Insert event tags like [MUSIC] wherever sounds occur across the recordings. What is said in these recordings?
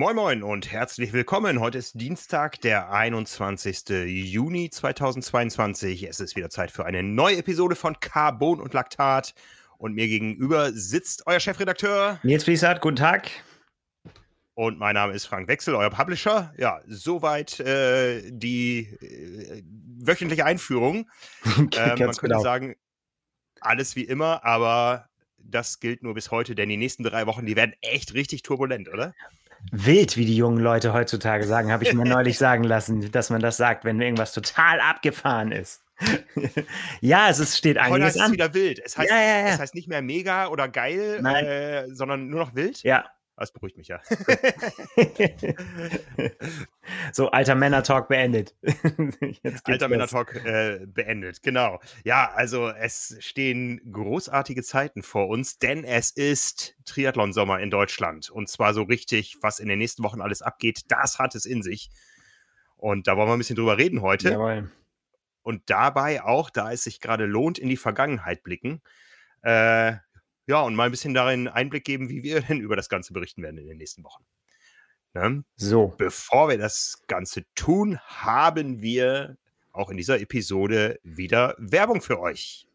Moin Moin und herzlich willkommen. Heute ist Dienstag, der 21. Juni 2022. Es ist wieder Zeit für eine neue Episode von Carbon und Laktat. Und mir gegenüber sitzt euer Chefredakteur Nils Fließert. Guten Tag. Und mein Name ist Frank Wechsel, euer Publisher. Ja, soweit äh, die äh, wöchentliche Einführung. [LAUGHS] äh, man könnte genau. sagen, alles wie immer, aber das gilt nur bis heute, denn die nächsten drei Wochen, die werden echt richtig turbulent, oder? Wild, wie die jungen Leute heutzutage sagen, habe ich mir neulich [LAUGHS] sagen lassen, dass man das sagt, wenn irgendwas total abgefahren ist. [LAUGHS] ja, es ist, steht einiges Heute heißt an. es wieder wild. Es heißt, ja, ja, ja. es heißt nicht mehr mega oder geil, äh, sondern nur noch wild. Ja, das beruhigt mich ja. [LAUGHS] so, alter Männer-Talk beendet. [LAUGHS] alter Männer-Talk äh, beendet, genau. Ja, also es stehen großartige Zeiten vor uns, denn es ist Triathlon-Sommer in Deutschland. Und zwar so richtig, was in den nächsten Wochen alles abgeht, das hat es in sich. Und da wollen wir ein bisschen drüber reden heute. Jawohl. Und dabei auch, da es sich gerade lohnt, in die Vergangenheit blicken. Äh, ja, und mal ein bisschen darin Einblick geben, wie wir [LAUGHS] denn über das Ganze berichten werden in den nächsten Wochen. Ne? So. Bevor wir das Ganze tun, haben wir auch in dieser Episode wieder Werbung für euch.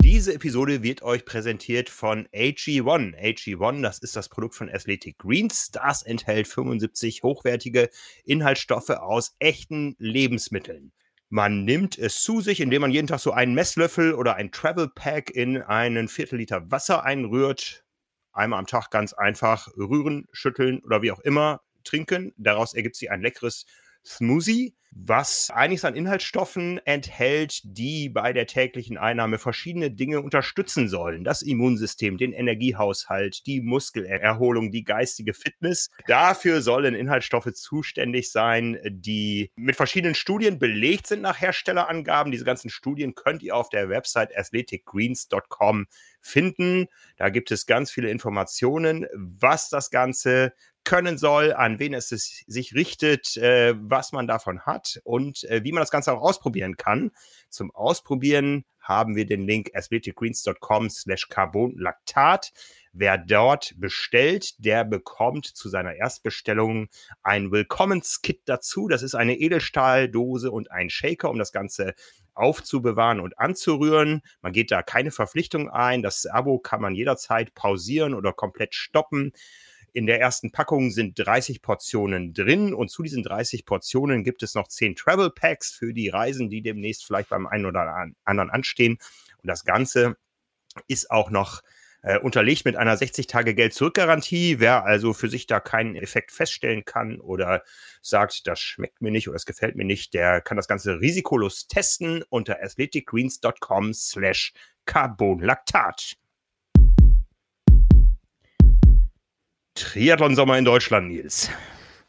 Diese Episode wird euch präsentiert von AG1. AG1, das ist das Produkt von Athletic Greens. Das enthält 75 hochwertige Inhaltsstoffe aus echten Lebensmitteln. Man nimmt es zu sich, indem man jeden Tag so einen Messlöffel oder ein Travel Pack in einen Viertel Liter Wasser einrührt. Einmal am Tag ganz einfach rühren, schütteln oder wie auch immer trinken. Daraus ergibt sich ein leckeres Smoothie was einiges an Inhaltsstoffen enthält, die bei der täglichen Einnahme verschiedene Dinge unterstützen sollen. Das Immunsystem, den Energiehaushalt, die Muskelerholung, die geistige Fitness. Dafür sollen Inhaltsstoffe zuständig sein, die mit verschiedenen Studien belegt sind nach Herstellerangaben. Diese ganzen Studien könnt ihr auf der Website athleticgreens.com finden. Da gibt es ganz viele Informationen, was das Ganze können soll, an wen es sich richtet, äh, was man davon hat und äh, wie man das Ganze auch ausprobieren kann. Zum Ausprobieren haben wir den Link athleticgreens.com slash carbonlactat. Wer dort bestellt, der bekommt zu seiner Erstbestellung ein Willkommenskit dazu. Das ist eine Edelstahldose und ein Shaker, um das Ganze aufzubewahren und anzurühren. Man geht da keine Verpflichtung ein. Das Abo kann man jederzeit pausieren oder komplett stoppen. In der ersten Packung sind 30 Portionen drin und zu diesen 30 Portionen gibt es noch 10 Travel Packs für die Reisen, die demnächst vielleicht beim einen oder anderen anstehen. Und das Ganze ist auch noch äh, unterlegt mit einer 60-Tage-Geld-Zurück-Garantie. Wer also für sich da keinen Effekt feststellen kann oder sagt, das schmeckt mir nicht oder es gefällt mir nicht, der kann das Ganze risikolos testen unter athleticgreens.com slash carbonlactat. Triathlon-Sommer in Deutschland, Nils.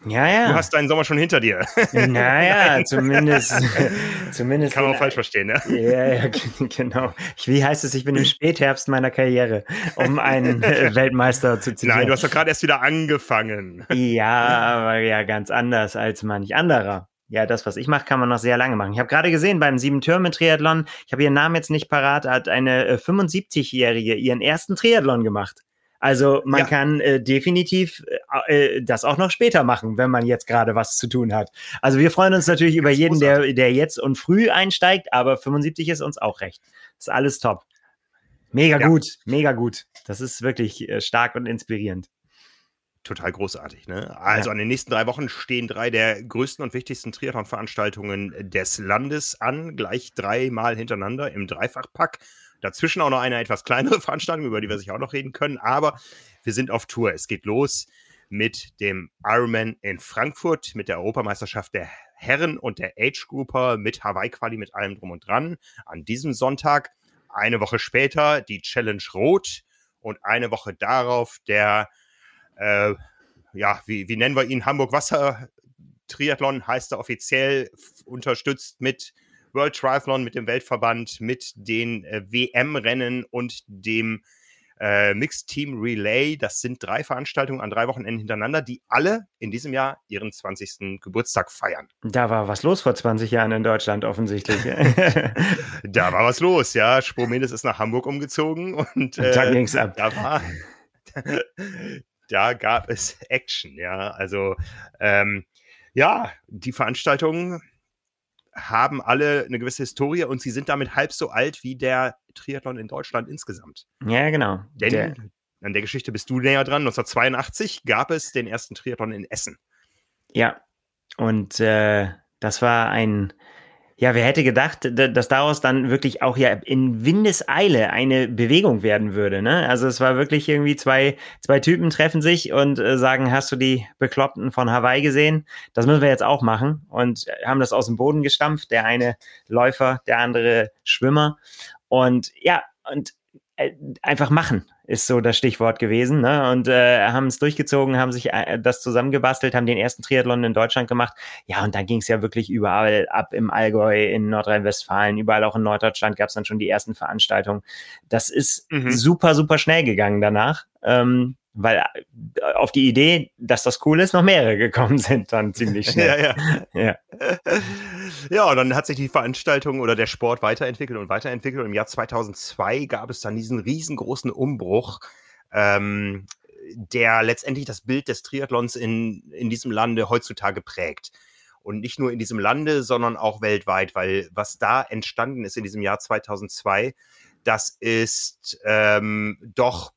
Ja, ja. Du hast deinen Sommer schon hinter dir. [LAUGHS] Naja, zumindest. [LAUGHS] zumindest Kann man auch falsch verstehen, ne? Ja, ja, [LAUGHS] genau. Wie heißt es, ich bin im Spätherbst meiner Karriere, um einen Weltmeister zu zitieren. Nein, du hast doch gerade erst wieder angefangen. Ja, aber ja, ganz anders als manch anderer. Ja, das, was ich mache, kann man noch sehr lange machen. Ich habe gerade gesehen beim Sieben-Türme-Triathlon, ich habe ihren Namen jetzt nicht parat, hat eine 75-Jährige äh, ihren ersten Triathlon gemacht. Also man ja. kann äh, definitiv äh, äh, das auch noch später machen, wenn man jetzt gerade was zu tun hat. Also wir freuen uns natürlich über jeden, der, der jetzt und früh einsteigt, aber 75 ist uns auch recht. ist alles top. Mega ja. gut, mega gut. Das ist wirklich äh, stark und inspirierend. Total großartig, ne? Also ja. an den nächsten drei Wochen stehen drei der größten und wichtigsten Triathlon-Veranstaltungen des Landes an, gleich dreimal hintereinander im Dreifachpack. Dazwischen auch noch eine etwas kleinere [LAUGHS] Veranstaltung, über die wir sich auch noch reden können. Aber wir sind auf Tour. Es geht los mit dem Ironman in Frankfurt, mit der Europameisterschaft der Herren und der Age Grouper, mit Hawaii-Quali, mit allem drum und dran. An diesem Sonntag, eine Woche später, die Challenge Rot und eine Woche darauf der, äh, ja, wie, wie nennen wir ihn, Hamburg Wasser Triathlon heißt er offiziell, unterstützt mit World Triathlon, mit dem Weltverband, mit den äh, WM-Rennen und dem äh, Mixed Team Relay. Das sind drei Veranstaltungen an drei Wochenenden hintereinander, die alle in diesem Jahr ihren 20. Geburtstag feiern. Da war was los vor 20 Jahren in Deutschland offensichtlich. [LAUGHS] da war was los, ja. Spomedes ist nach Hamburg umgezogen [LAUGHS] und äh, da ging's ab. Da war, da gab es Action, ja. Also, ähm, ja, die Veranstaltungen haben alle eine gewisse Historie und sie sind damit halb so alt wie der Triathlon in Deutschland insgesamt. Ja, genau. Denn der. an der Geschichte bist du näher dran. 1982 gab es den ersten Triathlon in Essen. Ja, und äh, das war ein ja, wer hätte gedacht, dass daraus dann wirklich auch ja in Windeseile eine Bewegung werden würde, ne? Also es war wirklich irgendwie zwei, zwei Typen treffen sich und äh, sagen, hast du die Bekloppten von Hawaii gesehen? Das müssen wir jetzt auch machen und haben das aus dem Boden gestampft. Der eine Läufer, der andere Schwimmer. Und ja, und äh, einfach machen ist so das Stichwort gewesen. Ne? Und äh, haben es durchgezogen, haben sich äh, das zusammengebastelt, haben den ersten Triathlon in Deutschland gemacht. Ja, und dann ging es ja wirklich überall ab im Allgäu, in Nordrhein-Westfalen, überall auch in Norddeutschland gab es dann schon die ersten Veranstaltungen. Das ist mhm. super, super schnell gegangen danach. Ähm, weil äh, auf die Idee, dass das cool ist, noch mehrere [LAUGHS] gekommen sind dann ziemlich [LAUGHS] schnell. ja, ja. ja. [LAUGHS] ja, und dann hat sich die Veranstaltung oder der Sport weiterentwickelt und weiterentwickelt. Und im Jahr 2002 gab es dann diesen riesengroßen Umbruch, ähm, der letztendlich das Bild des Triathlons in, in diesem Lande heutzutage prägt. Und nicht nur in diesem Lande, sondern auch weltweit, weil was da entstanden ist in diesem Jahr 2002, das ist ähm, doch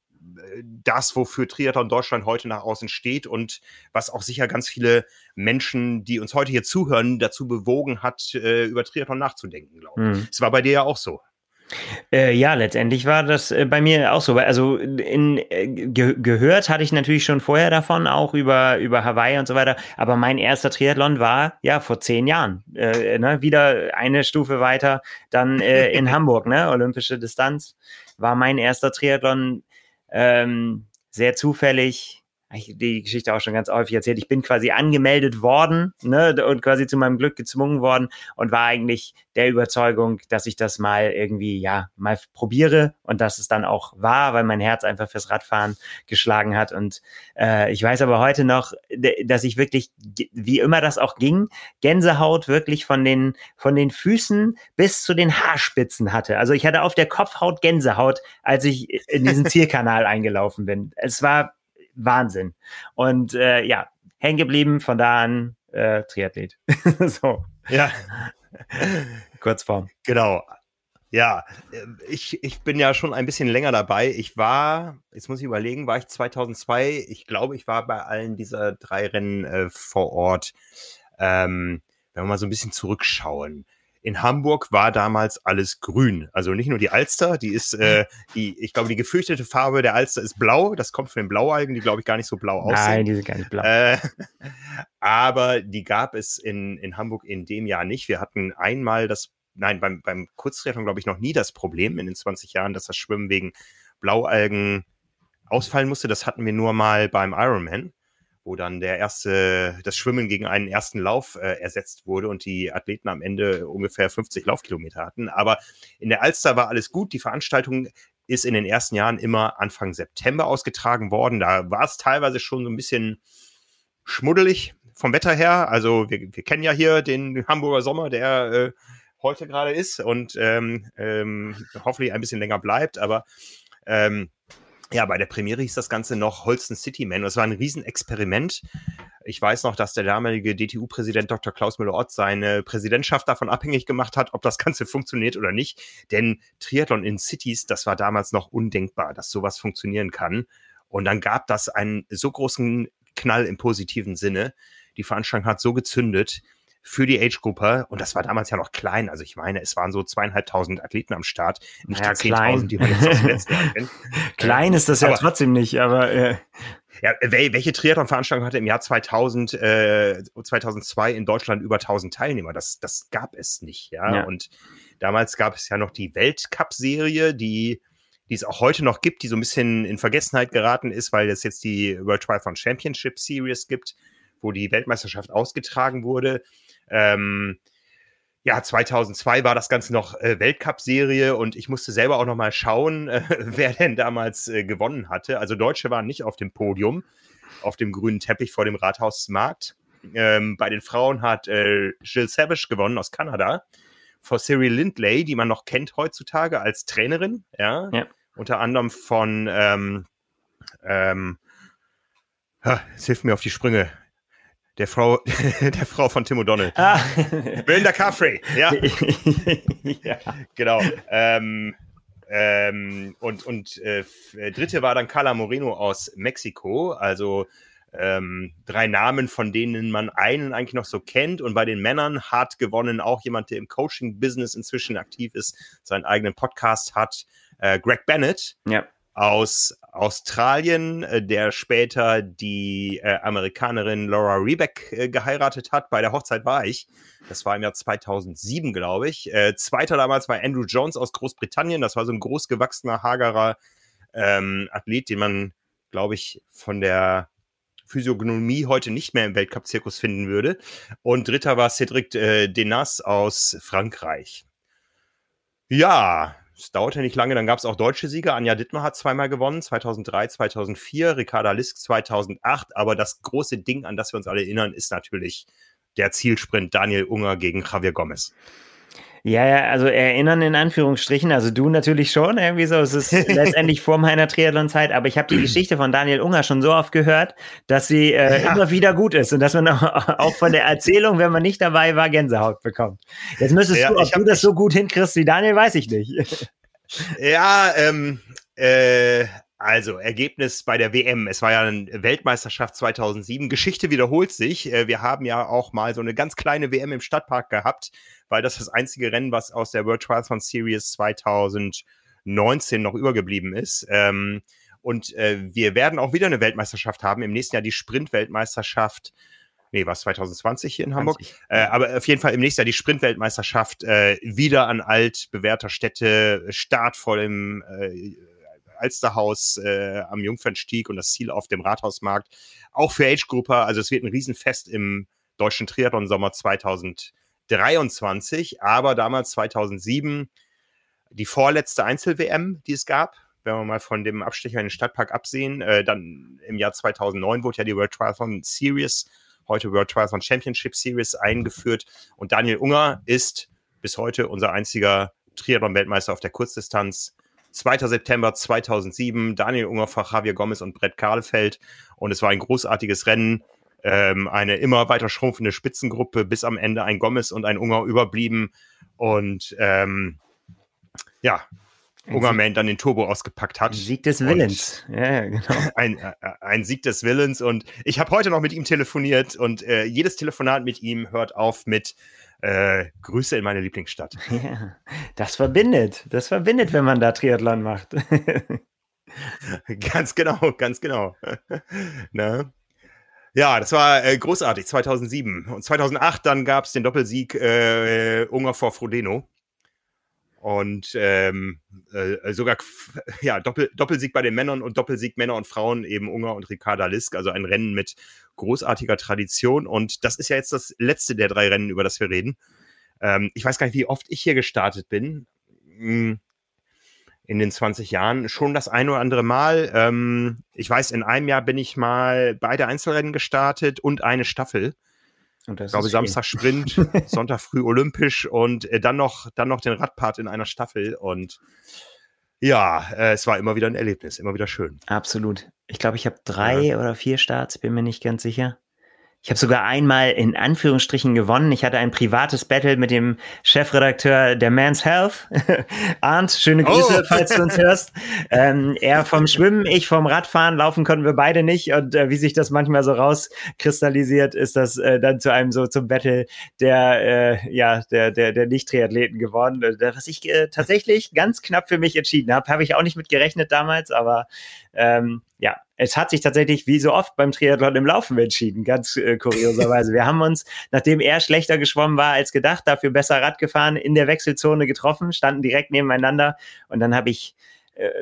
das, wofür Triathlon Deutschland heute nach außen steht und was auch sicher ganz viele Menschen, die uns heute hier zuhören, dazu bewogen hat, äh, über Triathlon nachzudenken, glaube ich. Mhm. Es war bei dir ja auch so. Äh, ja, letztendlich war das äh, bei mir auch so. Also in, äh, ge gehört hatte ich natürlich schon vorher davon, auch über, über Hawaii und so weiter. Aber mein erster Triathlon war ja vor zehn Jahren. Äh, ne? Wieder eine Stufe weiter, dann äh, in [LAUGHS] Hamburg, ne? Olympische Distanz. War mein erster Triathlon ähm, sehr zufällig ich die Geschichte auch schon ganz häufig erzählt. Ich bin quasi angemeldet worden ne, und quasi zu meinem Glück gezwungen worden und war eigentlich der Überzeugung, dass ich das mal irgendwie, ja, mal probiere und dass es dann auch war, weil mein Herz einfach fürs Radfahren geschlagen hat. Und äh, ich weiß aber heute noch, dass ich wirklich, wie immer das auch ging, Gänsehaut wirklich von den, von den Füßen bis zu den Haarspitzen hatte. Also ich hatte auf der Kopfhaut Gänsehaut, als ich in diesen [LAUGHS] Zielkanal eingelaufen bin. Es war Wahnsinn. Und äh, ja, hängen geblieben, von da an äh, Triathlet. [LAUGHS] so. Ja. [LAUGHS] Kurzform. Genau. Ja, ich, ich bin ja schon ein bisschen länger dabei. Ich war, jetzt muss ich überlegen, war ich 2002, ich glaube, ich war bei allen dieser drei Rennen äh, vor Ort. Ähm, wenn wir mal so ein bisschen zurückschauen in Hamburg war damals alles grün. Also nicht nur die Alster, die ist, äh, die, ich glaube, die gefürchtete Farbe der Alster ist blau. Das kommt von den Blaualgen, die glaube ich gar nicht so blau aussehen. Nein, die sind gar nicht blau. Äh, [LAUGHS] aber die gab es in, in Hamburg in dem Jahr nicht. Wir hatten einmal das, nein, beim, beim Kurztriathlon glaube ich noch nie das Problem in den 20 Jahren, dass das Schwimmen wegen Blaualgen ausfallen musste. Das hatten wir nur mal beim Ironman wo dann der erste, das Schwimmen gegen einen ersten Lauf äh, ersetzt wurde und die Athleten am Ende ungefähr 50 Laufkilometer hatten. Aber in der Alster war alles gut. Die Veranstaltung ist in den ersten Jahren immer Anfang September ausgetragen worden. Da war es teilweise schon so ein bisschen schmuddelig vom Wetter her. Also wir, wir kennen ja hier den Hamburger Sommer, der äh, heute gerade ist und ähm, ähm, hoffentlich ein bisschen länger bleibt. Aber ähm, ja, bei der Premiere hieß das Ganze noch Holsten City Man. Das war ein Riesenexperiment. Ich weiß noch, dass der damalige DTU-Präsident Dr. Klaus Müller-Ott seine Präsidentschaft davon abhängig gemacht hat, ob das Ganze [LAUGHS] funktioniert oder nicht. Denn Triathlon in Cities, das war damals noch undenkbar, dass sowas funktionieren kann. Und dann gab das einen so großen Knall im positiven Sinne. Die Veranstaltung hat so gezündet, für die Age-Gruppe. Und das war damals ja noch klein. Also ich meine, es waren so zweieinhalbtausend Athleten am Start. Nicht naja, die 10.000, die man jetzt aus dem letzten [LAUGHS] Jahr kennt. Klein ist das ja aber, trotzdem nicht, aber... Äh. Ja, welche Triathlon-Veranstaltung hatte im Jahr 2000, äh, 2002 in Deutschland über 1000 Teilnehmer? Das, das gab es nicht, ja? ja. Und damals gab es ja noch die Weltcup-Serie, die die es auch heute noch gibt, die so ein bisschen in Vergessenheit geraten ist, weil es jetzt die World Triathlon Championship Series gibt, wo die Weltmeisterschaft ausgetragen wurde. Ähm, ja, 2002 war das Ganze noch äh, Weltcup-Serie und ich musste selber auch noch mal schauen, [LAUGHS] äh, wer denn damals äh, gewonnen hatte. Also Deutsche waren nicht auf dem Podium, auf dem grünen Teppich vor dem Rathausmarkt. Ähm, bei den Frauen hat äh, Jill Savage gewonnen aus Kanada vor Cyril Lindley, die man noch kennt heutzutage als Trainerin, ja, ja. unter anderem von ähm, ähm, Es hilft mir auf die Sprünge. Der Frau, [LAUGHS] der Frau von Tim O'Donnell. Ah. [LAUGHS] Belinda Caffrey, ja. [LAUGHS] ja. Genau. Ähm, ähm, und und äh, dritte war dann Carla Moreno aus Mexiko. Also ähm, drei Namen, von denen man einen eigentlich noch so kennt. Und bei den Männern hat gewonnen auch jemand, der im Coaching-Business inzwischen aktiv ist, seinen eigenen Podcast hat, äh, Greg Bennett. Ja aus Australien, äh, der später die äh, Amerikanerin Laura Rebeck äh, geheiratet hat. Bei der Hochzeit war ich. Das war im Jahr 2007, glaube ich. Äh, zweiter damals war Andrew Jones aus Großbritannien. Das war so ein großgewachsener, hagerer ähm, Athlet, den man, glaube ich, von der Physiognomie heute nicht mehr im Weltcup-Zirkus finden würde. Und dritter war Cedric äh, Denas aus Frankreich. Ja, es dauerte nicht lange, dann gab es auch deutsche Sieger. Anja Dittmar hat zweimal gewonnen, 2003, 2004, Ricarda Lisk 2008. Aber das große Ding, an das wir uns alle erinnern, ist natürlich der Zielsprint Daniel Unger gegen Javier Gomez. Ja, ja, also erinnern in Anführungsstrichen, also du natürlich schon irgendwie so, es ist [LAUGHS] letztendlich vor meiner Triathlon-Zeit, aber ich habe die [CLEARS THROAT] Geschichte von Daniel Unger schon so oft gehört, dass sie äh, ja. immer wieder gut ist und dass man [LAUGHS] auch von der Erzählung, wenn man nicht dabei war, Gänsehaut bekommt. Jetzt müsstest ja, du, ob du das so gut hinkriegst wie Daniel, weiß ich nicht. Ja, ähm, äh, also, Ergebnis bei der WM. Es war ja eine Weltmeisterschaft 2007. Geschichte wiederholt sich. Äh, wir haben ja auch mal so eine ganz kleine WM im Stadtpark gehabt, weil das das einzige Rennen, was aus der World Triathlon Series 2019 noch übergeblieben ist. Ähm, und äh, wir werden auch wieder eine Weltmeisterschaft haben. Im nächsten Jahr die Sprint-Weltmeisterschaft. Nee, was 2020 hier in Hamburg. Äh, aber auf jeden Fall im nächsten Jahr die Sprint-Weltmeisterschaft äh, wieder an alt bewährter Städte, Start vor dem äh, Alsterhaus äh, am Jungfernstieg und das Ziel auf dem Rathausmarkt. Auch für Age-Grupper, also es wird ein Riesenfest im deutschen Triathlon-Sommer 2023, aber damals 2007 die vorletzte Einzel-WM, die es gab, wenn wir mal von dem Abstecher in den Stadtpark absehen. Äh, dann im Jahr 2009 wurde ja die World Triathlon Series, heute World Triathlon Championship Series eingeführt und Daniel Unger ist bis heute unser einziger Triathlon-Weltmeister auf der Kurzdistanz. 2. September 2007, Daniel Ungerfach, Javier Gomez und Brett Karlfeld. Und es war ein großartiges Rennen. Ähm, eine immer weiter schrumpfende Spitzengruppe, bis am Ende ein Gomez und ein Unger überblieben. Und ähm, ja, Ungerman dann den Turbo ausgepackt hat. Ein Sieg des Willens. Ja, genau. [LAUGHS] Ein, äh, ein Sieg des Willens. Und ich habe heute noch mit ihm telefoniert und äh, jedes Telefonat mit ihm hört auf mit äh, Grüße in meine Lieblingsstadt. [LAUGHS] Ja, das verbindet. Das verbindet, wenn man da Triathlon macht. [LAUGHS] ganz genau, ganz genau. [LAUGHS] ne? Ja, das war äh, großartig, 2007. Und 2008 dann gab es den Doppelsieg äh, Unger vor Frodeno. Und ähm, äh, sogar [LAUGHS] ja, Doppel, Doppelsieg bei den Männern und Doppelsieg Männer und Frauen, eben Unger und Ricarda Lisk. Also ein Rennen mit großartiger Tradition. Und das ist ja jetzt das letzte der drei Rennen, über das wir reden. Ähm, ich weiß gar nicht, wie oft ich hier gestartet bin. Hm, in den 20 Jahren schon das ein oder andere Mal. Ähm, ich weiß, in einem Jahr bin ich mal beide Einzelrennen gestartet und eine Staffel. Und ich glaube, Samstag Sprint, [LAUGHS] Sonntag früh olympisch und äh, dann noch, dann noch den Radpart in einer Staffel. Und ja, äh, es war immer wieder ein Erlebnis, immer wieder schön. Absolut. Ich glaube, ich habe drei ja. oder vier Starts, bin mir nicht ganz sicher. Ich habe sogar einmal in Anführungsstrichen gewonnen. Ich hatte ein privates Battle mit dem Chefredakteur der Man's Health. [LAUGHS] Arndt, schöne Grüße, oh. falls du uns hörst. Ähm, er vom Schwimmen, ich vom Radfahren. Laufen konnten wir beide nicht. Und äh, wie sich das manchmal so rauskristallisiert, ist das äh, dann zu einem so zum Battle der, äh, ja, der, der, der Nicht-Triathleten geworden. Äh, was ich äh, tatsächlich ganz knapp für mich entschieden habe. Habe ich auch nicht mit gerechnet damals, aber ähm, ja, es hat sich tatsächlich wie so oft beim Triathlon im Laufen entschieden, ganz äh, kurioserweise. Wir haben uns, nachdem er schlechter geschwommen war als gedacht, dafür besser Rad gefahren, in der Wechselzone getroffen, standen direkt nebeneinander und dann habe ich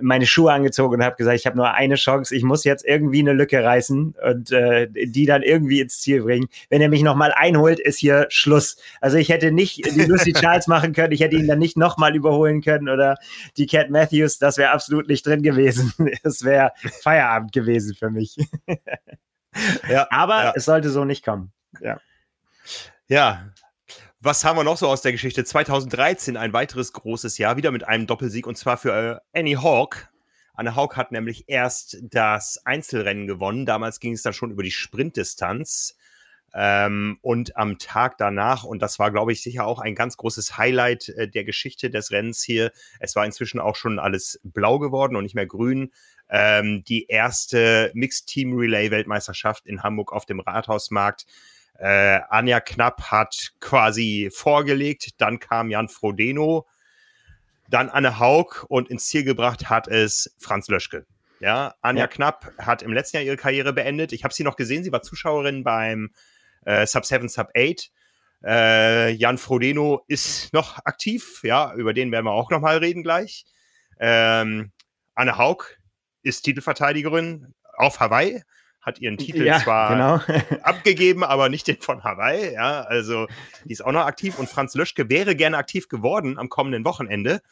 meine Schuhe angezogen und habe gesagt, ich habe nur eine Chance, ich muss jetzt irgendwie eine Lücke reißen und äh, die dann irgendwie ins Ziel bringen. Wenn er mich nochmal einholt, ist hier Schluss. Also ich hätte nicht die Lucy Charles machen können, ich hätte ihn dann nicht nochmal überholen können oder die Cat Matthews, das wäre absolut nicht drin gewesen. [LAUGHS] Es wäre Feierabend gewesen für mich. ja, [LAUGHS] Aber ja. es sollte so nicht kommen. Ja. Ja, was haben wir noch so aus der Geschichte? 2013 ein weiteres großes Jahr, wieder mit einem Doppelsieg und zwar für äh, Annie Hawk. Anne Haug hat nämlich erst das Einzelrennen gewonnen. Damals ging es dann schon über die Sprintdistanz. Ähm, und am Tag danach, und das war, glaube ich, sicher auch ein ganz großes Highlight äh, der Geschichte des Rennens hier, es war inzwischen auch schon alles blau geworden und nicht mehr grün, ähm, die erste Mixed Team Relay Weltmeisterschaft in Hamburg auf dem Rathausmarkt. Äh, Anja Knapp hat quasi vorgelegt, dann kam Jan Frodeno, dann Anne Haug und ins Ziel gebracht hat es Franz Löschke. Ja, Anja ja. Knapp hat im letzten Jahr ihre Karriere beendet. Ich habe sie noch gesehen, sie war Zuschauerin beim äh, Sub 7, Sub 8. Äh, Jan Frodeno ist noch aktiv, ja, über den werden wir auch nochmal reden gleich. Ähm, Anne Haug ist Titelverteidigerin auf Hawaii, hat ihren Titel ja, zwar genau. [LAUGHS] abgegeben, aber nicht den von Hawaii, ja, also die ist auch noch aktiv und Franz Löschke wäre gerne aktiv geworden am kommenden Wochenende,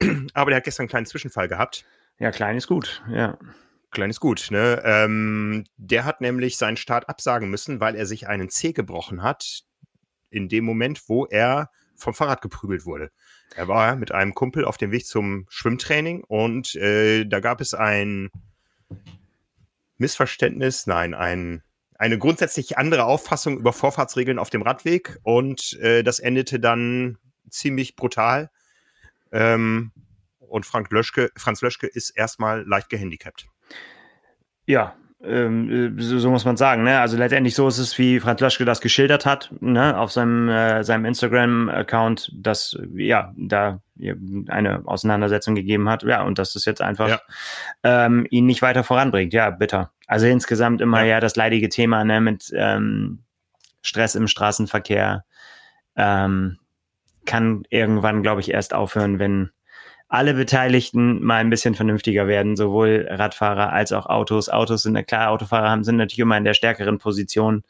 [CLEARS THROAT] aber der hat gestern einen kleinen Zwischenfall gehabt. Ja, klein ist gut, ja. Klein ist gut, ne? Ähm, der hat nämlich seinen Start absagen müssen, weil er sich einen Zeh gebrochen hat, in dem Moment, wo er vom Fahrrad geprügelt wurde. Er war mit einem Kumpel auf dem Weg zum Schwimmtraining und äh, da gab es ein Missverständnis, nein, ein, eine grundsätzlich andere Auffassung über Vorfahrtsregeln auf dem Radweg und äh, das endete dann ziemlich brutal. Ähm, und Frank Löschke, Franz Löschke ist erstmal leicht gehandicapt. Ja, ähm, so, so, muss man sagen. Ne? Also letztendlich so ist es, wie Franz Löschke das geschildert hat, ne? auf seinem, äh, seinem Instagram-Account, dass ja da eine Auseinandersetzung gegeben hat. Ja, und dass das jetzt einfach ja. ähm, ihn nicht weiter voranbringt. Ja, bitter. Also insgesamt immer ja, ja das leidige Thema ne? mit ähm, Stress im Straßenverkehr. Ähm, kann irgendwann, glaube ich, erst aufhören, wenn alle Beteiligten mal ein bisschen vernünftiger werden, sowohl Radfahrer als auch Autos. Autos sind, klar, Autofahrer haben, sind natürlich immer in der stärkeren Position.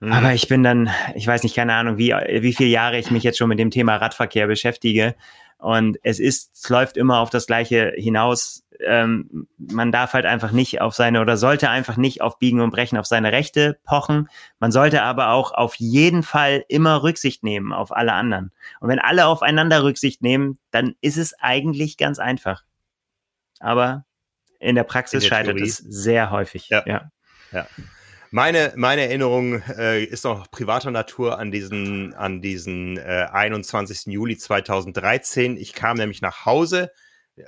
Mhm. Aber ich bin dann, ich weiß nicht, keine Ahnung, wie, wie viele Jahre ich mich jetzt schon mit dem Thema Radverkehr beschäftige. Und es ist, es läuft immer auf das Gleiche hinaus. Ähm, man darf halt einfach nicht auf seine oder sollte einfach nicht auf Biegen und Brechen auf seine Rechte pochen. Man sollte aber auch auf jeden Fall immer Rücksicht nehmen auf alle anderen. Und wenn alle aufeinander Rücksicht nehmen, dann ist es eigentlich ganz einfach. Aber in der Praxis in der scheitert es sehr häufig. Ja. ja. ja. Meine, meine Erinnerung äh, ist noch privater Natur an diesen, an diesen äh, 21. Juli 2013. Ich kam nämlich nach Hause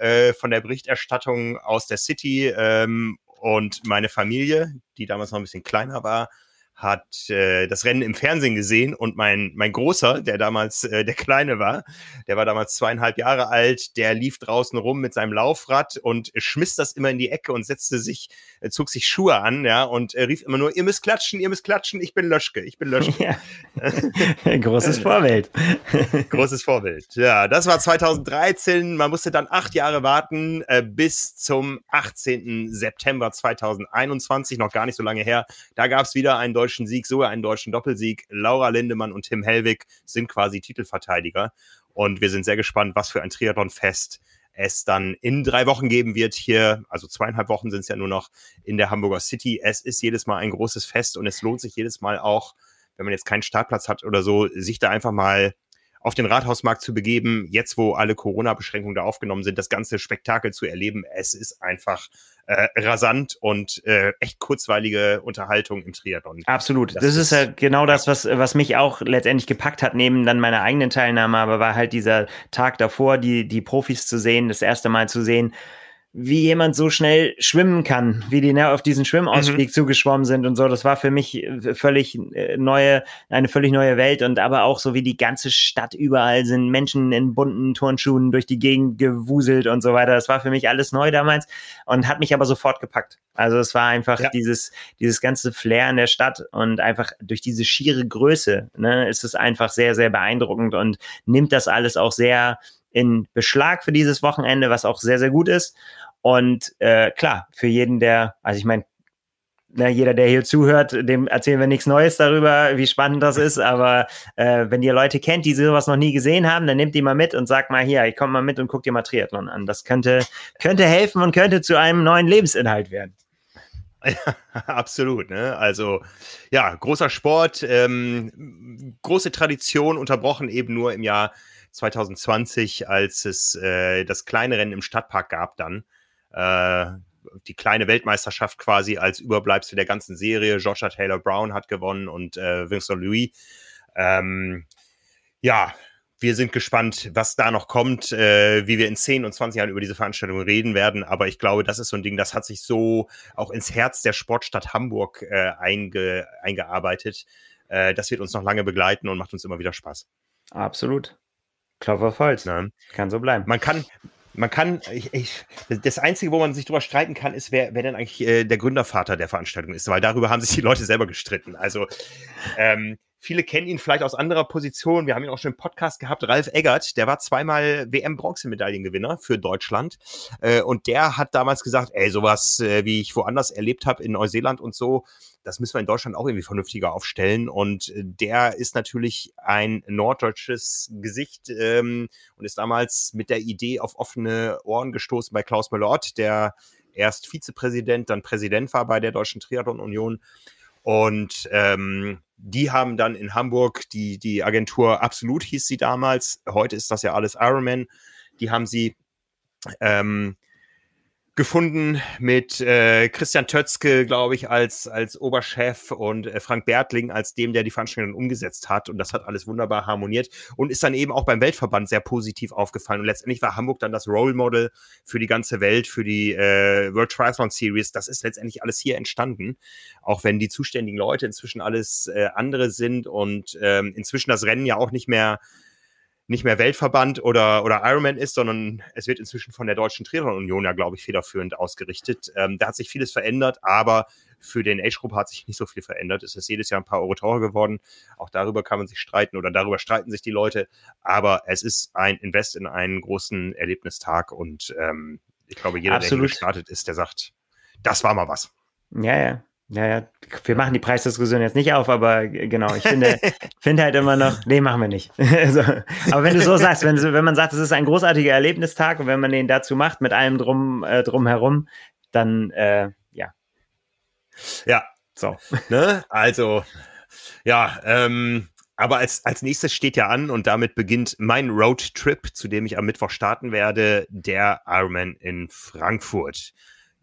äh, von der Berichterstattung aus der City ähm, und meine Familie, die damals noch ein bisschen kleiner war, hat äh, das Rennen im Fernsehen gesehen und mein, mein Großer, der damals äh, der Kleine war, der war damals zweieinhalb Jahre alt, der lief draußen rum mit seinem Laufrad und schmiss das immer in die Ecke und setzte sich, äh, zog sich Schuhe an, ja, und äh, rief immer nur, ihr müsst klatschen, ihr müsst klatschen, ich bin Löschke, ich bin Löschke. Ja. [LAUGHS] Großes Vorbild. [LAUGHS] Großes Vorbild. Ja, das war 2013. Man musste dann acht Jahre warten äh, bis zum 18. September 2021, noch gar nicht so lange her. Da gab es wieder einen deutschen Sieg, sogar einen deutschen Doppelsieg. Laura Lindemann und Tim Hellwig sind quasi Titelverteidiger. Und wir sind sehr gespannt, was für ein Triathlon-Fest es dann in drei Wochen geben wird hier, also zweieinhalb Wochen sind es ja nur noch in der Hamburger City. Es ist jedes Mal ein großes Fest und es lohnt sich jedes Mal auch, wenn man jetzt keinen Startplatz hat oder so, sich da einfach mal auf den Rathausmarkt zu begeben, jetzt wo alle Corona-Beschränkungen da aufgenommen sind, das ganze Spektakel zu erleben. Es ist einfach äh, rasant und äh, echt kurzweilige Unterhaltung im Triathlon. Absolut. Das, das ist ja genau das, was, was mich auch letztendlich gepackt hat, neben dann meiner eigenen Teilnahme, aber war halt dieser Tag davor, die, die Profis zu sehen, das erste Mal zu sehen, wie jemand so schnell schwimmen kann, wie die ne, auf diesen Schwimmausstieg mhm. zugeschwommen sind und so. Das war für mich äh, völlig äh, neue, eine völlig neue Welt und aber auch so wie die ganze Stadt überall sind Menschen in bunten Turnschuhen durch die Gegend gewuselt und so weiter. Das war für mich alles neu damals und hat mich aber sofort gepackt. Also es war einfach ja. dieses, dieses ganze Flair in der Stadt und einfach durch diese schiere Größe, ne, ist es einfach sehr, sehr beeindruckend und nimmt das alles auch sehr in Beschlag für dieses Wochenende, was auch sehr, sehr gut ist. Und äh, klar, für jeden, der, also ich meine, ne, jeder, der hier zuhört, dem erzählen wir nichts Neues darüber, wie spannend das ist. Aber äh, wenn ihr Leute kennt, die sowas noch nie gesehen haben, dann nehmt die mal mit und sagt mal hier, ich komme mal mit und guckt dir mal Triathlon an. Das könnte, könnte helfen und könnte zu einem neuen Lebensinhalt werden. Ja, [LAUGHS] absolut. Ne? Also ja, großer Sport, ähm, große Tradition, unterbrochen eben nur im Jahr 2020, als es äh, das kleine Rennen im Stadtpark gab dann Äh, die kleine Weltmeisterschaft quasi als Überbleibsel der ganzen Serie. Joshua Taylor Brown hat gewonnen und äh, Vincent Louis. Ähm, ja, wir sind gespannt, was da noch kommt, äh, wie wir in 10 und 20 Jahren über diese Veranstaltung reden werden. Aber ich glaube, das ist so ein Ding, das hat sich so auch ins Herz der Sportstadt Hamburg äh, einge eingearbeitet. Äh, das wird uns noch lange begleiten und macht uns immer wieder Spaß. Absolut. Klopfer auf Holz. Ja. Kann so bleiben. Man kann, man kann, ich, ich, das Einzige, wo man sich drüber streiten kann, ist, wer, wer denn eigentlich äh, der Gründervater der Veranstaltung ist, weil darüber haben sich die Leute selber gestritten. Also ähm, Viele kennen ihn vielleicht aus anderer Position. Wir haben ihn auch schon im Podcast gehabt. Ralf Eggert, der war zweimal WM-Bronzemedaillengewinner für Deutschland. Äh, und der hat damals gesagt, ey, sowas, äh, wie ich woanders erlebt habe in Neuseeland und so, das müssen wir in Deutschland auch irgendwie vernünftiger aufstellen. Und äh, der ist natürlich ein norddeutsches Gesicht ähm, und ist damals mit der Idee auf offene Ohren gestoßen bei Klaus Mellort, der erst Vizepräsident, dann Präsident war bei der Deutschen Triathlon Union. Und ähm, die haben dann in Hamburg die, die Agentur Absolut hieß sie damals. Heute ist das ja alles Ironman. Die haben sie ähm, gefunden mit äh, Christian Tötzke, glaube ich, als, als Oberchef und äh, Frank Bertling als dem, der die Veranstaltung umgesetzt hat. Und das hat alles wunderbar harmoniert und ist dann eben auch beim Weltverband sehr positiv aufgefallen. Und letztendlich war Hamburg dann das Role Model für die ganze Welt, für die äh, World Triathlon Series. Das ist letztendlich alles hier entstanden, auch wenn die zuständigen Leute inzwischen alles äh, andere sind und ähm, inzwischen das Rennen ja auch nicht mehr nicht mehr Weltverband oder, oder Ironman ist, sondern es wird inzwischen von der Deutschen Triathlon Union ja, glaube ich, federführend ausgerichtet. Ähm, da hat sich vieles verändert, aber für den Age Group hat sich nicht so viel verändert. Es ist jedes Jahr ein paar Euro teurer geworden. Auch darüber kann man sich streiten oder darüber streiten sich die Leute. Aber es ist ein Invest in einen großen Erlebnistag und ähm, ich glaube, jeder, Absolut. der hier gestartet ist, der sagt, das war mal was. Ja, ja. Ja, ja, wir machen die Preisdiskussion jetzt nicht auf, aber genau, ich finde, [LAUGHS] finde halt immer noch, nee, machen wir nicht. [LAUGHS] also, aber wenn du so sagst, wenn, wenn man sagt, es ist ein großartiger Erlebnistag und wenn man den dazu macht, mit allem drum, äh, drumherum, dann, äh, ja. Ja, so. Ne? Also, ja, ähm, aber als, als nächstes steht ja an und damit beginnt mein Roadtrip, zu dem ich am Mittwoch starten werde, der Ironman in Frankfurt.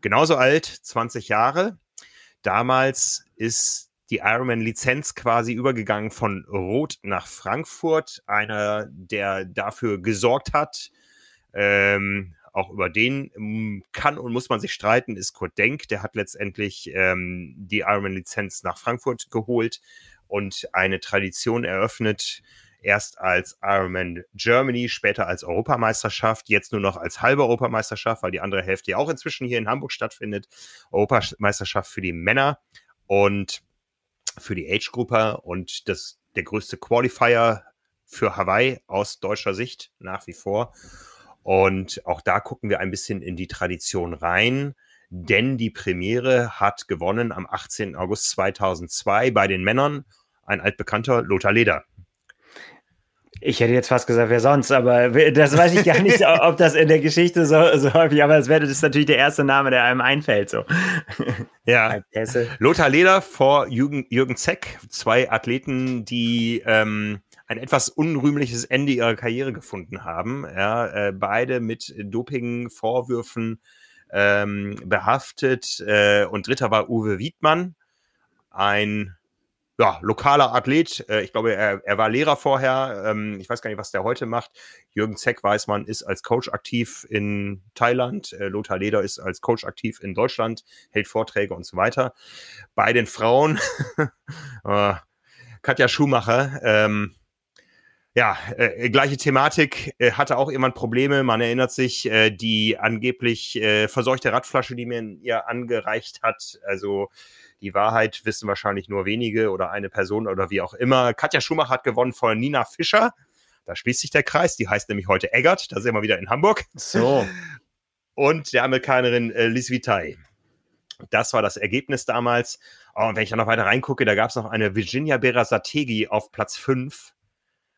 Genauso alt, 20 Jahre. Damals ist die Ironman-Lizenz quasi übergegangen von Rot nach Frankfurt. Einer, der dafür gesorgt hat, ähm, auch über den ähm, kann und muss man sich streiten, ist Kurt Denk. Der hat letztendlich ähm, die Ironman-Lizenz nach Frankfurt geholt und eine Tradition eröffnet. Erst als Ironman Germany, später als Europameisterschaft, jetzt nur noch als halbe Europameisterschaft, weil die andere Hälfte ja auch inzwischen hier in Hamburg stattfindet. Europameisterschaft für die Männer und für die Age-Grupper und das, der größte Qualifier für Hawaii aus deutscher Sicht nach wie vor. Und auch da gucken wir ein bisschen in die Tradition rein, denn die Premiere hat gewonnen am 18. August 2002 bei den Männern ein altbekannter Lothar Leder. Ich hätte jetzt fast gesagt, wer sonst, aber das weiß ich gar nicht, [LAUGHS] ob das in der Geschichte so, so häufig, aber es wäre das natürlich der erste Name, der einem einfällt. So. Ja. [LAUGHS] Lothar Leder vor Jürgen, Jürgen Zeck, zwei Athleten, die ähm, ein etwas unrühmliches Ende ihrer Karriere gefunden haben. Ja, äh, beide mit Doping-Vorwürfen ähm, behaftet. Äh, und dritter war Uwe Wiedmann, ein ja, lokaler Athlet. Äh, ich glaube, er, er war Lehrer vorher. Ähm, ich weiß gar nicht, was der heute macht. Jürgen Zeck, weiß man, ist als Coach aktiv in Thailand. Äh, Lothar Leder ist als Coach aktiv in Deutschland, hält Vorträge und so weiter. Bei den Frauen, [LAUGHS] äh, Katja Schumacher, ähm, ja, äh, gleiche Thematik, äh, hatte auch jemand Probleme. Man erinnert sich, äh, die angeblich verseuchte Radflasche, die mir ihr angereicht hat. Also die Wahrheit wissen wahrscheinlich nur wenige oder eine Person oder wie auch immer. Katja Schumacher hat gewonnen vor Nina Fischer. Da schließt sich der Kreis. Die heißt nämlich heute Eggert. Da sind wir wieder in Hamburg. So. [LAUGHS] Und der Amerikanerin äh, Liz Vitaille. Das war das Ergebnis damals. Oh, und wenn ich da noch weiter reingucke, da gab es noch eine Virginia Berasategui auf Platz 5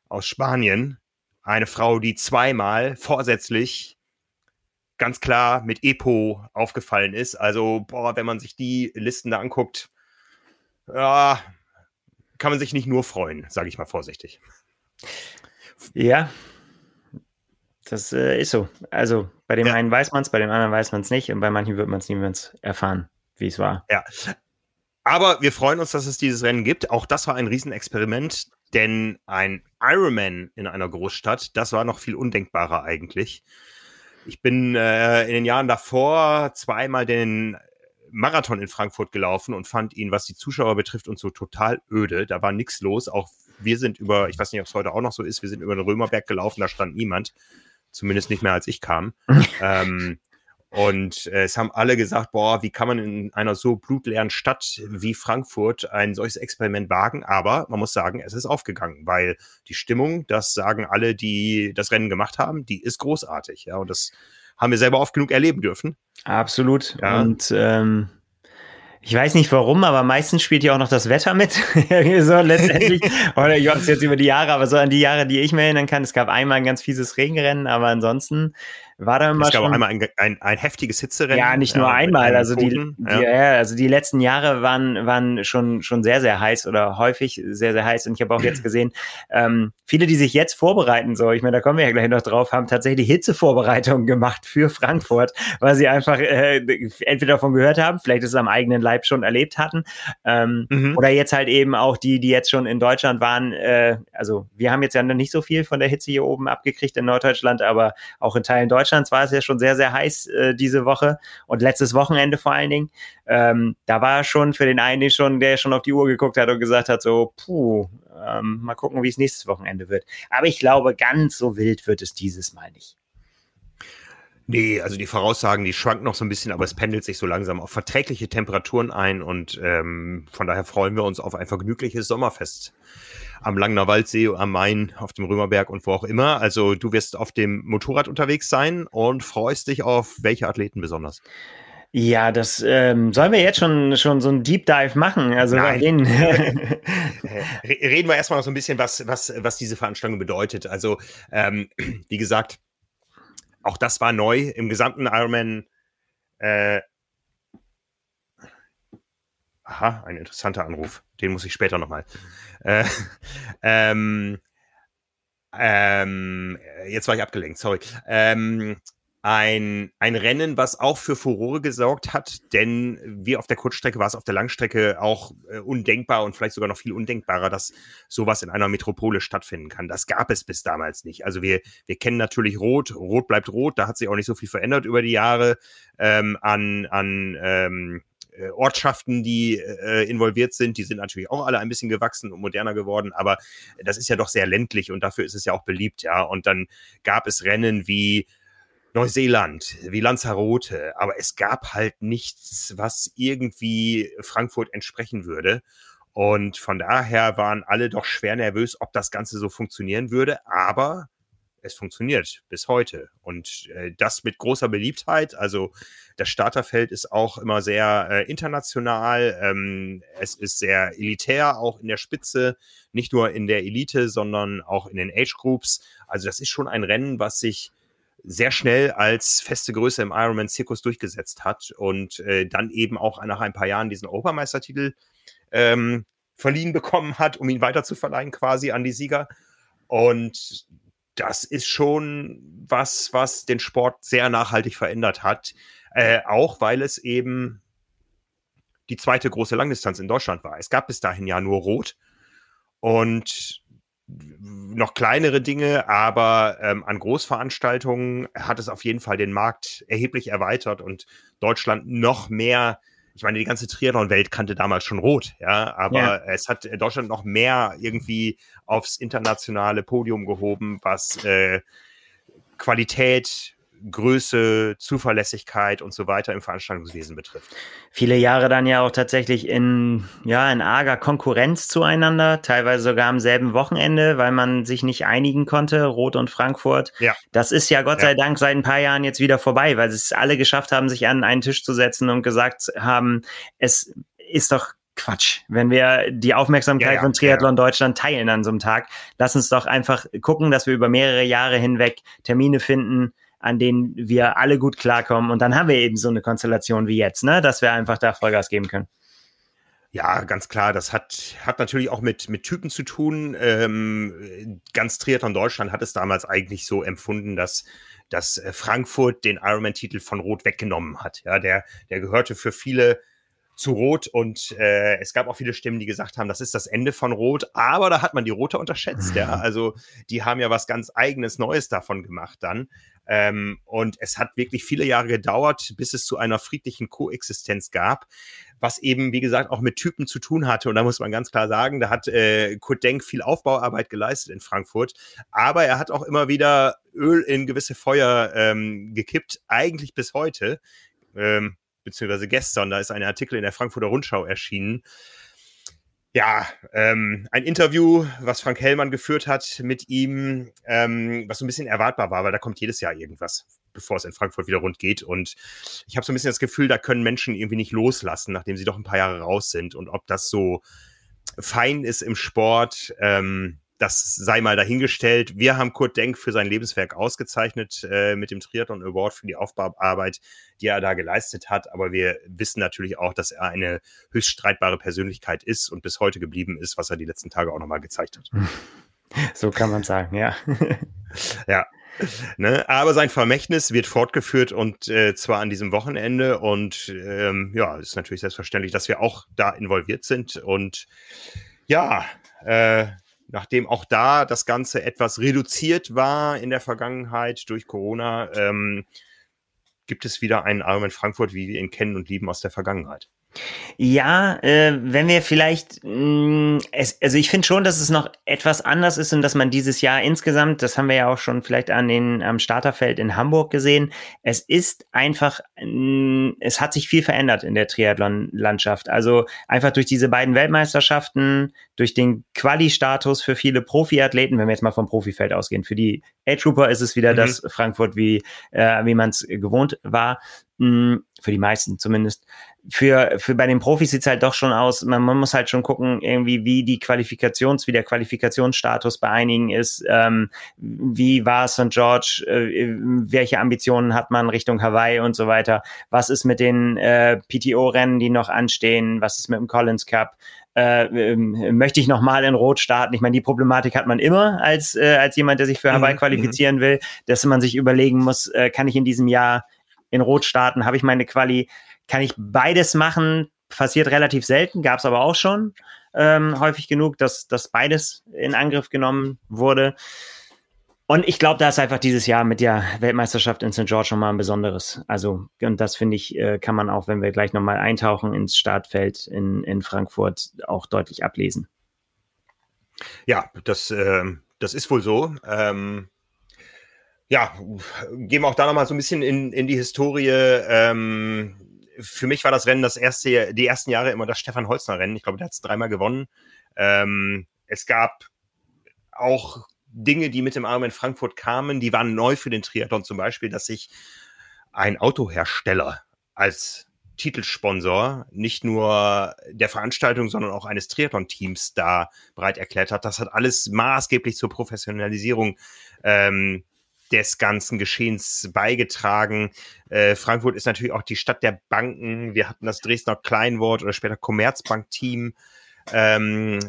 aus Spanien. Eine Frau, die zweimal vorsätzlich ganz klar mit Epo aufgefallen ist. Also, boah, wenn man sich die Listen da anguckt, ja, kann man sich nicht nur freuen, sage ich mal vorsichtig. Ja. Das äh, ist so. Also bei dem ja. einen weiß man es, bei dem anderen weiß man es nicht und bei manchen wird man es niemals erfahren, wie es war. Ja. Aber wir freuen uns, dass es dieses Rennen gibt. Auch das war ein Riesenexperiment, denn ein Ironman in einer Großstadt, das war noch viel undenkbarer eigentlich. Ich bin äh, in den Jahren davor zweimal den Marathon in Frankfurt gelaufen und fand ihn, was die Zuschauer betrifft, und so total öde. Da war nichts los. Auch wir sind über, ich weiß nicht, ob es heute auch noch so ist, wir sind über den Römerberg gelaufen, da stand niemand. Zumindest nicht mehr, als ich kam. [LAUGHS] ähm, und äh, es haben alle gesagt, boah, wie kann man in einer so blutleeren Stadt wie Frankfurt ein solches Experiment wagen? Aber man muss sagen, es ist aufgegangen, weil die Stimmung, das sagen alle, die das Rennen gemacht haben, die ist großartig. Ja, und das haben wir selber oft genug erleben dürfen. Absolut. Ja. Und ähm, ich weiß nicht warum, aber meistens spielt ja auch noch das Wetter mit. [LAUGHS] so letztendlich. [LAUGHS] Oder ich weiß jetzt über die Jahre, aber so an die Jahre, die ich mir erinnern kann. Es gab einmal ein ganz fieses Regenrennen, aber ansonsten war da immer es gab schon, einmal ein, ein, ein heftiges Hitzerennen. Ja, nicht nur ja, einmal. Also die, die ja. also die letzten Jahre waren, waren schon, schon sehr, sehr heiß oder häufig sehr, sehr heiß. Und ich habe auch jetzt [CLEARS THROAT] gesehen, ähm, viele, die sich jetzt vorbereiten, so, ich meine, da kommen wir ja gleich noch drauf, haben tatsächlich Hitzevorbereitungen gemacht für Frankfurt, weil sie einfach äh, entweder davon gehört haben, vielleicht es am eigenen Leib schon erlebt hatten, ähm, mhm. oder jetzt halt eben auch die, die jetzt schon in Deutschland waren. Äh, also wir haben jetzt ja noch nicht so viel von der Hitze hier oben abgekriegt in Norddeutschland, aber auch in Teilen Deutschlands Deutschlands war es ja schon sehr, sehr heiß äh, diese Woche und letztes Wochenende vor allen Dingen. Ähm, da war schon für den einen schon, der schon auf die Uhr geguckt hat und gesagt hat, so, puh, ähm, mal gucken, wie es nächstes Wochenende wird. Aber ich glaube, ganz so wild wird es dieses Mal nicht. Nee, also die Voraussagen, die schwanken noch so ein bisschen, aber es pendelt sich so langsam auf verträgliche Temperaturen ein und ähm, von daher freuen wir uns auf ein vergnügliches Sommerfest am Langner Waldsee, am Main, auf dem Römerberg und wo auch immer. Also du wirst auf dem Motorrad unterwegs sein und freust dich auf welche Athleten besonders? Ja, das ähm, sollen wir jetzt schon schon so ein Deep Dive machen. Also Nein. [LAUGHS] [LAUGHS] reden wir erstmal noch so ein bisschen, was was was diese Veranstaltung bedeutet. Also ähm, wie gesagt, auch das war neu im gesamten Ironman. Äh, aha, ein interessanter Anruf. Den muss ich später nochmal. Äh, [LAUGHS] ähm, ähm, jetzt war ich abgelenkt, sorry. Ähm, ein, ein Rennen, was auch für Furore gesorgt hat, denn wie auf der Kurzstrecke war es auf der Langstrecke auch äh, undenkbar und vielleicht sogar noch viel undenkbarer, dass sowas in einer Metropole stattfinden kann. Das gab es bis damals nicht. Also wir, wir kennen natürlich Rot, Rot bleibt Rot, da hat sich auch nicht so viel verändert über die Jahre ähm, an, an ähm, äh, Ortschaften, die äh, involviert sind, die sind natürlich auch alle ein bisschen gewachsen und moderner geworden, aber das ist ja doch sehr ländlich und dafür ist es ja auch beliebt, ja. Und dann gab es Rennen wie Neuseeland, wie Lanzarote, aber es gab halt nichts, was irgendwie Frankfurt entsprechen würde. Und von daher waren alle doch schwer nervös, ob das Ganze so funktionieren würde. Aber es funktioniert bis heute. Und äh, das mit großer Beliebtheit. Also das Starterfeld ist auch immer sehr äh, international. Ähm, es ist sehr elitär, auch in der Spitze, nicht nur in der Elite, sondern auch in den Age Groups. Also das ist schon ein Rennen, was sich sehr schnell als feste Größe im Ironman-Zirkus durchgesetzt hat und äh, dann eben auch nach ein paar Jahren diesen Europameistertitel ähm, verliehen [LAUGHS] bekommen hat, um ihn weiter zu verleihen quasi an die Sieger. Und das ist schon was, was den Sport sehr nachhaltig verändert hat. Äh, auch weil es eben die zweite große Langdistanz in Deutschland war. Es gab bis dahin ja nur Rot und noch kleinere Dinge, aber ähm, an Großveranstaltungen hat es auf jeden Fall den Markt erheblich erweitert und Deutschland noch mehr ich meine, die ganze Triathlon-Welt kannte damals schon Rot, ja, aber ja. es hat Deutschland noch mehr irgendwie aufs internationale Podium gehoben, was äh, Qualität, Größe, Zuverlässigkeit und so weiter im Veranstaltungswesen betrifft. Viele Jahre dann ja auch tatsächlich in, ja, in arger Konkurrenz zueinander, teilweise sogar am selben Wochenende, weil man sich nicht einigen konnte, Rot und Frankfurt. Ja. Das ist ja Gott ja. sei Dank seit ein paar Jahren jetzt wieder vorbei, weil es alle geschafft haben, sich an einen Tisch zu setzen und gesagt haben, es ist doch Quatsch. Wenn wir die Aufmerksamkeit ja, ja, von Triathlon ja. Deutschland teilen an so einem Tag, lass uns doch einfach gucken, dass wir über mehrere Jahre hinweg Termine finden, an denen wir alle gut klarkommen. Und dann haben wir eben so eine Konstellation wie jetzt, ne? dass wir einfach da Vollgas geben können. Ja, ganz klar. Das hat, hat natürlich auch mit, mit Typen zu tun. Ähm, ganz Triathlon Deutschland hat es damals eigentlich so empfunden, dass, dass äh, Frankfurt den Ironman-Titel von Rot weggenommen hat. Ja, der, der gehörte für viele zu Rot und äh, es gab auch viele Stimmen, die gesagt haben, das ist das Ende von Rot, aber da hat man die Rote unterschätzt, ja. [LAUGHS] Also die haben ja was ganz eigenes Neues davon gemacht dann. Ähm, und es hat wirklich viele Jahre gedauert, bis es zu einer friedlichen Koexistenz gab, was eben, wie gesagt, auch mit Typen zu tun hatte. Und da muss man ganz klar sagen, da hat äh, Kurt Denk viel Aufbauarbeit geleistet in Frankfurt. Aber er hat auch immer wieder Öl in gewisse Feuer ähm, gekippt, eigentlich bis heute. Ähm, beziehungsweise gestern, da ist ein Artikel in der Frankfurter Rundschau erschienen, ja, ähm, ein Interview, was Frank Hellmann geführt hat mit ihm, ähm, was so ein bisschen erwartbar war, weil da kommt jedes Jahr irgendwas, bevor es in Frankfurt wieder rund geht. Und ich habe so ein bisschen das Gefühl, da können Menschen irgendwie nicht loslassen, nachdem sie doch ein paar Jahre raus sind. Und ob das so fein ist im Sport, ähm, das sei mal dahingestellt. Wir haben Kurt Denk für sein Lebenswerk ausgezeichnet äh, mit dem Triathlon Award für die Aufbauarbeit, die er da geleistet hat. Aber wir wissen natürlich auch, dass er eine höchst streitbare Persönlichkeit ist und bis heute geblieben ist, was er die letzten Tage auch nochmal gezeigt hat. [LAUGHS] So kann man sagen, ja. [LAUGHS] ja. Ne? Aber sein Vermächtnis wird fortgeführt und äh, zwar an diesem Wochenende. Und ähm, ja, ist natürlich selbstverständlich, dass wir auch da involviert sind. Und ja, äh, nachdem auch da das Ganze etwas reduziert war in der Vergangenheit durch Corona, ähm, gibt es wieder einen Ironman Frankfurt, wie wir ihn kennen und lieben aus der Vergangenheit. Ja, äh, wenn wir vielleicht, mh, mm, es, also ich finde schon, dass es noch etwas anders ist und dass man dieses Jahr insgesamt, das haben wir ja auch schon vielleicht an den am Starterfeld in Hamburg gesehen, es ist einfach, mh, mm, es hat sich viel verändert in der Triathlon-Landschaft. Also einfach durch diese beiden Weltmeisterschaften, durch den Quali-Status für viele Profiathleten, wenn wir jetzt mal vom Profifeld ausgehen, für die Age-Trooper ist es wieder mhm. das Frankfurt, wie, äh, wie man es gewohnt war, mh, mm, für die meisten zumindest für, für bei den Profis sieht's halt doch schon aus, man, man muss halt schon gucken, irgendwie, wie die Qualifikations, wie der Qualifikationsstatus bei einigen ist, ähm, wie war St. George, äh, welche Ambitionen hat man Richtung Hawaii und so weiter, was ist mit den äh, PTO-Rennen, die noch anstehen, was ist mit dem Collins Cup, äh, ähm, möchte ich nochmal in Rot starten? Ich meine, die Problematik hat man immer als, äh, als jemand, der sich für Hawaii mhm, qualifizieren will, dass man sich überlegen muss, äh, kann ich in diesem Jahr in Rot starten, habe ich meine Quali kann ich beides machen, passiert relativ selten, gab es aber auch schon ähm, häufig genug, dass, dass beides in Angriff genommen wurde. Und ich glaube, da ist einfach dieses Jahr mit der Weltmeisterschaft in St. George nochmal ein besonderes. Also, und das finde ich, äh, kann man auch, wenn wir gleich nochmal eintauchen ins Startfeld in, in Frankfurt, auch deutlich ablesen. Ja, das, äh, das ist wohl so. Ähm, ja, gehen wir auch da nochmal so ein bisschen in, in die Historie. Ähm, für mich war das Rennen das erste, die ersten Jahre immer das Stefan Holzner Rennen. Ich glaube, der hat es dreimal gewonnen. Ähm, es gab auch Dinge, die mit dem Arm in Frankfurt kamen, die waren neu für den Triathlon zum Beispiel, dass sich ein Autohersteller als Titelsponsor nicht nur der Veranstaltung, sondern auch eines Triathlon-Teams da bereit erklärt hat. Das hat alles maßgeblich zur Professionalisierung ähm, des ganzen Geschehens beigetragen. Äh, Frankfurt ist natürlich auch die Stadt der Banken. Wir hatten das Dresdner Kleinwort oder später Commerzbank-Team, ähm,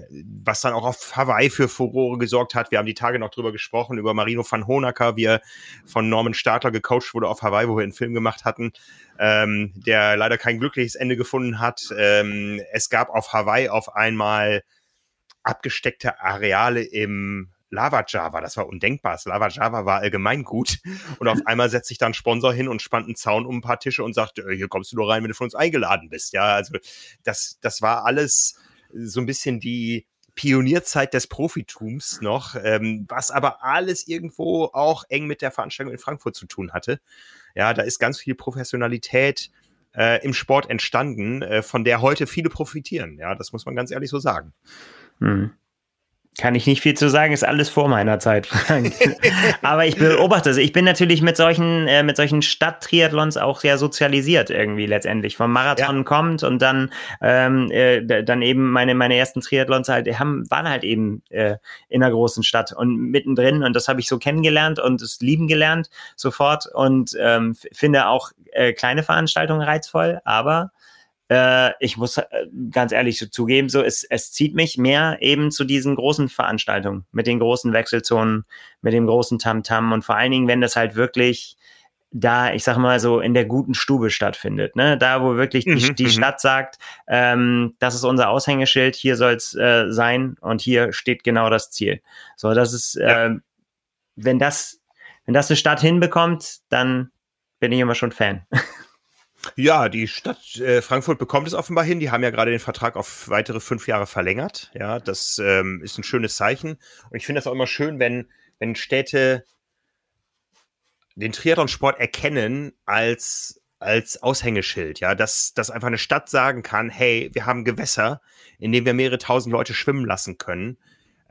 was dann auch auf Hawaii für Furore gesorgt hat. Wir haben die Tage noch drüber gesprochen, über Marino van Honacker, wie er von Norman Stadler gecoacht wurde auf Hawaii, wo wir einen Film gemacht hatten, ähm, der leider kein glückliches Ende gefunden hat. Ähm, es gab auf Hawaii auf einmal abgesteckte Areale im Lava Java, das war undenkbar. Lava Java war allgemein gut. Und auf einmal setzt sich dann Sponsor hin und spannt einen Zaun um ein paar Tische und sagt, äh, hier kommst du nur rein, wenn du von uns eingeladen bist. Ja, also das, das war alles so ein bisschen die Pionierzeit des Profitums noch, ähm, was aber alles irgendwo auch eng mit der Veranstaltung in Frankfurt zu tun hatte. Ja, da ist ganz viel Professionalität äh, im Sport entstanden, äh, von der heute viele profitieren. Ja, das muss man ganz ehrlich so sagen. Mhm. Kann ich nicht viel zu sagen, ist alles vor meiner Zeit. [LAUGHS] Aber ich beobachte es. Ich bin natürlich mit solchen, äh, mit solchen Stadttriathlons auch sehr sozialisiert irgendwie letztendlich. Vom Marathon ja. kommt und dann, ähm, äh, dann eben meine, meine ersten Triathlons halt haben, waren halt eben äh, in einer großen Stadt und mittendrin. Und das habe ich so kennengelernt und es lieben gelernt sofort und ähm, finde auch äh, kleine Veranstaltungen reizvoll, aber äh, ich muss äh, ganz ehrlich zugeben, so es, es zieht mich mehr eben zu diesen großen Veranstaltungen mit den großen Wechselzonen, mit dem großen Tamtam -Tam und vor allen Dingen, wenn das halt wirklich da, ich sag mal so, in der guten Stube stattfindet. Ne? Da, wo wirklich die, mhm, die mhm. Stadt sagt, ähm, das ist unser Aushängeschild, hier soll's äh, sein und hier steht genau das Ziel. So, das ist, ja. äh, wenn das, wenn das eine Stadt hinbekommt, dann bin ich immer schon Fan. [LAUGHS] Ja, die Stadt äh, Frankfurt bekommt es offenbar hin. Die haben ja gerade den Vertrag auf weitere fünf Jahre verlängert. Ja, das ähm, ist ein schönes Zeichen. Und ich finde das auch immer schön, wenn, wenn Städte den Triathlon-Sport erkennen als, als Aushängeschild. Ja, dass, dass einfach eine Stadt sagen kann, hey, wir haben Gewässer, in denen wir mehrere tausend Leute schwimmen lassen können.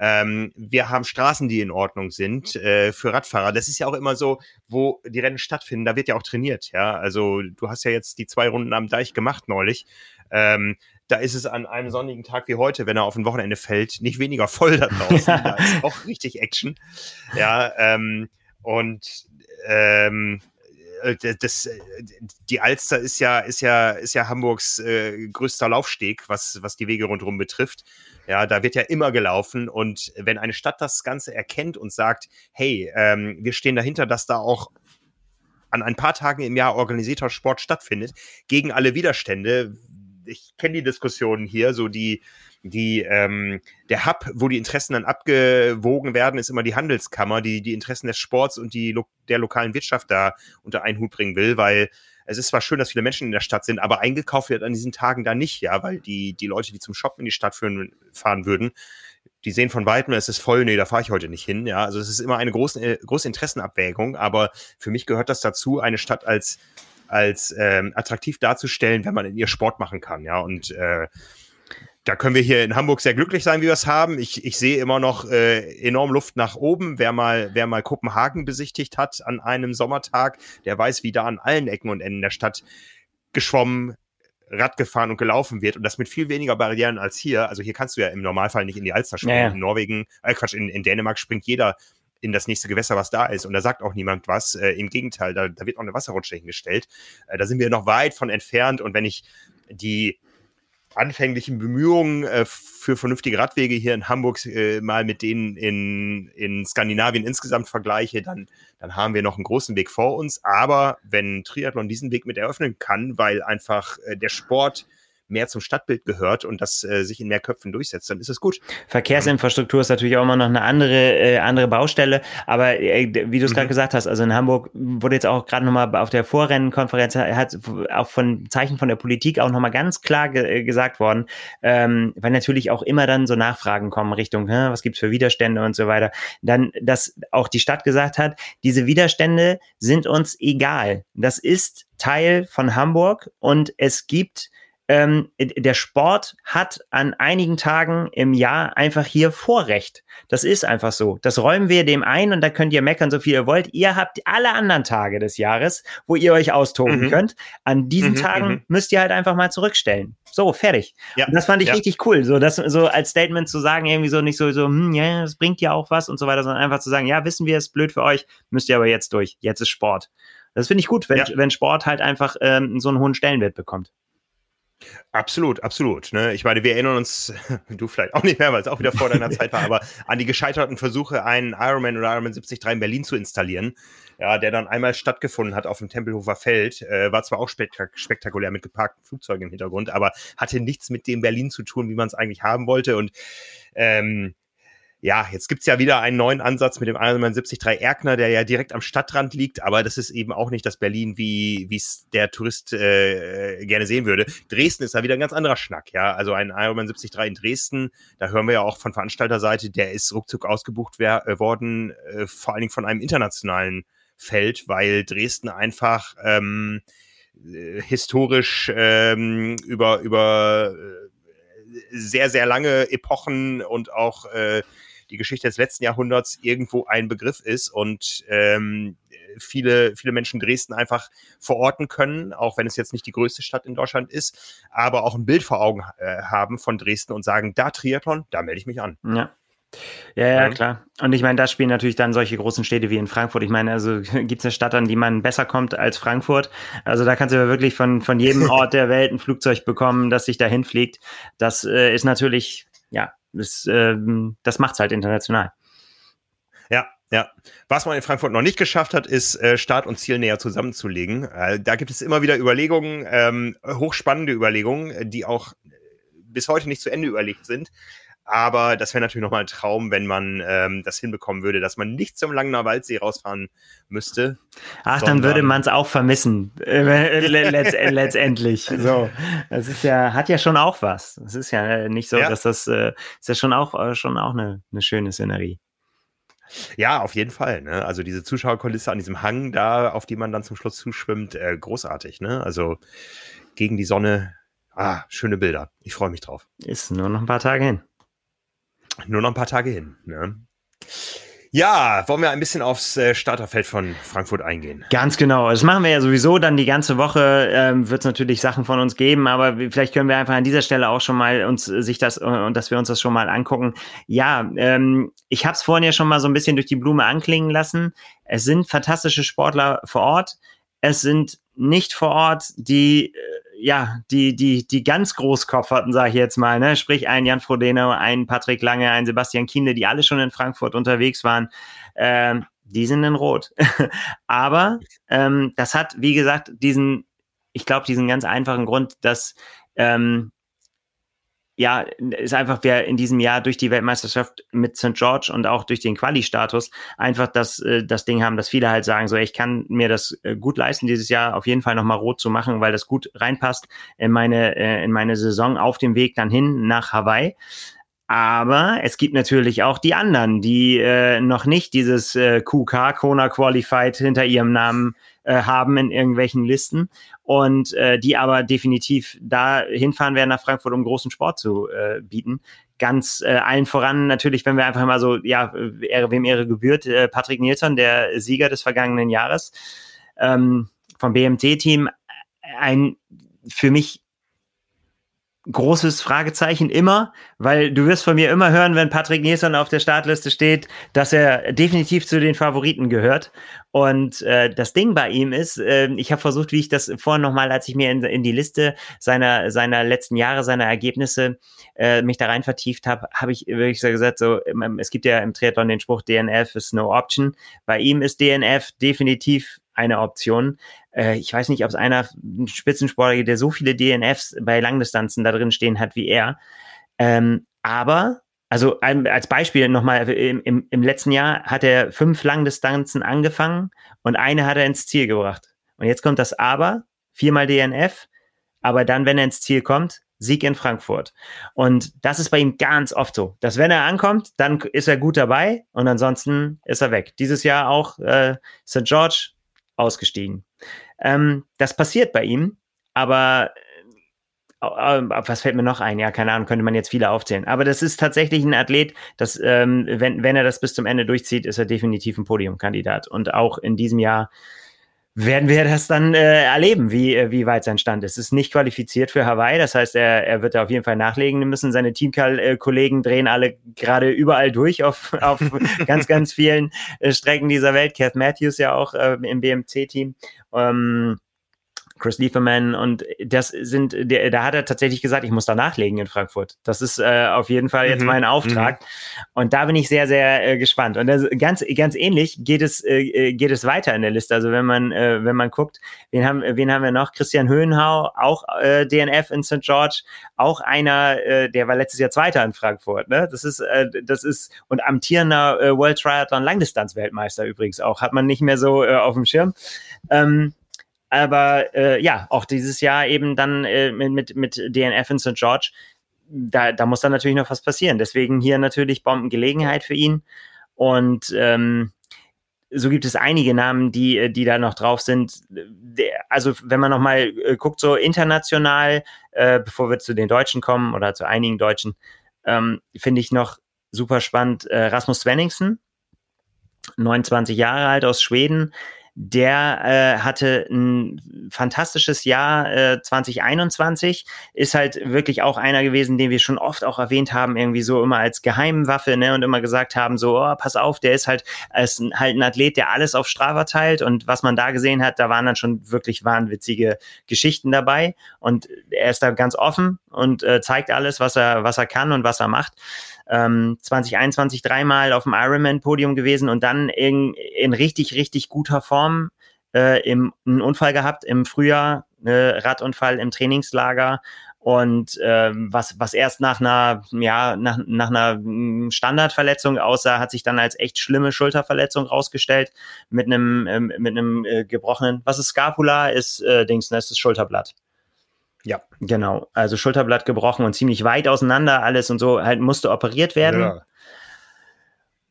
Ähm, wir haben Straßen, die in Ordnung sind äh, für Radfahrer. Das ist ja auch immer so, wo die Rennen stattfinden. Da wird ja auch trainiert. Ja, also du hast ja jetzt die zwei Runden am Deich gemacht neulich. Ähm, da ist es an einem sonnigen Tag wie heute, wenn er auf ein Wochenende fällt, nicht weniger voll da draußen. da [LAUGHS] ist auch richtig Action. Ja, ähm, und ähm, äh, das, die Alster ist ja, ist ja, ist ja Hamburgs äh, größter Laufsteg, was, was die Wege rundherum betrifft. Ja, da wird ja immer gelaufen. Und wenn eine Stadt das Ganze erkennt und sagt, hey, ähm, wir stehen dahinter, dass da auch an ein paar Tagen im Jahr organisierter Sport stattfindet, gegen alle Widerstände. Ich kenne die Diskussionen hier, so die, die, ähm, der Hub, wo die Interessen dann abgewogen werden, ist immer die Handelskammer, die die Interessen des Sports und die der lokalen Wirtschaft da unter einen Hut bringen will, weil es ist zwar schön, dass viele Menschen in der Stadt sind, aber eingekauft wird an diesen Tagen da nicht, ja, weil die, die Leute, die zum Shoppen in die Stadt führen, fahren würden, die sehen von weitem, es ist voll, nee, da fahre ich heute nicht hin, ja. Also es ist immer eine große, äh, große Interessenabwägung, aber für mich gehört das dazu, eine Stadt als, als ähm, attraktiv darzustellen, wenn man in ihr Sport machen kann, ja. Und äh, da können wir hier in Hamburg sehr glücklich sein, wie wir es haben. Ich, ich sehe immer noch äh, enorm Luft nach oben. Wer mal, wer mal Kopenhagen besichtigt hat an einem Sommertag, der weiß, wie da an allen Ecken und Enden der Stadt geschwommen, Rad gefahren und gelaufen wird und das mit viel weniger Barrieren als hier. Also hier kannst du ja im Normalfall nicht in die Alster springen. Ja, In Norwegen, äh Quatsch, in, in Dänemark springt jeder in das nächste Gewässer, was da ist. Und da sagt auch niemand was. Äh, Im Gegenteil, da, da wird auch eine Wasserrutsche hingestellt. Äh, da sind wir noch weit von entfernt. Und wenn ich die anfänglichen Bemühungen äh, für vernünftige Radwege hier in Hamburg äh, mal mit denen in, in Skandinavien insgesamt vergleiche, dann, dann haben wir noch einen großen Weg vor uns. Aber wenn Triathlon diesen Weg mit eröffnen kann, weil einfach äh, der Sport mehr zum Stadtbild gehört und das äh, sich in mehr Köpfen durchsetzt, dann ist es gut. Verkehrsinfrastruktur ist natürlich auch immer noch eine andere, äh, andere Baustelle, aber äh, wie du es mhm. gerade gesagt hast, also in Hamburg wurde jetzt auch gerade nochmal auf der Vorrennenkonferenz hat auch von Zeichen von der Politik auch nochmal ganz klar ge äh, gesagt worden, ähm, weil natürlich auch immer dann so Nachfragen kommen Richtung, hä, was gibt's für Widerstände und so weiter, dann, dass auch die Stadt gesagt hat, diese Widerstände sind uns egal. Das ist Teil von Hamburg und es gibt ähm, der Sport hat an einigen Tagen im Jahr einfach hier Vorrecht. Das ist einfach so. Das räumen wir dem ein und da könnt ihr meckern, so viel ihr wollt. Ihr habt alle anderen Tage des Jahres, wo ihr euch austoben mhm. könnt. An diesen mhm, Tagen mhm. müsst ihr halt einfach mal zurückstellen. So, fertig. Ja. Und das fand ich ja. richtig cool. So, das so als Statement zu sagen, irgendwie so nicht so, so, hm, ja, das bringt ja auch was und so weiter, sondern einfach zu sagen, ja, wissen wir, es ist blöd für euch, müsst ihr aber jetzt durch. Jetzt ist Sport. Das finde ich gut, wenn, ja. wenn Sport halt einfach ähm, so einen hohen Stellenwert bekommt. Absolut, absolut. Ne? Ich meine, wir erinnern uns, [LAUGHS] du vielleicht auch nicht mehr, weil es auch wieder vor deiner [LAUGHS] Zeit war, aber an die gescheiterten Versuche, einen Ironman oder Ironman 73 in Berlin zu installieren, ja, der dann einmal stattgefunden hat auf dem Tempelhofer Feld. Äh, war zwar auch spektak spektakulär mit geparkten Flugzeugen im Hintergrund, aber hatte nichts mit dem Berlin zu tun, wie man es eigentlich haben wollte. Und ähm, ja, jetzt gibt's ja wieder einen neuen Ansatz mit dem Ironman 73 Erkner, der ja direkt am Stadtrand liegt, aber das ist eben auch nicht das Berlin, wie es der Tourist äh, gerne sehen würde. Dresden ist da wieder ein ganz anderer Schnack, ja. Also ein Ironman 73 in Dresden, da hören wir ja auch von Veranstalterseite, der ist ruckzuck ausgebucht wer, äh, worden, äh, vor allen Dingen von einem internationalen Feld, weil Dresden einfach ähm, äh, historisch ähm, über über äh, sehr, sehr lange Epochen und auch äh, die Geschichte des letzten Jahrhunderts irgendwo ein Begriff ist und ähm, viele, viele Menschen Dresden einfach verorten können, auch wenn es jetzt nicht die größte Stadt in Deutschland ist, aber auch ein Bild vor Augen äh, haben von Dresden und sagen, da Triathlon, da melde ich mich an. Ja. Ja, ja, klar. Und ich meine, da spielen natürlich dann solche großen Städte wie in Frankfurt. Ich meine, also [LAUGHS] gibt es eine Stadt, an die man besser kommt als Frankfurt. Also da kannst du ja wirklich von, von jedem [LAUGHS] Ort der Welt ein Flugzeug bekommen, das sich dahin fliegt. Das äh, ist natürlich, ja, das, äh, das macht es halt international. Ja, ja. Was man in Frankfurt noch nicht geschafft hat, ist äh, Start und Ziel näher zusammenzulegen. Äh, da gibt es immer wieder Überlegungen, ähm, hochspannende Überlegungen, die auch bis heute nicht zu Ende überlegt sind. Aber das wäre natürlich nochmal ein Traum, wenn man ähm, das hinbekommen würde, dass man nicht zum Langener Waldsee rausfahren müsste. Ach, dann würde man es auch vermissen, äh, [LAUGHS] letzt, letztendlich. [LAUGHS] So, das ist ja, hat ja schon auch was. Es ist ja äh, nicht so, ja. dass das äh, ist ja schon auch äh, schon auch eine, eine schöne Szenerie. Ja, auf jeden Fall. Ne? Also diese Zuschauerkulisse an diesem Hang da, auf die man dann zum Schluss zuschwimmt, äh, großartig. Ne? Also gegen die Sonne, ah, schöne Bilder. Ich freue mich drauf. Ist nur noch ein paar Tage hin. Nur noch ein paar Tage hin. Ne? Ja, wollen wir ein bisschen aufs äh, Starterfeld von Frankfurt eingehen? Ganz genau. Das machen wir ja sowieso dann die ganze Woche. Ähm, Wird es natürlich Sachen von uns geben, aber vielleicht können wir einfach an dieser Stelle auch schon mal uns äh, sich das äh, und dass wir uns das schon mal angucken. Ja, ähm, ich habe es vorhin ja schon mal so ein bisschen durch die Blume anklingen lassen. Es sind fantastische Sportler vor Ort. Es sind nicht vor Ort die ja, die, die, die ganz Großkopferten, sage ich jetzt mal, ne? sprich ein Jan Frodeno, ein Patrick Lange, ein Sebastian Kienle, die alle schon in Frankfurt unterwegs waren, ähm, die sind in Rot. [LAUGHS] Aber ähm, das hat, wie gesagt, diesen, ich glaube, diesen ganz einfachen Grund, dass ähm, ja, ist einfach wir in diesem Jahr durch die Weltmeisterschaft mit St. George und auch durch den Quali-Status einfach das, äh, das Ding haben, dass viele halt sagen, so, ich kann mir das äh, gut leisten, dieses Jahr auf jeden Fall nochmal rot zu machen, weil das gut reinpasst in meine, äh, in meine Saison auf dem Weg dann hin nach Hawaii. Aber es gibt natürlich auch die anderen, die äh, noch nicht dieses äh, QK, Kona Qualified, hinter ihrem Namen äh, haben in irgendwelchen Listen und äh, die aber definitiv da hinfahren werden nach Frankfurt, um großen Sport zu äh, bieten. Ganz äh, allen voran natürlich, wenn wir einfach mal so, ja, Ehre, wem Ehre gebührt, äh, Patrick Nilsson, der Sieger des vergangenen Jahres ähm, vom BMT-Team, ein für mich großes Fragezeichen immer, weil du wirst von mir immer hören, wenn Patrick Nielsen auf der Startliste steht, dass er definitiv zu den Favoriten gehört. Und äh, das Ding bei ihm ist, äh, ich habe versucht, wie ich das vorhin nochmal, als ich mir in, in, die Liste seiner, seiner letzten Jahre, seiner Ergebnisse äh, mich da rein vertieft habe, habe ich wirklich so gesagt, so, es gibt ja im Triathlon den Spruch, DNF ist no option. Bei ihm ist DNF definitiv eine Option. Äh, ich weiß nicht, ob es einer Spitzensportler gibt, der so viele DNFs bei Langdistanzen da drin stehen hat wie er. Ähm, aber, also ein, als Beispiel nochmal, im, im, im letzten Jahr hat er fünf Langdistanzen angefangen und eine hat er ins Ziel gebracht. Und jetzt kommt das Aber, viermal DNF, aber dann, wenn er ins Ziel kommt, Sieg in Frankfurt. Und das ist bei ihm ganz oft so, dass wenn er ankommt, dann ist er gut dabei und ansonsten ist er weg. Dieses Jahr auch äh, St. George ausgestiegen. Ähm, das passiert bei ihm, aber äh, äh, was fällt mir noch ein? Ja, keine Ahnung, könnte man jetzt viele aufzählen. Aber das ist tatsächlich ein Athlet, das, ähm, wenn, wenn er das bis zum Ende durchzieht, ist er definitiv ein Podiumkandidat. Und auch in diesem Jahr werden wir das dann äh, erleben, wie, äh, wie weit sein Stand ist. Es ist nicht qualifiziert für Hawaii, das heißt, er, er wird da auf jeden Fall nachlegen müssen. Seine Teamkollegen drehen alle gerade überall durch auf, [LAUGHS] auf ganz, ganz vielen äh, Strecken dieser Welt. Kath Matthews ja auch äh, im BMC-Team. Ähm, Chris Lieferman und das sind, der, da hat er tatsächlich gesagt, ich muss da nachlegen in Frankfurt. Das ist äh, auf jeden Fall jetzt mhm. mein Auftrag. Mhm. Und da bin ich sehr, sehr äh, gespannt. Und das, ganz, ganz ähnlich geht es, äh, äh geht es weiter in der Liste. Also wenn man, äh, wenn man guckt, wen haben, wen haben wir noch? Christian Höhenhau, auch äh, DNF in St. George, auch einer, äh, der war letztes Jahr Zweiter in Frankfurt. Ne? Das ist, äh, das ist und amtierender äh, World Triathlon Langdistanz-Weltmeister übrigens auch. Hat man nicht mehr so äh, auf dem Schirm. Ähm, aber äh, ja, auch dieses Jahr eben dann äh, mit, mit DNF in St. George, da, da muss dann natürlich noch was passieren. Deswegen hier natürlich Bombengelegenheit für ihn. Und ähm, so gibt es einige Namen, die, äh, die da noch drauf sind. Also wenn man nochmal äh, guckt, so international, äh, bevor wir zu den Deutschen kommen oder zu einigen Deutschen, ähm, finde ich noch super spannend äh, Rasmus Svenningsen, 29 Jahre alt aus Schweden, der äh, hatte ein fantastisches Jahr äh, 2021, ist halt wirklich auch einer gewesen, den wir schon oft auch erwähnt haben, irgendwie so immer als Geheimwaffe, ne, und immer gesagt haben, so, oh, pass auf, der ist halt, ist halt ein Athlet, der alles auf Strava teilt. Und was man da gesehen hat, da waren dann schon wirklich wahnwitzige Geschichten dabei. Und er ist da ganz offen und äh, zeigt alles, was er, was er kann und was er macht ähm, 2021 dreimal auf dem Ironman-Podium gewesen und dann in, in richtig, richtig guter Form äh, im, einen Unfall gehabt im Frühjahr, äh, Radunfall im Trainingslager und äh, was, was erst nach einer, ja, nach, nach einer Standardverletzung aussah, hat sich dann als echt schlimme Schulterverletzung rausgestellt mit einem, äh, mit einem äh, gebrochenen, was ist Scapula, ist äh, Dings, das ist das Schulterblatt. Ja, genau. Also Schulterblatt gebrochen und ziemlich weit auseinander alles und so, halt musste operiert werden. Ja.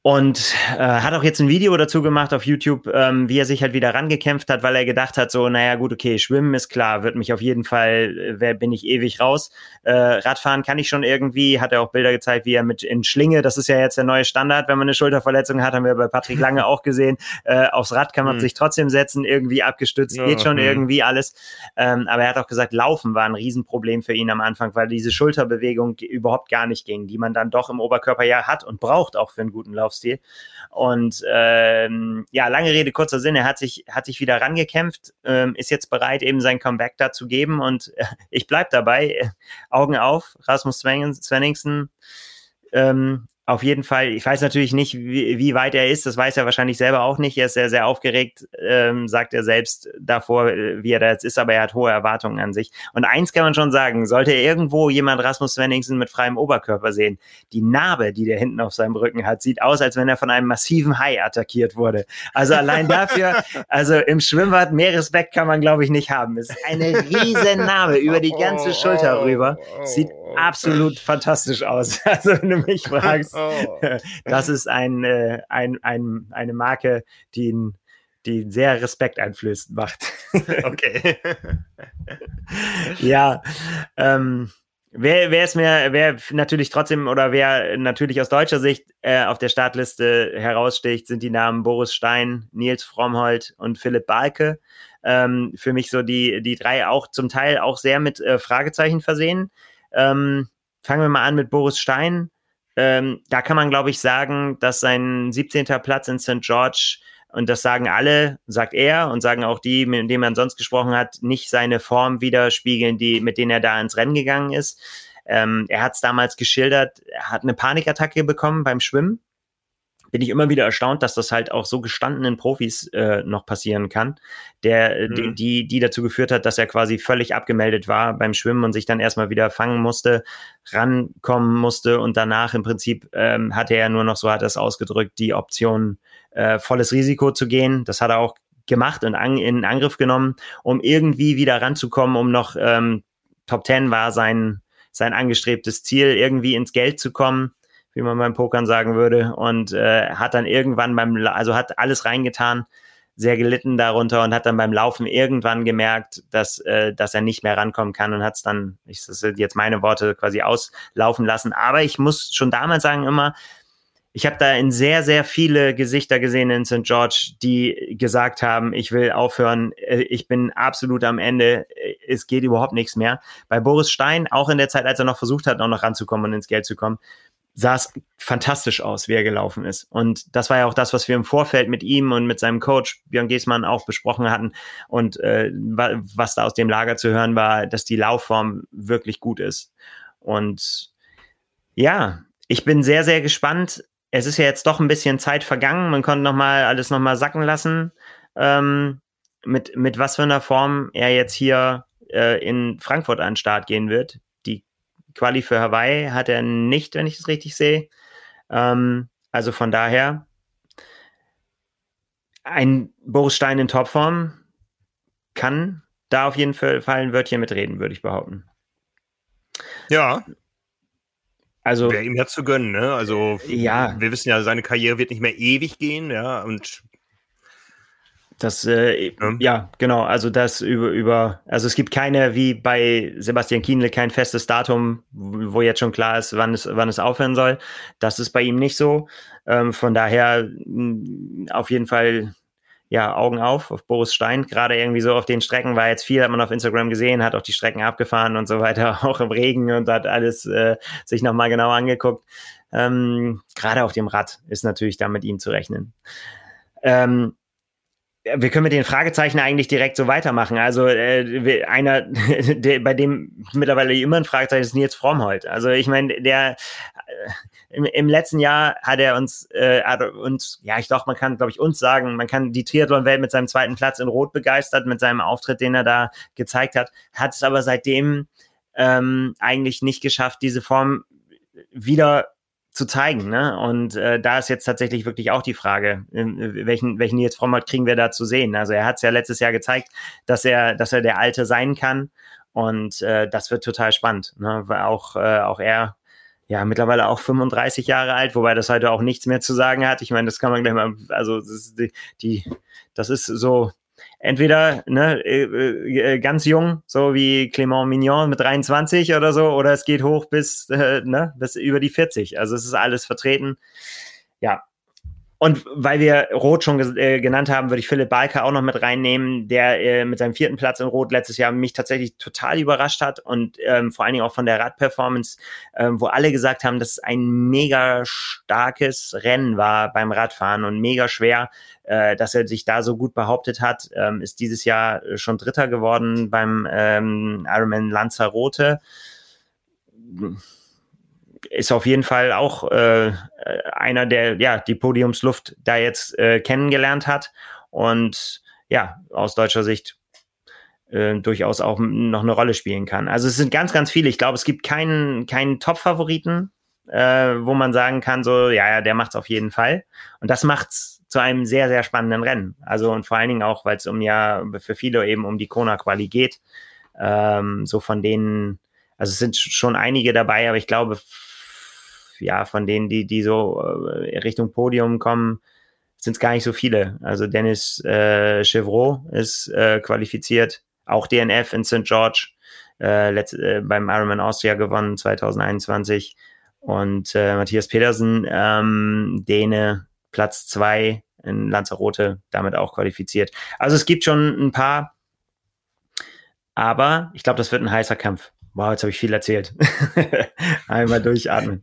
Und äh, hat auch jetzt ein Video dazu gemacht auf YouTube, ähm, wie er sich halt wieder rangekämpft hat, weil er gedacht hat, so, naja, gut, okay, Schwimmen ist klar, wird mich auf jeden Fall, äh, wer bin ich ewig raus. Äh, Radfahren kann ich schon irgendwie, hat er auch Bilder gezeigt, wie er mit in Schlinge, das ist ja jetzt der neue Standard, wenn man eine Schulterverletzung hat, haben wir bei Patrick [LAUGHS] Lange auch gesehen. Äh, aufs Rad kann man mhm. sich trotzdem setzen, irgendwie abgestützt, geht schon mhm. irgendwie alles. Ähm, aber er hat auch gesagt, Laufen war ein Riesenproblem für ihn am Anfang, weil diese Schulterbewegung überhaupt gar nicht ging, die man dann doch im Oberkörper ja hat und braucht auch für einen guten Lauf Laufstil. Und ähm, ja, lange Rede, kurzer Sinn, er hat sich, hat sich wieder rangekämpft, ähm, ist jetzt bereit, eben sein Comeback da zu geben. Und äh, ich bleib dabei. Augen auf, Rasmus Svenningsen ähm, auf jeden Fall, ich weiß natürlich nicht, wie, wie, weit er ist, das weiß er wahrscheinlich selber auch nicht. Er ist sehr, sehr aufgeregt, ähm, sagt er selbst davor, äh, wie er da jetzt ist, aber er hat hohe Erwartungen an sich. Und eins kann man schon sagen, sollte irgendwo jemand Rasmus Svenningsen mit freiem Oberkörper sehen, die Narbe, die der hinten auf seinem Rücken hat, sieht aus, als wenn er von einem massiven Hai attackiert wurde. Also allein dafür, [LAUGHS] also im Schwimmbad mehr Respekt kann man, glaube ich, nicht haben. Es ist eine riesen Narbe über die ganze oh, Schulter rüber. Sieht absolut fantastisch aus. [LAUGHS] Also wenn du mich fragst, oh. [LAUGHS] das ist ein, äh, ein, ein, eine Marke, die die sehr respekteinflößend macht. [LAUGHS] okay. ja, ähm, Wer, wer ist mir, wer natürlich trotzdem oder wer natürlich aus deutscher Sicht äh, auf der Startliste heraussticht, sind die Namen Boris Stein, Nils Frommholt und Philipp Balke. Ähm, für mich so die, die drei auch zum Teil auch sehr mit äh, Fragezeichen versehen. Ähm, fangen wir mal an mit Boris Stein. Ähm, da kann man, glaube ich, sagen, dass sein 17. Platz in St. George, und das sagen alle, sagt er und sagen auch die, mit denen man sonst gesprochen hat, nicht seine Form widerspiegeln, die, mit denen er da ins Rennen gegangen ist. Ähm, er hat es damals geschildert, er hat eine Panikattacke bekommen beim Schwimmen bin ich immer wieder erstaunt, dass das halt auch so gestandenen Profis äh, noch passieren kann, der, äh, mhm. die, die dazu geführt hat, dass er quasi völlig abgemeldet war beim Schwimmen und sich dann erstmal wieder fangen musste, rankommen musste und danach im Prinzip ähm, hatte er nur noch, so hat er es ausgedrückt, die Option, äh, volles Risiko zu gehen. Das hat er auch gemacht und an, in Angriff genommen, um irgendwie wieder ranzukommen, um noch ähm, Top Ten war sein, sein angestrebtes Ziel, irgendwie ins Geld zu kommen wie man beim Pokern sagen würde, und äh, hat dann irgendwann beim, also hat alles reingetan, sehr gelitten darunter und hat dann beim Laufen irgendwann gemerkt, dass, äh, dass er nicht mehr rankommen kann und hat es dann, ich, das sind jetzt meine Worte, quasi auslaufen lassen. Aber ich muss schon damals sagen immer, ich habe da in sehr, sehr viele Gesichter gesehen in St. George, die gesagt haben, ich will aufhören, äh, ich bin absolut am Ende, äh, es geht überhaupt nichts mehr. Bei Boris Stein, auch in der Zeit, als er noch versucht hat, auch noch ranzukommen und ins Geld zu kommen, sah es fantastisch aus, wie er gelaufen ist. Und das war ja auch das, was wir im Vorfeld mit ihm und mit seinem Coach Björn Giesmann auch besprochen hatten. Und äh, was da aus dem Lager zu hören war, dass die Laufform wirklich gut ist. Und ja, ich bin sehr, sehr gespannt. Es ist ja jetzt doch ein bisschen Zeit vergangen. Man konnte noch mal alles noch mal sacken lassen. Ähm, mit, mit was für einer Form er jetzt hier äh, in Frankfurt an den Start gehen wird. Quali für Hawaii hat er nicht, wenn ich es richtig sehe. Ähm, also von daher ein Boris Stein in Topform kann da auf jeden Fall ein Wörtchen mitreden, würde ich behaupten. Ja. Also. Wäre ihm ja zu gönnen, ne? Also, ja. Wir wissen ja, seine Karriere wird nicht mehr ewig gehen, ja, und das, äh, ja. ja. genau. Also das über, über, also es gibt keine, wie bei Sebastian Kienle, kein festes Datum, wo jetzt schon klar ist, wann es, wann es aufhören soll. Das ist bei ihm nicht so. Ähm, von daher auf jeden Fall, ja, Augen auf auf Boris Stein, gerade irgendwie so auf den Strecken war jetzt viel, hat man auf Instagram gesehen, hat auch die Strecken abgefahren und so weiter, [LAUGHS] auch im Regen und hat alles äh, sich nochmal genau angeguckt. Ähm, gerade auf dem Rad ist natürlich da mit ihm zu rechnen. Ähm, wir können mit den Fragezeichen eigentlich direkt so weitermachen. Also äh, einer, [LAUGHS] der, bei dem mittlerweile immer ein Fragezeichen ist Nils Frommholt. Also ich meine, der äh, im, im, letzten Jahr hat er uns, äh, hat uns, ja, ich glaube, man kann, glaube ich, uns sagen, man kann die Triathlon-Welt mit seinem zweiten Platz in Rot begeistert, mit seinem Auftritt, den er da gezeigt hat, hat es aber seitdem ähm, eigentlich nicht geschafft, diese Form wieder zu zeigen. Ne? Und äh, da ist jetzt tatsächlich wirklich auch die Frage, welchen, welchen Nils Frommert kriegen wir da zu sehen? Also er hat es ja letztes Jahr gezeigt, dass er, dass er der Alte sein kann. Und äh, das wird total spannend. Ne? Weil auch, äh, auch er ja mittlerweile auch 35 Jahre alt, wobei das heute auch nichts mehr zu sagen hat. Ich meine, das kann man gleich mal, also das ist die, die das ist so entweder ne, äh, äh, ganz jung, so wie Clément Mignon mit 23 oder so, oder es geht hoch bis, äh, ne, bis über die 40. Also es ist alles vertreten. Ja, und weil wir Rot schon äh, genannt haben, würde ich Philipp Balker auch noch mit reinnehmen, der äh, mit seinem vierten Platz in Rot letztes Jahr mich tatsächlich total überrascht hat und ähm, vor allen Dingen auch von der Radperformance, ähm, wo alle gesagt haben, dass es ein mega starkes Rennen war beim Radfahren und mega schwer, äh, dass er sich da so gut behauptet hat, ähm, ist dieses Jahr schon Dritter geworden beim ähm, Ironman Lanzarote ist auf jeden Fall auch äh, einer, der ja die Podiumsluft da jetzt äh, kennengelernt hat und ja, aus deutscher Sicht äh, durchaus auch noch eine Rolle spielen kann. Also es sind ganz, ganz viele. Ich glaube, es gibt keinen, keinen Top-Favoriten, äh, wo man sagen kann, so, ja, ja, der macht's auf jeden Fall. Und das macht's zu einem sehr, sehr spannenden Rennen. Also und vor allen Dingen auch, weil es um ja für viele eben um die Kona-Quali geht. Ähm, so von denen, also es sind schon einige dabei, aber ich glaube, ja, von denen, die, die so äh, Richtung Podium kommen, sind es gar nicht so viele. Also Dennis äh, Chevreau ist äh, qualifiziert, auch DNF in St. George, äh, äh, beim Ironman Austria gewonnen 2021 und äh, Matthias Pedersen, ähm, Däne, Platz zwei in Lanzarote, damit auch qualifiziert. Also es gibt schon ein paar, aber ich glaube, das wird ein heißer Kampf. Wow, jetzt habe ich viel erzählt. [LAUGHS] Einmal durchatmen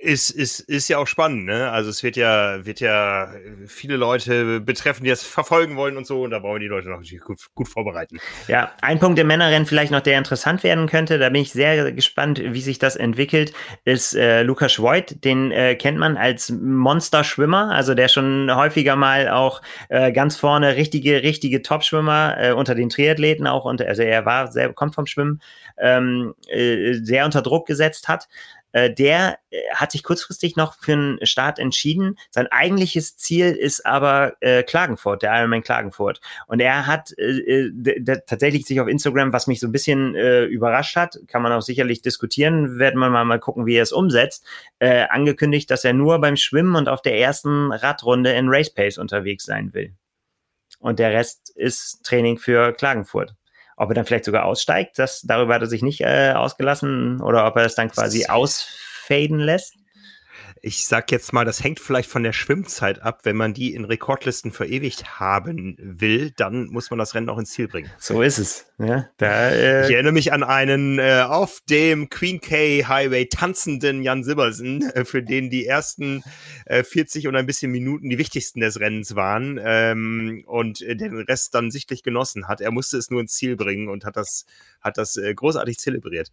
ist, ist, ist ja auch spannend, ne? Also es wird ja, wird ja viele Leute betreffen, die das verfolgen wollen und so, und da wollen wir die Leute noch gut, gut vorbereiten. Ja, ein Punkt im Männerrennen vielleicht noch, der interessant werden könnte, da bin ich sehr gespannt, wie sich das entwickelt, ist äh, Lukas Voigt, den äh, kennt man als Monsterschwimmer, also der schon häufiger mal auch äh, ganz vorne richtige, richtige Topschwimmer äh, unter den Triathleten auch, unter, also er war sehr, kommt vom Schwimmen, ähm, äh, sehr unter Druck gesetzt hat. Äh, der äh, hat sich kurzfristig noch für einen Start entschieden. Sein eigentliches Ziel ist aber äh, Klagenfurt, der Ironman Klagenfurt. Und er hat äh, äh tatsächlich sich auf Instagram, was mich so ein bisschen äh, überrascht hat, kann man auch sicherlich diskutieren, werden wir mal, mal gucken, wie er es umsetzt, äh, angekündigt, dass er nur beim Schwimmen und auf der ersten Radrunde in Race Pace unterwegs sein will. Und der Rest ist Training für Klagenfurt. Ob er dann vielleicht sogar aussteigt, das, darüber hat er sich nicht äh, ausgelassen oder ob er es dann quasi ausfaden lässt ich sag jetzt mal, das hängt vielleicht von der Schwimmzeit ab. Wenn man die in Rekordlisten verewigt haben will, dann muss man das Rennen auch ins Ziel bringen. So ist es. Ja, da, äh ich erinnere mich an einen äh, auf dem Queen K Highway tanzenden Jan Sibbersen, äh, für den die ersten äh, 40 und ein bisschen Minuten die wichtigsten des Rennens waren ähm, und äh, den Rest dann sichtlich genossen hat. Er musste es nur ins Ziel bringen und hat das, hat das äh, großartig zelebriert.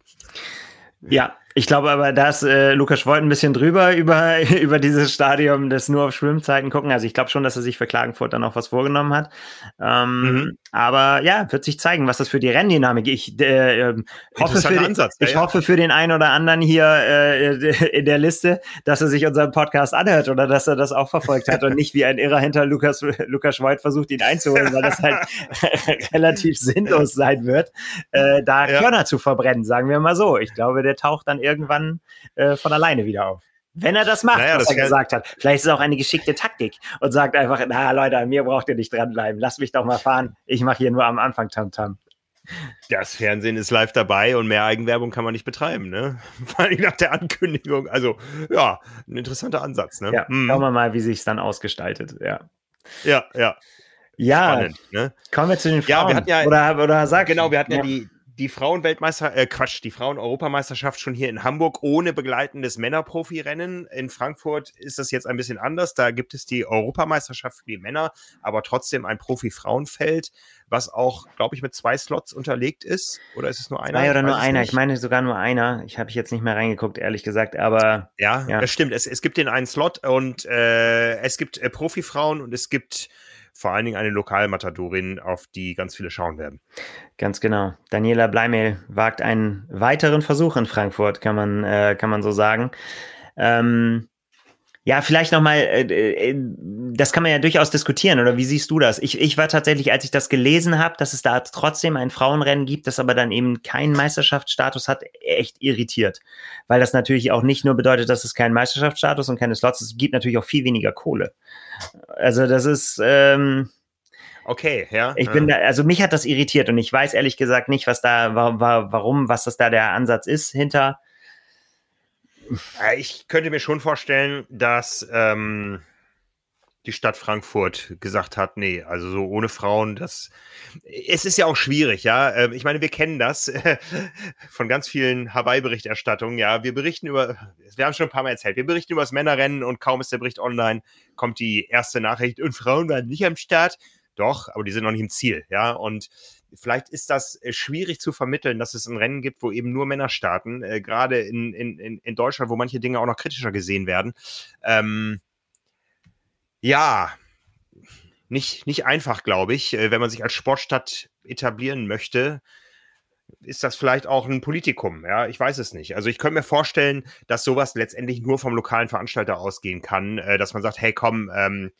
Ja, ich glaube aber, da ist äh, Lukas Schwolt ein bisschen drüber [LAUGHS] über, über dieses Stadium, das nur auf Schwimmzeiten gucken. Also ich glaube schon, dass er sich für Klagenfurt dann auch was vorgenommen hat. Ähm, mhm. Aber ja, wird sich zeigen, was das für die Renndynamik. Ich, äh, ähm, hoffe, für, Ansatz, ich ja, hoffe für den einen oder anderen hier äh, [LAUGHS] in der Liste, dass er sich unseren Podcast anhört oder dass er das auch verfolgt hat und nicht wie ein Irrer hinter Lukas, [LAUGHS] Lukas Schwolt versucht, ihn einzuholen, weil das halt relativ sinnlos sein wird, äh, da ja. Körner zu verbrennen, sagen wir mal so. Ich glaube, der taucht dann irgendwann äh, von alleine wieder auf. Wenn er das macht, naja, was das er gesagt hat. Vielleicht ist es auch eine geschickte Taktik und sagt einfach, na Leute, an mir braucht ihr nicht dranbleiben. Lasst mich doch mal fahren. Ich mache hier nur am Anfang Tamtam. Das Fernsehen ist live dabei und mehr Eigenwerbung kann man nicht betreiben, ne? [LAUGHS] Vor allem nach der Ankündigung. Also, ja, ein interessanter Ansatz, ne? Ja, hm. schauen wir mal, wie sich es dann ausgestaltet, ja. Ja, ja. Ja, spannend. Ne? Kommen wir zu den Frauen. Ja, wir hatten ja, oder, oder sag Genau, wir hatten ja, ja die, die Frauenweltmeister, äh, Quatsch, die Frauen-Europameisterschaft schon hier in Hamburg ohne begleitendes Männerprofirennen. In Frankfurt ist das jetzt ein bisschen anders. Da gibt es die Europameisterschaft für die Männer, aber trotzdem ein Profi-Frauenfeld, was auch, glaube ich, mit zwei Slots unterlegt ist. Oder ist es nur einer? Zwei oder nur einer. Nicht. Ich meine sogar nur einer. Ich habe ich jetzt nicht mehr reingeguckt, ehrlich gesagt, aber. Ja, ja. das stimmt. Es, es gibt den einen Slot und äh, es gibt äh, Profifrauen und es gibt vor allen Dingen eine Lokalmatadorin, auf die ganz viele schauen werden. Ganz genau. Daniela Bleimehl wagt einen weiteren Versuch in Frankfurt, kann man, äh, kann man so sagen. Ähm, ja, vielleicht nochmal, äh, äh, das kann man ja durchaus diskutieren, oder wie siehst du das? Ich, ich war tatsächlich, als ich das gelesen habe, dass es da trotzdem ein Frauenrennen gibt, das aber dann eben keinen Meisterschaftsstatus hat, echt irritiert. Weil das natürlich auch nicht nur bedeutet, dass es keinen Meisterschaftsstatus und keine Slots, es gibt natürlich auch viel weniger Kohle. Also das ist, ähm, Okay, ja. Ich bin da, also mich hat das irritiert und ich weiß ehrlich gesagt nicht, was da, warum, was das da der Ansatz ist hinter. Ich könnte mir schon vorstellen, dass ähm, die Stadt Frankfurt gesagt hat, nee, also so ohne Frauen, das es ist ja auch schwierig, ja. Ähm, ich meine, wir kennen das [LAUGHS] von ganz vielen Hawaii-Berichterstattungen, ja. Wir berichten über, wir haben schon ein paar Mal erzählt, wir berichten über das Männerrennen und kaum ist der Bericht online, kommt die erste Nachricht und Frauen waren nicht am Start. Doch, aber die sind noch nicht im Ziel, ja. Und vielleicht ist das äh, schwierig zu vermitteln, dass es ein Rennen gibt, wo eben nur Männer starten, äh, gerade in, in, in Deutschland, wo manche Dinge auch noch kritischer gesehen werden. Ähm, ja, nicht, nicht einfach, glaube ich, äh, wenn man sich als Sportstadt etablieren möchte ist das vielleicht auch ein Politikum, ja, ich weiß es nicht. Also ich könnte mir vorstellen, dass sowas letztendlich nur vom lokalen Veranstalter ausgehen kann, äh, dass man sagt, hey komm, ähm,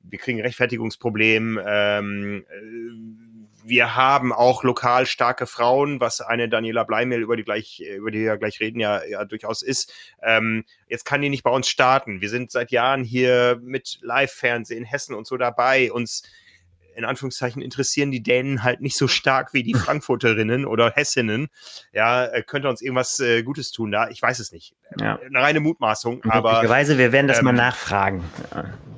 wir kriegen ein Rechtfertigungsproblem, ähm, äh, wir haben auch lokal starke Frauen, was eine Daniela Bleimehl, über die gleich, über die wir gleich reden, ja, ja durchaus ist. Ähm, jetzt kann die nicht bei uns starten. Wir sind seit Jahren hier mit Live-Fernsehen, Hessen und so dabei. Uns in Anführungszeichen interessieren die Dänen halt nicht so stark wie die [LAUGHS] Frankfurterinnen oder Hessinnen. Ja, äh, könnte uns irgendwas äh, Gutes tun da? Ich weiß es nicht. Ja. Eine reine Mutmaßung. Aber Möglicherweise, wir werden das ähm, mal nachfragen.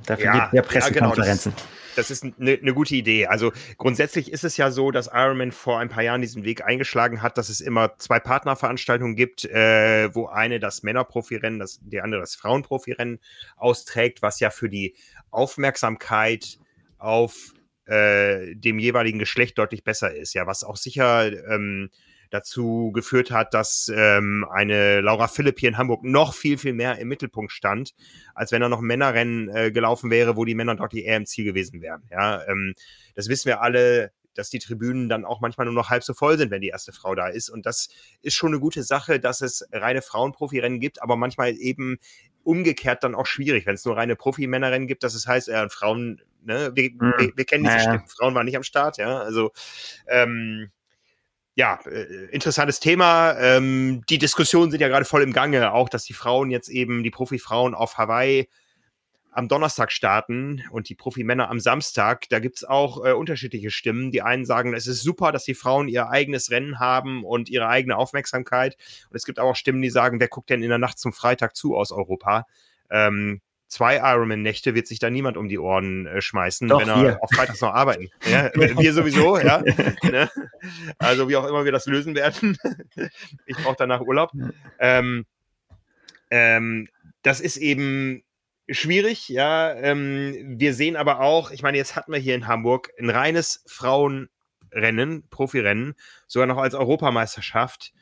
Dafür ja, gibt es ja Pressekonferenzen. Ja, genau, das ist eine ne gute Idee. Also grundsätzlich ist es ja so, dass Ironman vor ein paar Jahren diesen Weg eingeschlagen hat, dass es immer zwei Partnerveranstaltungen gibt, äh, wo eine das Männerprofirennen, das, die andere das Frauenprofirennen austrägt, was ja für die Aufmerksamkeit auf äh, dem jeweiligen Geschlecht deutlich besser ist. Ja, was auch sicher ähm, dazu geführt hat, dass ähm, eine Laura Philipp hier in Hamburg noch viel, viel mehr im Mittelpunkt stand, als wenn er noch Männerrennen äh, gelaufen wäre, wo die Männer dort eher im Ziel gewesen wären. Ja, ähm, das wissen wir alle, dass die Tribünen dann auch manchmal nur noch halb so voll sind, wenn die erste Frau da ist. Und das ist schon eine gute Sache, dass es reine Frauenprofirennen gibt, aber manchmal eben umgekehrt dann auch schwierig, wenn es nur reine Profimännerrennen gibt, dass es heißt, äh, Frauen, ne, wir, mhm. wir, wir, kennen diese naja. Stimmen, Frauen waren nicht am Start, ja, also ähm, ja, äh, interessantes Thema. Ähm, die Diskussionen sind ja gerade voll im Gange, auch dass die Frauen jetzt eben, die Profifrauen auf Hawaii am Donnerstag starten und die Profimänner am Samstag. Da gibt's auch äh, unterschiedliche Stimmen. Die einen sagen, es ist super, dass die Frauen ihr eigenes Rennen haben und ihre eigene Aufmerksamkeit. Und es gibt auch Stimmen, die sagen, wer guckt denn in der Nacht zum Freitag zu aus Europa? Ähm, zwei Ironman-Nächte wird sich da niemand um die Ohren äh, schmeißen, Doch, wenn er wir. auf Freitags noch arbeiten. [LAUGHS] Ja, wir sowieso, ja. [LAUGHS] Ne? Also wie auch immer wir das lösen werden. [LAUGHS] ich brauche danach Urlaub. Ähm, ähm, das ist eben schwierig, ja. Ähm, wir sehen aber auch, ich meine, jetzt hatten wir hier in Hamburg ein reines Frauenrennen, Profirennen, sogar noch als Europameisterschaft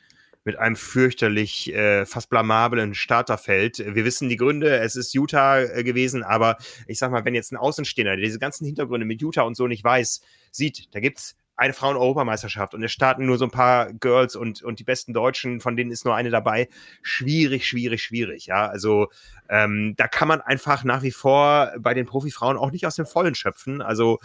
mit einem fürchterlich, äh, fast blamablen Starterfeld. Wir wissen die Gründe, es ist Utah äh, gewesen, aber ich sag mal, wenn jetzt ein Außenstehender, der diese ganzen Hintergründe mit Utah und so nicht weiß, sieht, da gibt's eine Frauen-Europameisterschaft und es starten nur so ein paar Girls und, und die besten Deutschen, von denen ist nur eine dabei. Schwierig, schwierig, schwierig, ja. Also ähm, da kann man einfach nach wie vor bei den Profifrauen auch nicht aus dem Vollen schöpfen. Also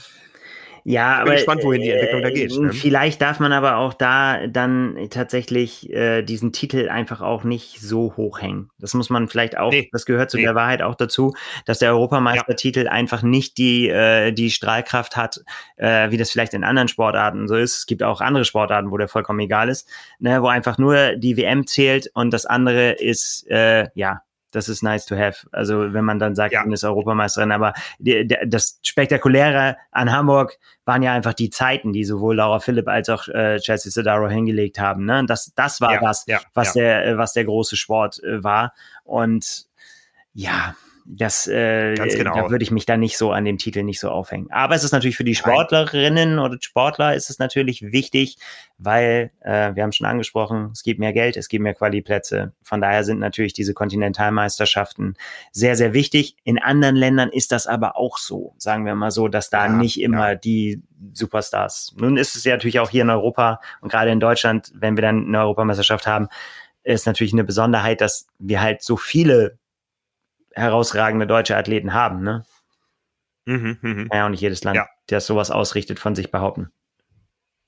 ja, ich bin aber gespannt, wohin die Entwicklung da geht. Ne? Vielleicht darf man aber auch da dann tatsächlich äh, diesen Titel einfach auch nicht so hoch hängen. Das muss man vielleicht auch, nee. das gehört zu nee. der Wahrheit auch dazu, dass der Europameistertitel ja. einfach nicht die, äh, die Strahlkraft hat, äh, wie das vielleicht in anderen Sportarten so ist. Es gibt auch andere Sportarten, wo der vollkommen egal ist, ne, wo einfach nur die WM zählt und das andere ist, äh, ja, das ist nice to have. Also wenn man dann sagt, ja. man ist Europameisterin, aber die, die, das Spektakuläre an Hamburg waren ja einfach die Zeiten, die sowohl Laura Philipp als auch äh, Chelsea Sodaro hingelegt haben. Ne? Das, das war ja, das, ja, was der, was der große Sport äh, war. Und ja, das, äh, genau. da würde ich mich da nicht so an dem Titel nicht so aufhängen. Aber es ist natürlich für die Sportlerinnen oder Sportler ist es natürlich wichtig, weil äh, wir haben schon angesprochen, es gibt mehr Geld, es gibt mehr Qualiplätze. Von daher sind natürlich diese Kontinentalmeisterschaften sehr, sehr wichtig. In anderen Ländern ist das aber auch so, sagen wir mal so, dass da ja, nicht immer ja. die Superstars. Nun ist es ja natürlich auch hier in Europa und gerade in Deutschland, wenn wir dann eine Europameisterschaft haben, ist natürlich eine Besonderheit, dass wir halt so viele herausragende deutsche Athleten haben, ne? Mhm, mh. Ja, und nicht jedes Land, ja. das sowas ausrichtet, von sich behaupten.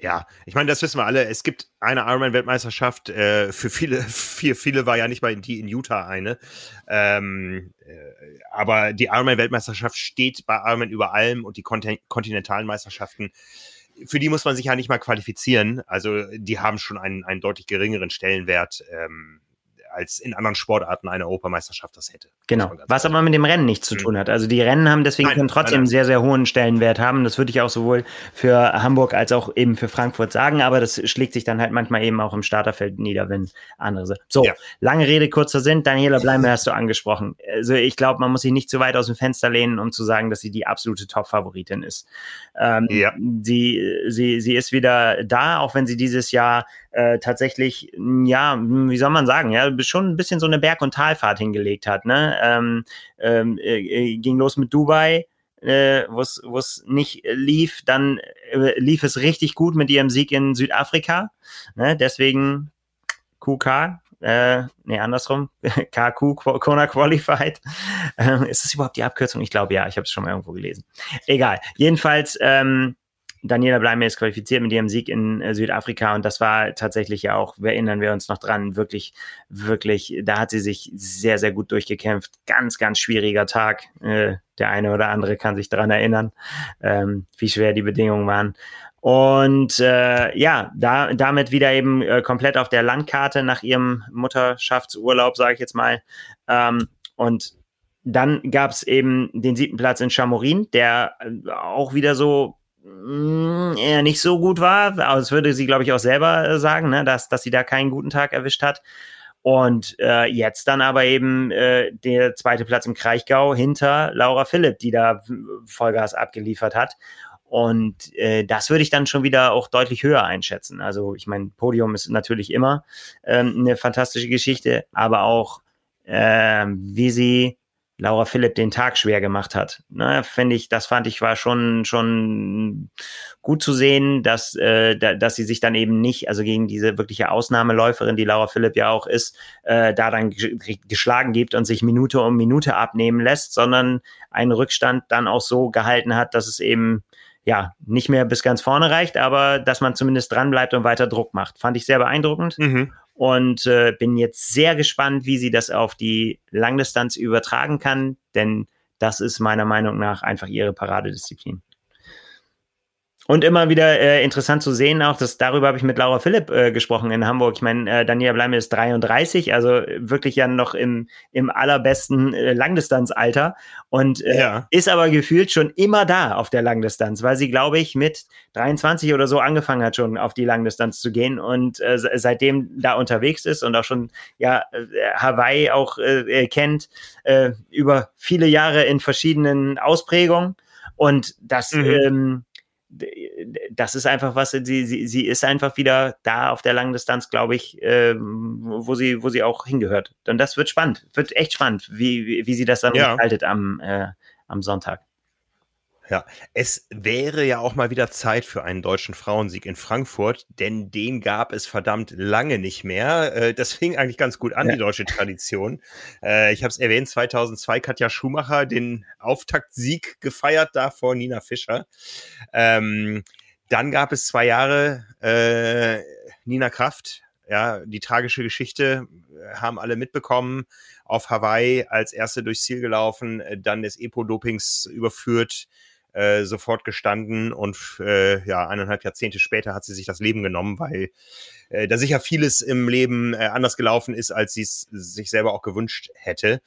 Ja, ich meine, das wissen wir alle. Es gibt eine Ironman-Weltmeisterschaft. Äh, für viele, [LAUGHS] für viele war ja nicht mal die in Utah eine. Ähm, äh, aber die Ironman-Weltmeisterschaft steht bei Ironman über allem und die Kontin kontinentalen Meisterschaften, für die muss man sich ja nicht mal qualifizieren. Also die haben schon einen, einen deutlich geringeren Stellenwert. Ähm, als in anderen Sportarten eine Europameisterschaft das hätte. Genau. Was aber mit dem Rennen nichts zu mhm. tun hat. Also die Rennen haben deswegen nein, können trotzdem nein, nein. sehr, sehr hohen Stellenwert haben. Das würde ich auch sowohl für Hamburg als auch eben für Frankfurt sagen, aber das schlägt sich dann halt manchmal eben auch im Starterfeld nieder, wenn andere sind. So, ja. lange Rede, kurzer Sinn. Daniela Bleimer hast du angesprochen. Also ich glaube, man muss sich nicht zu weit aus dem Fenster lehnen, um zu sagen, dass sie die absolute Top-Favoritin ist. Ähm, ja. sie, sie, sie ist wieder da, auch wenn sie dieses Jahr äh, tatsächlich, ja, wie soll man sagen, ja, schon ein bisschen so eine Berg- und Talfahrt hingelegt hat. Ne? Ähm, ähm, äh, ging los mit Dubai, äh, wo es nicht lief, dann äh, lief es richtig gut mit ihrem Sieg in Südafrika. Ne? Deswegen QK, äh, nee, andersrum, [LAUGHS] KQ, Kona Qualified. Ähm, ist das überhaupt die Abkürzung? Ich glaube ja, ich habe es schon mal irgendwo gelesen. Egal. Jedenfalls, ähm, Daniela Bleimer ist qualifiziert mit ihrem Sieg in äh, Südafrika und das war tatsächlich ja auch, erinnern wir uns noch dran, wirklich, wirklich, da hat sie sich sehr, sehr gut durchgekämpft. Ganz, ganz schwieriger Tag. Äh, der eine oder andere kann sich daran erinnern, ähm, wie schwer die Bedingungen waren. Und äh, ja, da, damit wieder eben äh, komplett auf der Landkarte nach ihrem Mutterschaftsurlaub, sage ich jetzt mal. Ähm, und dann gab es eben den siebten Platz in Chamorin, der äh, auch wieder so eher nicht so gut war. Aber das würde sie, glaube ich, auch selber äh, sagen, ne? dass, dass sie da keinen guten Tag erwischt hat. Und äh, jetzt dann aber eben äh, der zweite Platz im Kraichgau hinter Laura Philipp, die da Vollgas abgeliefert hat. Und äh, das würde ich dann schon wieder auch deutlich höher einschätzen. Also ich meine, Podium ist natürlich immer ähm, eine fantastische Geschichte, aber auch äh, wie sie Laura Philipp den Tag schwer gemacht hat. Ne, finde ich, das fand ich war schon schon gut zu sehen, dass äh, da, dass sie sich dann eben nicht, also gegen diese wirkliche Ausnahmeläuferin, die Laura Philipp ja auch ist, äh, da dann geschlagen gibt und sich Minute um Minute abnehmen lässt, sondern einen Rückstand dann auch so gehalten hat, dass es eben ja, nicht mehr bis ganz vorne reicht, aber dass man zumindest dran bleibt und weiter Druck macht. Fand ich sehr beeindruckend. Mhm und äh, bin jetzt sehr gespannt, wie sie das auf die Langdistanz übertragen kann, denn das ist meiner Meinung nach einfach ihre Paradedisziplin. Und immer wieder äh, interessant zu sehen, auch dass darüber habe ich mit Laura Philipp äh, gesprochen in Hamburg. Ich meine, äh, Daniela Bleime ist 33, also wirklich ja noch im, im allerbesten äh, Langdistanzalter und äh, ja. ist aber gefühlt schon immer da auf der Langdistanz, weil sie, glaube ich, mit 23 oder so angefangen hat, schon auf die Langdistanz zu gehen und äh, seitdem da unterwegs ist und auch schon ja äh, Hawaii auch äh, kennt äh, über viele Jahre in verschiedenen Ausprägungen. Und das mhm. ähm, das ist einfach was, sie, sie, sie ist einfach wieder da auf der langen Distanz, glaube ich, äh, wo, sie, wo sie auch hingehört. Und das wird spannend, wird echt spannend, wie, wie, wie sie das dann ja. gestaltet am, äh, am Sonntag. Ja, es wäre ja auch mal wieder Zeit für einen deutschen Frauensieg in Frankfurt, denn den gab es verdammt lange nicht mehr. Äh, das [LAUGHS] fing eigentlich ganz gut an, ja. die deutsche Tradition. Äh, ich habe es erwähnt, 2002 Katja Schumacher den Auftaktsieg gefeiert da vor Nina Fischer. Ähm, dann gab es zwei Jahre äh, Nina Kraft, ja, die tragische Geschichte haben alle mitbekommen. Auf Hawaii als erste durchs Ziel gelaufen, dann des Epo-Dopings überführt, äh, sofort gestanden und äh, ja, eineinhalb Jahrzehnte später hat sie sich das Leben genommen, weil äh, da sicher vieles im Leben äh, anders gelaufen ist, als sie es sich selber auch gewünscht hätte.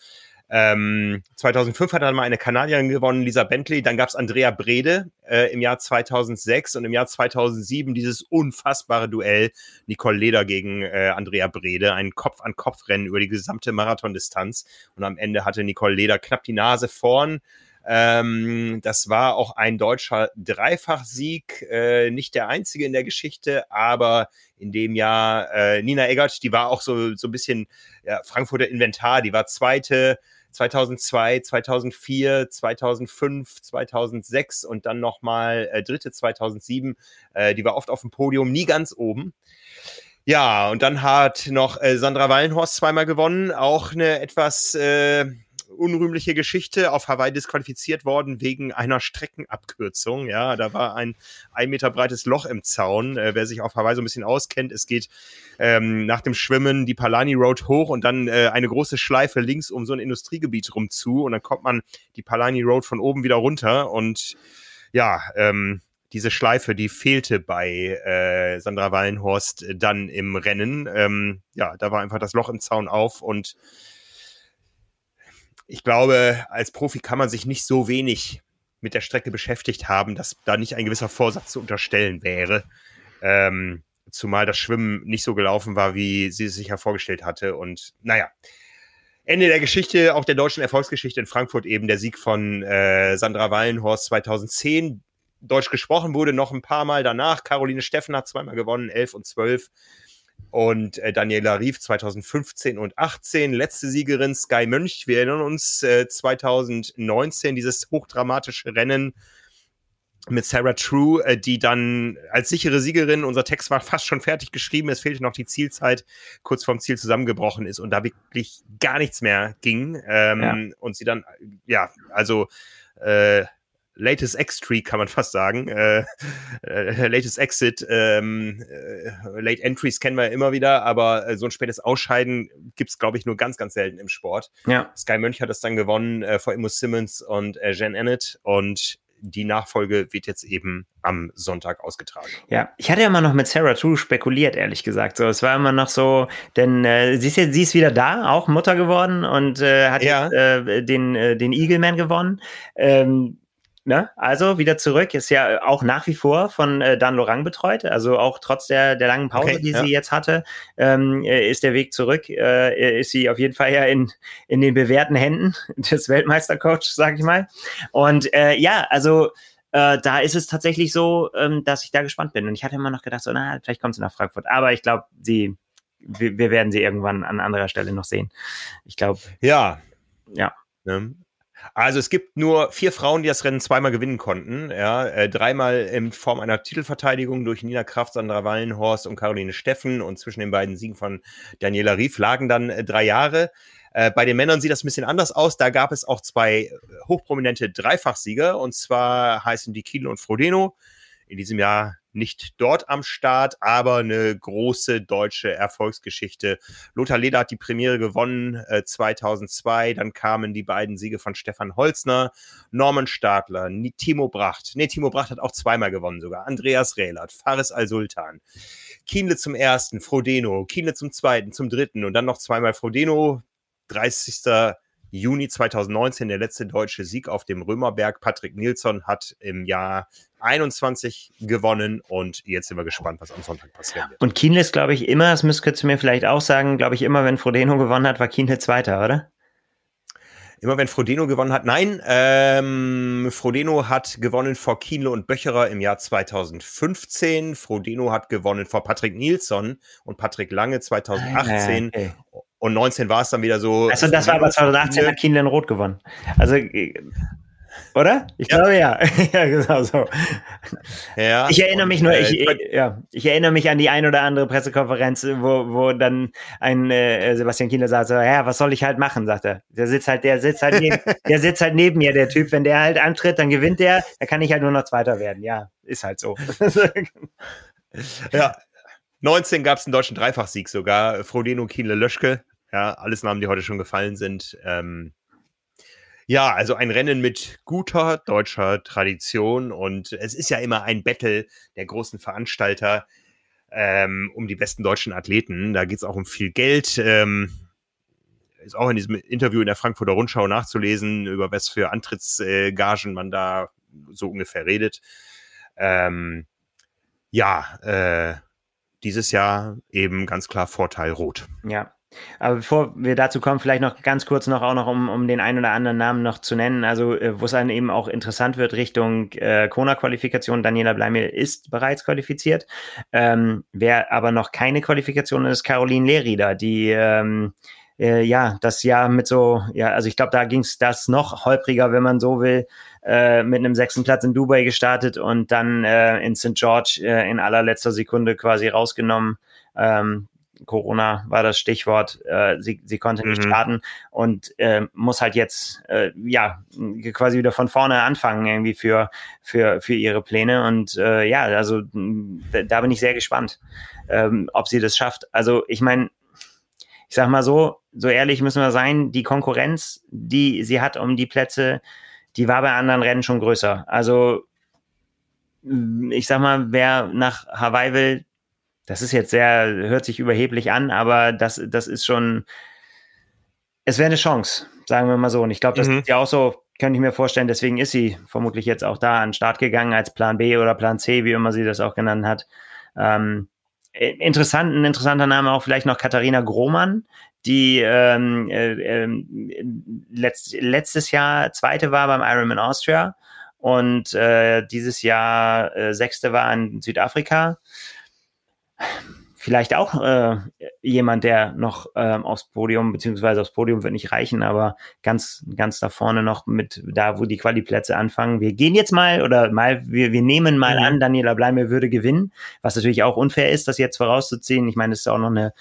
Ähm, 2005 hat er mal eine Kanadierin gewonnen, Lisa Bentley. Dann gab es Andrea Brede äh, im Jahr 2006 und im Jahr 2007 dieses unfassbare Duell Nicole Leder gegen äh, Andrea Brede. Ein Kopf-an-Kopf-Rennen über die gesamte Marathondistanz. Und am Ende hatte Nicole Leder knapp die Nase vorn. Ähm, das war auch ein deutscher Dreifachsieg, äh, nicht der einzige in der Geschichte, aber in dem Jahr äh, Nina Eggert, die war auch so, so ein bisschen ja, Frankfurter Inventar, die war zweite, 2002, 2004, 2005, 2006 und dann nochmal äh, dritte 2007. Äh, die war oft auf dem Podium, nie ganz oben. Ja, und dann hat noch äh, Sandra Wallenhorst zweimal gewonnen, auch eine etwas äh, unrühmliche Geschichte auf Hawaii disqualifiziert worden wegen einer Streckenabkürzung. Ja, da war ein ein Meter breites Loch im Zaun. Äh, wer sich auf Hawaii so ein bisschen auskennt, es geht ähm, nach dem Schwimmen die Palani Road hoch und dann äh, eine große Schleife links um so ein Industriegebiet rum zu und dann kommt man die Palani Road von oben wieder runter und ja, ähm, diese Schleife, die fehlte bei äh, Sandra Wallenhorst dann im Rennen. Ähm, ja, da war einfach das Loch im Zaun auf und ich glaube, als Profi kann man sich nicht so wenig mit der Strecke beschäftigt haben, dass da nicht ein gewisser Vorsatz zu unterstellen wäre. Ähm, zumal das Schwimmen nicht so gelaufen war, wie sie es sich ja vorgestellt hatte. Und naja, Ende der Geschichte, auch der deutschen Erfolgsgeschichte in Frankfurt eben der Sieg von äh, Sandra Wallenhorst 2010. Deutsch gesprochen wurde noch ein paar Mal danach. Caroline Steffen hat zweimal gewonnen, 11 und 12 und äh, Daniela Rief 2015 und 18, letzte Siegerin Sky Mönch. Wir erinnern uns äh, 2019 dieses hochdramatische Rennen mit Sarah True, äh, die dann als sichere Siegerin, unser Text war fast schon fertig geschrieben, es fehlte noch die Zielzeit, kurz vorm Ziel zusammengebrochen ist und da wirklich gar nichts mehr ging. Ähm, ja. Und sie dann, ja, also äh, latest X-Tree, kann man [LAUGHS] fast sagen. Äh, äh, latest Exit, ähm, äh, Late Entries kennen wir ja immer wieder, aber äh, so ein spätes Ausscheiden gibt's glaube ich, nur ganz, ganz selten im Sport. Ja. Sky Mönch hat das dann gewonnen äh, vor Immo Simmons und äh, Jen Ennett und die Nachfolge wird jetzt eben am Sonntag ausgetragen. Ja, ich hatte ja immer noch mit Sarah True spekuliert, ehrlich gesagt. So, es war immer noch so, denn äh, sie ist jetzt, sie ist wieder da, auch Mutter geworden und äh, hat ja. jetzt, äh, den, äh, den Eagleman gewonnen. Ähm, Ne? Also wieder zurück, ist ja auch nach wie vor von äh, Dan Lorang betreut, also auch trotz der, der langen Pause, okay, die ja. sie jetzt hatte, ähm, äh, ist der Weg zurück, äh, ist sie auf jeden Fall ja in, in den bewährten Händen [LAUGHS] des Weltmeistercoaches, sag ich mal. Und äh, ja, also äh, da ist es tatsächlich so, ähm, dass ich da gespannt bin. Und ich hatte immer noch gedacht, so, na, vielleicht kommt sie nach Frankfurt. Aber ich glaube, sie, wir, wir, werden sie irgendwann an anderer Stelle noch sehen. Ich glaube. Ja. Ja. Ne? Also es gibt nur vier Frauen, die das Rennen zweimal gewinnen konnten. Ja, äh, dreimal in Form einer Titelverteidigung durch Nina Kraft, Sandra Wallenhorst und Caroline Steffen. Und zwischen den beiden Siegen von Daniela Rief lagen dann äh, drei Jahre. Äh, bei den Männern sieht das ein bisschen anders aus. Da gab es auch zwei äh, hochprominente Dreifachsieger. Und zwar heißen die Kiel und Frodeno. In diesem Jahr nicht dort am Start, aber eine große deutsche Erfolgsgeschichte. Lothar Leder hat die Premiere gewonnen äh, 2002, dann kamen die beiden Siege von Stefan Holzner, Norman Stadler, Timo Bracht. Nee, Timo Bracht hat auch zweimal gewonnen sogar. Andreas Rehlert, Faris Al-Sultan. Kienle zum ersten, Frodeno, Kienle zum zweiten, zum dritten und dann noch zweimal Frodeno, 30. Juni 2019 der letzte deutsche Sieg auf dem Römerberg. Patrick Nilsson hat im Jahr 21 gewonnen und jetzt sind wir gespannt, was am Sonntag passieren wird. Und Kienle ist, glaube ich, immer, das müsst ihr mir vielleicht auch sagen, glaube ich, immer, wenn Frodeno gewonnen hat, war Kienle Zweiter, oder? Immer wenn Frodeno gewonnen hat. Nein, ähm, Frodeno hat gewonnen vor Kienle und Böcherer im Jahr 2015. Frodeno hat gewonnen vor Patrick Nilsson und Patrick Lange 2018. Ah, okay. Und 19 war es dann wieder so. Also das war aber 2018 hat Kienle in Rot gewonnen. Also oder? Ich ja. glaube ja. [LAUGHS] ja, genau so. Ja, ich erinnere mich nur, äh, ich, ja, ich erinnere mich an die ein oder andere Pressekonferenz, wo, wo dann ein äh, Sebastian Kienle sagt so, ja, was soll ich halt machen, sagt er. Der sitzt halt, der sitzt halt neben, [LAUGHS] der sitzt halt neben mir, der Typ. Wenn der halt antritt, dann gewinnt der, da kann ich halt nur noch Zweiter werden. Ja, ist halt so. ja. 19 gab es einen deutschen Dreifachsieg sogar. Frodeno, Kienle, Löschke. Ja, alles Namen, die heute schon gefallen sind. Ähm, Ja, also ein Rennen mit guter deutscher Tradition und es ist ja immer ein Battle der großen Veranstalter ähm, um die besten deutschen Athleten. Da geht es auch um viel Geld. Ähm, ist auch in diesem Interview in der Frankfurter Rundschau nachzulesen, über was für Antrittsgagen man da so ungefähr redet. Ähm, ja, äh, dieses Jahr eben ganz klar Vorteil Rot. Ja, aber bevor wir dazu kommen, vielleicht noch ganz kurz noch auch noch, um, um den einen oder anderen Namen noch zu nennen, also äh, wo es dann eben auch interessant wird Richtung äh, Kona-Qualifikation. Daniela Bleimel ist bereits qualifiziert. Ähm, wer aber noch keine Qualifikation ist, Caroline Lehrieder, die ähm, äh, ja, das Jahr mit so, ja, also ich glaube, da ging es das noch holpriger, wenn man so will, äh, mit einem sechsten Platz in Dubai gestartet und dann äh, in St. George äh, in allerletzter Sekunde quasi rausgenommen. Ähm, Corona war das Stichwort. Äh, sie, sie konnte nicht mhm. starten und äh, muss halt jetzt äh, ja quasi wieder von vorne anfangen irgendwie für für für ihre Pläne und äh, ja also da bin ich sehr gespannt, ähm, ob sie das schafft. Also ich meine, ich sag mal so, so ehrlich müssen wir sein, die Konkurrenz, die sie hat um die Plätze, die war bei anderen Rennen schon größer. Also ich sag mal, wer nach Hawaii will, das ist jetzt sehr, hört sich überheblich an, aber das, das ist schon, es wäre eine Chance, sagen wir mal so. Und ich glaube, das mhm. ist ja auch so, könnte ich mir vorstellen, deswegen ist sie vermutlich jetzt auch da an den Start gegangen als Plan B oder Plan C, wie immer sie das auch genannt hat. Ähm, interessant, ein interessanter Name auch vielleicht noch Katharina Grohmann, die ähm, äh, äh, letzt, letztes Jahr Zweite war beim Ironman Austria und äh, dieses Jahr äh, Sechste war in Südafrika vielleicht auch äh, jemand, der noch ähm, aufs Podium, beziehungsweise aufs Podium wird nicht reichen, aber ganz, ganz da vorne noch mit da, wo die Quali-Plätze anfangen. Wir gehen jetzt mal oder mal, wir, wir nehmen mal mhm. an, Daniela Bleimer würde gewinnen, was natürlich auch unfair ist, das jetzt vorauszuziehen. Ich meine, es ist auch noch eine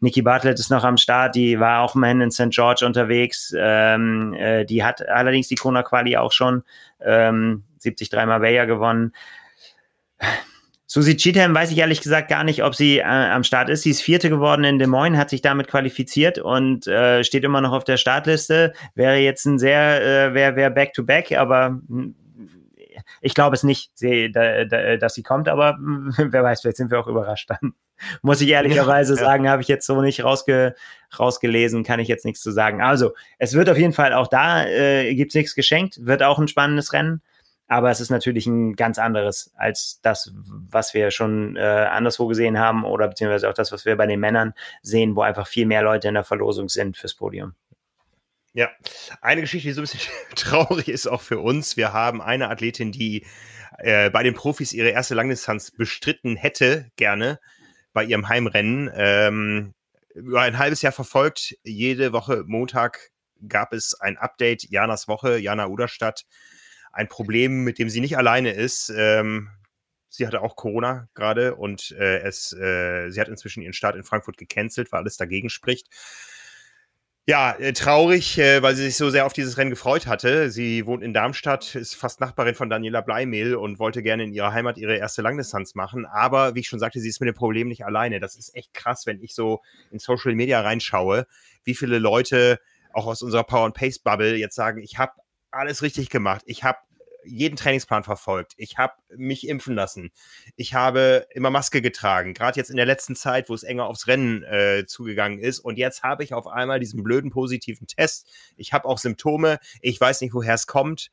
Nikki Bartlett ist noch am Start, die war auch immerhin in St. George unterwegs. Ähm, äh, die hat allerdings die Kona Quali auch schon ähm, 73 Marbella gewonnen Susi Cheatham weiß ich ehrlich gesagt gar nicht, ob sie äh, am Start ist. Sie ist Vierte geworden in Des Moines, hat sich damit qualifiziert und äh, steht immer noch auf der Startliste. Wäre jetzt ein sehr, äh, wäre wär Back-to-Back, aber hm, ich glaube es nicht, dass sie kommt, aber [LAUGHS] wer weiß, vielleicht sind wir auch überrascht dann. Muss ich ehrlicherweise ja, sagen, ja. habe ich jetzt so nicht rausge, rausgelesen, kann ich jetzt nichts zu sagen. Also, es wird auf jeden Fall auch da, äh, gibt es nichts geschenkt, wird auch ein spannendes Rennen. Aber es ist natürlich ein ganz anderes als das, was wir schon äh, anderswo gesehen haben oder beziehungsweise auch das, was wir bei den Männern sehen, wo einfach viel mehr Leute in der Verlosung sind fürs Podium. Ja, eine Geschichte, die so ein bisschen [LAUGHS] traurig ist auch für uns. Wir haben eine Athletin, die äh, bei den Profis ihre erste Langdistanz bestritten hätte, gerne bei ihrem Heimrennen. Ähm, über ein halbes Jahr verfolgt. Jede Woche Montag gab es ein Update. Janas Woche, Jana Uderstadt ein Problem, mit dem sie nicht alleine ist. Ähm, sie hatte auch Corona gerade und äh, es, äh, sie hat inzwischen ihren Start in Frankfurt gecancelt, weil alles dagegen spricht. Ja, äh, traurig, äh, weil sie sich so sehr auf dieses Rennen gefreut hatte. Sie wohnt in Darmstadt, ist fast Nachbarin von Daniela Bleimehl und wollte gerne in ihrer Heimat ihre erste Langdistanz machen. Aber wie ich schon sagte, sie ist mit dem Problem nicht alleine. Das ist echt krass, wenn ich so in Social Media reinschaue, wie viele Leute auch aus unserer Power and Pace Bubble jetzt sagen, ich habe alles richtig gemacht. Ich habe jeden Trainingsplan verfolgt. Ich habe mich impfen lassen. Ich habe immer Maske getragen, gerade jetzt in der letzten Zeit, wo es enger aufs Rennen äh, zugegangen ist. Und jetzt habe ich auf einmal diesen blöden positiven Test. Ich habe auch Symptome. Ich weiß nicht, woher es kommt.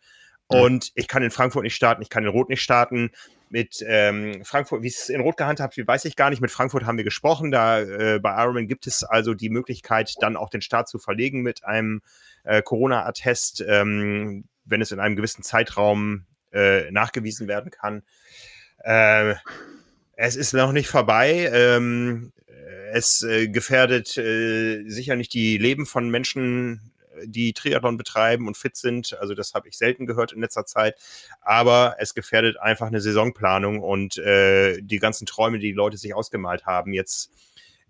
Und ich kann in Frankfurt nicht starten, ich kann in Rot nicht starten. Mit ähm, Frankfurt, wie es in Rot gehandhabt wird, weiß ich gar nicht. Mit Frankfurt haben wir gesprochen. Da äh, bei Ironman gibt es also die Möglichkeit, dann auch den Start zu verlegen mit einem äh, Corona-Attest. Ähm, wenn es in einem gewissen Zeitraum äh, nachgewiesen werden kann. Äh, es ist noch nicht vorbei. Ähm, es äh, gefährdet äh, sicher nicht die Leben von Menschen, die Triathlon betreiben und fit sind. Also das habe ich selten gehört in letzter Zeit. Aber es gefährdet einfach eine Saisonplanung und äh, die ganzen Träume, die die Leute sich ausgemalt haben, jetzt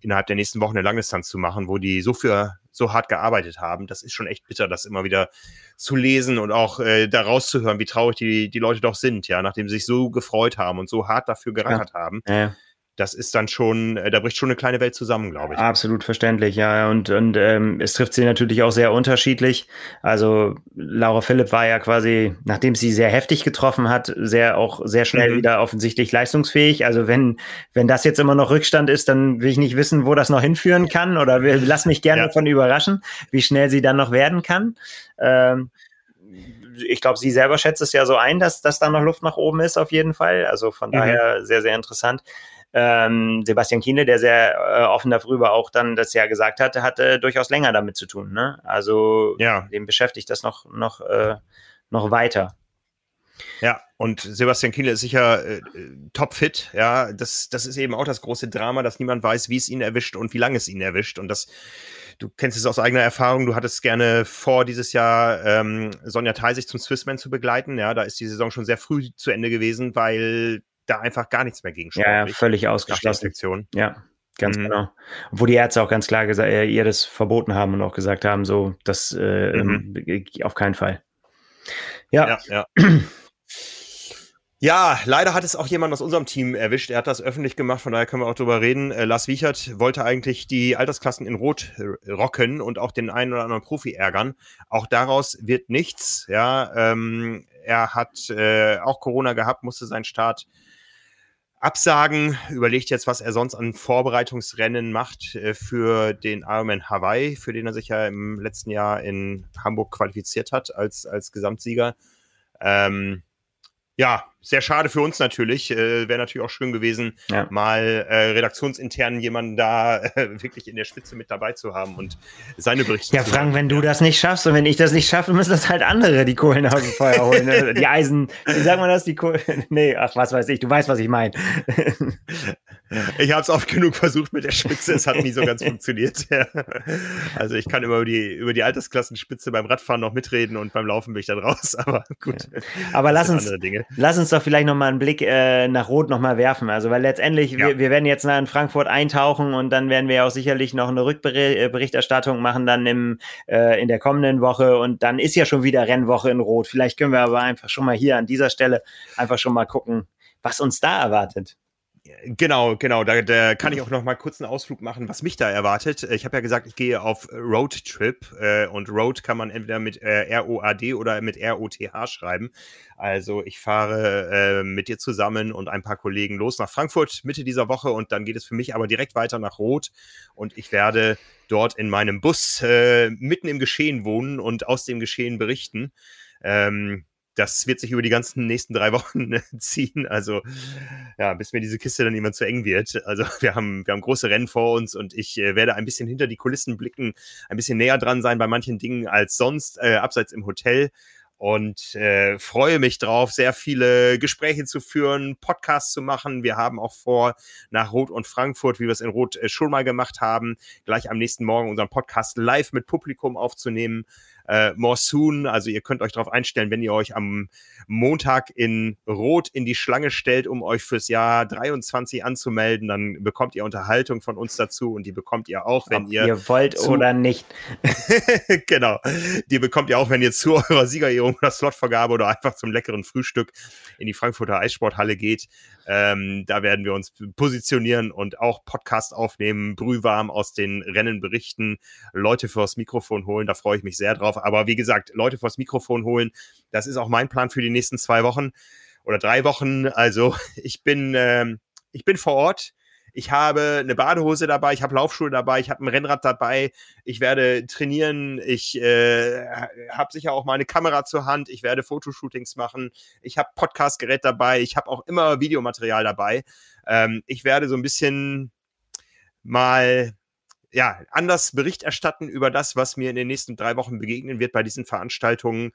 innerhalb der nächsten Wochen eine Langdistanz zu machen, wo die so für so hart gearbeitet haben. Das ist schon echt bitter, das immer wieder zu lesen und auch äh, da rauszuhören, wie traurig die, die Leute doch sind, ja, nachdem sie sich so gefreut haben und so hart dafür gerackert ja. haben. Ja. Das ist dann schon, äh, da bricht schon eine kleine Welt zusammen, glaube ich. Absolut verständlich, ja. Und, und ähm, es trifft sie natürlich auch sehr unterschiedlich. Also Laura Philipp war ja quasi, nachdem sie sehr heftig getroffen hat, sehr auch sehr schnell mhm. wieder offensichtlich leistungsfähig. Also wenn, wenn das jetzt immer noch Rückstand ist, dann will ich nicht wissen, wo das noch hinführen kann. Oder lass mich gerne ja. davon überraschen, wie schnell sie dann noch werden kann. Ähm, ich glaube, sie selber schätzt es ja so ein, dass, dass da noch Luft nach oben ist, auf jeden Fall. Also von mhm. daher sehr, sehr interessant ähm, Sebastian Kienle, der sehr äh, offen darüber auch dann das ja gesagt hatte, hatte durchaus länger damit zu tun. Ne? Also ja. dem beschäftigt das noch, noch, äh, noch weiter. Ja, und Sebastian Kienle ist sicher äh, topfit. Ja, das, das ist eben auch das große Drama, dass niemand weiß, wie es ihn erwischt und wie lange es ihn erwischt. Und das, du kennst es aus eigener Erfahrung, du hattest gerne vor, dieses Jahr ähm, Sonja Theisig zum Swissman zu begleiten. Ja, da ist die Saison schon sehr früh zu Ende gewesen, weil da einfach gar nichts mehr gegen Ja, ja völlig ausgeschlossen. Ja, ganz mhm. genau. Wo die Ärzte auch ganz klar gesagt, äh, ihr das verboten haben und auch gesagt haben, so, das äh, mhm. Ähm, auf keinen Fall. Ja. ja, ja. Ja, leider hat es auch jemand aus unserem Team erwischt. Er hat das öffentlich gemacht, von daher können wir auch drüber reden. Äh, Lars Wiechert wollte eigentlich die Altersklassen in Rot äh, rocken und auch den einen oder anderen Profi ärgern. Auch daraus wird nichts. Ja, ähm, er hat äh, auch Corona gehabt, musste seinen Start absagen, überlegt jetzt, was er sonst an Vorbereitungsrennen macht äh, für den Ironman Hawaii, für den er sich ja im letzten Jahr in Hamburg qualifiziert hat als, als Gesamtsieger. Ähm, ja, sehr schade für uns natürlich. Äh, Wäre natürlich auch schön gewesen, ja. mal äh, redaktionsintern jemanden da [LAUGHS] äh, wirklich in der Spitze mit dabei zu haben und seine Berichte ja, Frank, wenn du das nicht schaffst und wenn ich das nicht schaffe, müssen das halt andere die Kohlen aus dem Feuer holen. Ne? die Eisen, wie sagt man das? Die Kohlen? [LAUGHS] Nee, ach, was weiß ich. Du weißt, was ich meine. [LAUGHS] ich habe es oft genug versucht mit der Spitze. Es hat nie so ganz funktioniert. also ich kann immer über die, über die Altersklassenspitze beim Radfahren noch mitreden und beim Laufen bin ich dann raus. Aber gut. Aber lass uns, lass uns doch vielleicht noch mal einen Blick äh, nach Rot noch mal werfen. Also, weil letztendlich, ja. wir, wir werden jetzt nach in Frankfurt eintauchen und dann werden wir auch sicherlich noch eine Rückberichterstattung machen dann im, äh, in der kommenden Woche und dann ist ja schon wieder Rennwoche in Rot. Vielleicht können wir aber einfach schon mal hier an dieser Stelle einfach schon mal gucken, was uns da erwartet. Genau, genau. Da, da kann ich auch noch mal kurz einen Ausflug machen, was mich da erwartet. Ich habe ja gesagt, ich gehe auf Roadtrip äh, und Road kann man entweder mit äh, R-O-A-D oder mit R-O-T-H schreiben. Also ich fahre äh, mit dir zusammen und ein paar Kollegen los nach Frankfurt Mitte dieser Woche und dann geht es für mich aber direkt weiter nach Rot und ich werde dort in meinem Bus äh, mitten im Geschehen wohnen und aus dem Geschehen berichten. Ähm, das wird sich über die ganzen nächsten drei [LAUGHS] Wochen ziehen. Also ja, bis mir diese Kiste dann immer zu eng wird. Also [LAUGHS] wir haben, wir haben große Rennen vor uns und ich äh, werde ein bisschen hinter die Kulissen blicken, ein bisschen näher dran sein bei manchen Dingen als sonst, äh, abseits im Hotel und äh, freue mich drauf, sehr viele Gespräche zu führen, Podcasts zu machen. Wir haben auch vor, nach Rot und Frankfurt, wie wir es in Rot äh, schon mal gemacht haben, gleich am nächsten Morgen unseren Podcast live mit Publikum aufzunehmen äh, more soon. Also ihr könnt euch darauf einstellen, wenn ihr euch am Montag in Rot in die Schlange stellt, um euch fürs Jahr 23 anzumelden, dann bekommt ihr Unterhaltung von uns dazu und die bekommt ihr auch, wenn Ob ihr, ihr wollt oder nicht. [LAUGHS] genau. Die bekommt ihr auch, wenn ihr zu eurer Siegerehrung oder Slotvergabe oder einfach zum leckeren Frühstück in die Frankfurter Eissporthalle geht. Ähm, da werden wir uns positionieren und auch Podcast aufnehmen, brühwarm aus den Rennen berichten, Leute fürs Mikrofon holen. Da freue ich mich sehr drauf. Aber wie gesagt, Leute fürs Mikrofon holen, das ist auch mein Plan für die nächsten zwei Wochen oder drei Wochen. Also [LAUGHS] ich bin, ähm, ich bin vor Ort. Ich habe eine Badehose dabei, ich habe Laufschuhe dabei, ich habe ein Rennrad dabei, ich werde trainieren, ich äh, habe sicher auch meine Kamera zur Hand, ich werde Fotoshootings machen, ich habe Podcastgerät dabei, ich habe auch immer Videomaterial dabei. Ähm, ich werde so ein bisschen mal ja, anders Bericht erstatten über das, was mir in den nächsten drei Wochen begegnen wird bei diesen Veranstaltungen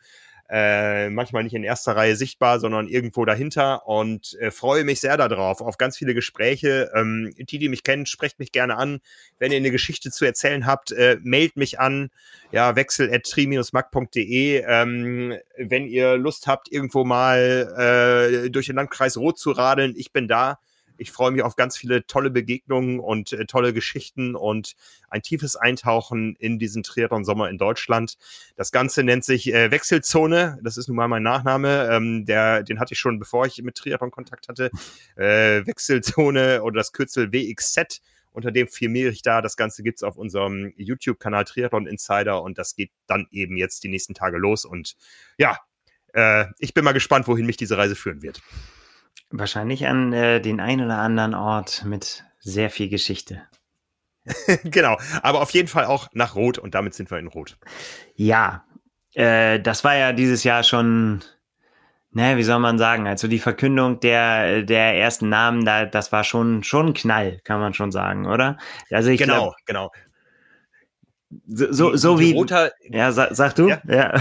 äh, manchmal nicht in erster Reihe sichtbar, sondern irgendwo dahinter und äh, freue mich sehr darauf, auf ganz viele Gespräche. Ähm, die, die mich kennen, sprecht mich gerne an. Wenn ihr eine Geschichte zu erzählen habt, äh, mailt mich an, ja, wechsel at tri-mac.de. Ähm, wenn ihr Lust habt, irgendwo mal äh, durch den Landkreis Rot zu radeln, ich bin da Ich freue mich auf ganz viele tolle Begegnungen und äh, tolle Geschichten und ein tiefes Eintauchen in diesen Triathlon-Sommer in Deutschland. Das Ganze nennt sich äh, Wechselzone. Das ist nun mal mein Nachname. Ähm, der, den hatte ich schon, bevor ich mit Triathlon Kontakt hatte. Äh, Wechselzone oder das Kürzel WXZ unter dem firmiere ich da. Das Ganze gibt es auf unserem YouTube-Kanal Triathlon Insider und das geht dann eben jetzt die nächsten Tage los. Und ja, äh, ich bin mal gespannt, wohin mich diese Reise führen wird. Wahrscheinlich an äh, den einen oder anderen Ort mit sehr viel Geschichte. [LAUGHS] genau, aber auf jeden Fall auch nach Rot und damit sind wir in Rot. Ja, äh, das war ja dieses Jahr schon ne, wie soll man sagen, also die Verkündung der, der ersten Namen, da, das war schon, schon ein Knall, kann man schon sagen, oder? Also ich genau, glaub, genau. So, so die, wie. Die Rota, ja, sag, sag du? Ja. ja.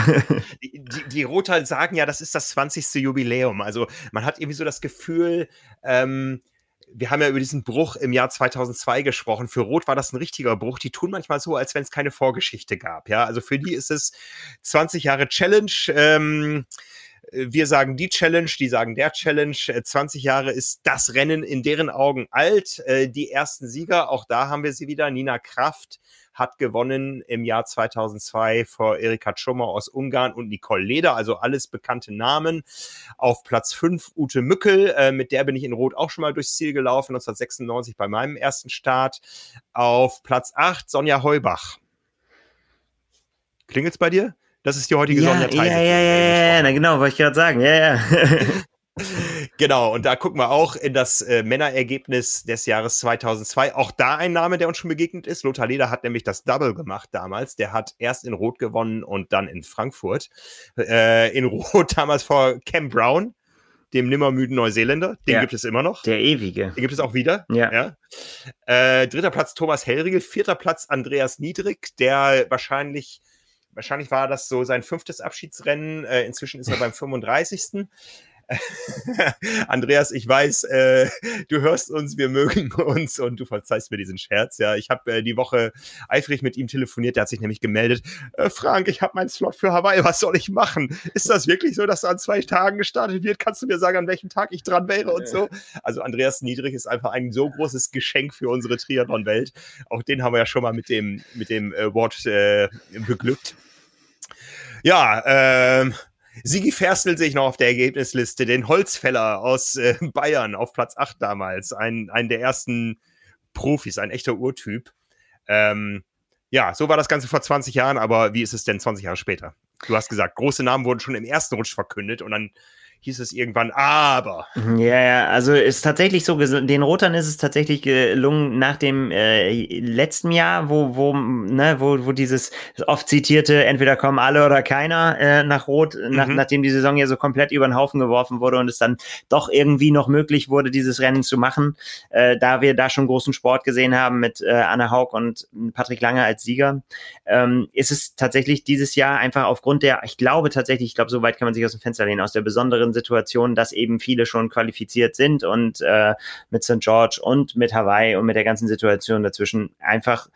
Die, die, Rota sagen ja, das ist das 20. Jubiläum. Also man hat irgendwie so das Gefühl, ähm, wir haben ja über diesen Bruch im Jahr 2002 gesprochen. Für Rot war das ein richtiger Bruch. Die tun manchmal so, als wenn es keine Vorgeschichte gab. Ja, also für die ist es 20 Jahre Challenge. Ähm, wir sagen die Challenge, die sagen der Challenge. 20 äh, Jahre ist das Rennen in deren Augen alt. Äh, die ersten Sieger, auch da haben wir sie wieder. Nina Kraft hat gewonnen im Jahr 2002 vor Erika Schummer aus Ungarn und Nicole Leder, also alles bekannte Namen. Auf Platz 5 Ute Mückel, äh, mit der bin ich in Rot auch schon mal durchs Ziel gelaufen, 1996 bei meinem ersten Start. Auf Platz 8 Sonja Heubach. Klingelt's bei dir? Das ist die heutige ja, Sonja Theise. Ja, ja, ja, ja, na genau, wollte ich gerade sagen. Ja, ja. [LAUGHS] genau, und da gucken wir auch in das äh, Männerergebnis des Jahres 2002. Auch da ein Name, der uns schon begegnet ist. Lothar Leder hat nämlich das Double gemacht damals. Der hat erst in Rot gewonnen und dann in Frankfurt. Äh, in [LAUGHS] Rot damals vor Cam Brown, dem nimmermüden Neuseeländer. Den ja, gibt es immer noch. Der ewige. Den gibt es auch wieder. Ja. ja. Äh, dritter Platz Thomas Hellriegel. Vierter Platz Andreas Niedrig, der wahrscheinlich Wahrscheinlich war das so sein fünftes Abschiedsrennen. Äh, inzwischen ist er beim 35. [LAUGHS] Andreas, ich weiß, äh, du hörst uns, wir mögen uns und du verzeihst mir diesen Scherz. Ja, ich habe äh, die Woche eifrig mit ihm telefoniert. Der hat sich nämlich gemeldet. Äh, Frank, ich habe meinen Slot für Hawaii. Was soll ich machen? Ist das wirklich so, dass an zwei Tagen gestartet wird? Kannst du mir sagen, an welchem Tag ich dran wäre und so? Also Andreas Niedrig ist einfach ein so großes Geschenk für unsere Triathlon-Welt. Auch den haben wir ja schon mal mit dem mit dem Award äh, beglückt. Ja, ähm, Sigi Ferstl sehe ich noch auf der Ergebnisliste, den Holzfäller aus äh, Bayern auf Platz 8 damals, ein, ein der ersten Profis, ein echter Urtyp. Ähm, ja, so war das Ganze vor 20 Jahren, aber wie ist es denn 20 Jahre später? Du hast gesagt, große Namen wurden schon im ersten Rutsch verkündet und dann hieß es irgendwann, aber. Ja, ja, also ist tatsächlich so, den Rotern ist es tatsächlich gelungen nach dem äh, letzten Jahr, wo, wo, ne, wo, wo dieses oft zitierte, entweder kommen alle oder keiner äh, nach Rot, nach, mhm. nachdem die Saison ja so komplett über den Haufen geworfen wurde und es dann doch irgendwie noch möglich wurde, dieses Rennen zu machen, äh, da wir da schon großen Sport gesehen haben mit äh, Anna Haug und Patrick Lange als Sieger, ähm, ist es tatsächlich dieses Jahr einfach aufgrund der, ich glaube tatsächlich, ich glaube, so weit kann man sich aus dem Fenster lehnen, aus der besonderen anderen Situationen, dass eben viele schon qualifiziert sind und äh, mit St. George und mit Hawaii und mit der ganzen Situation dazwischen einfach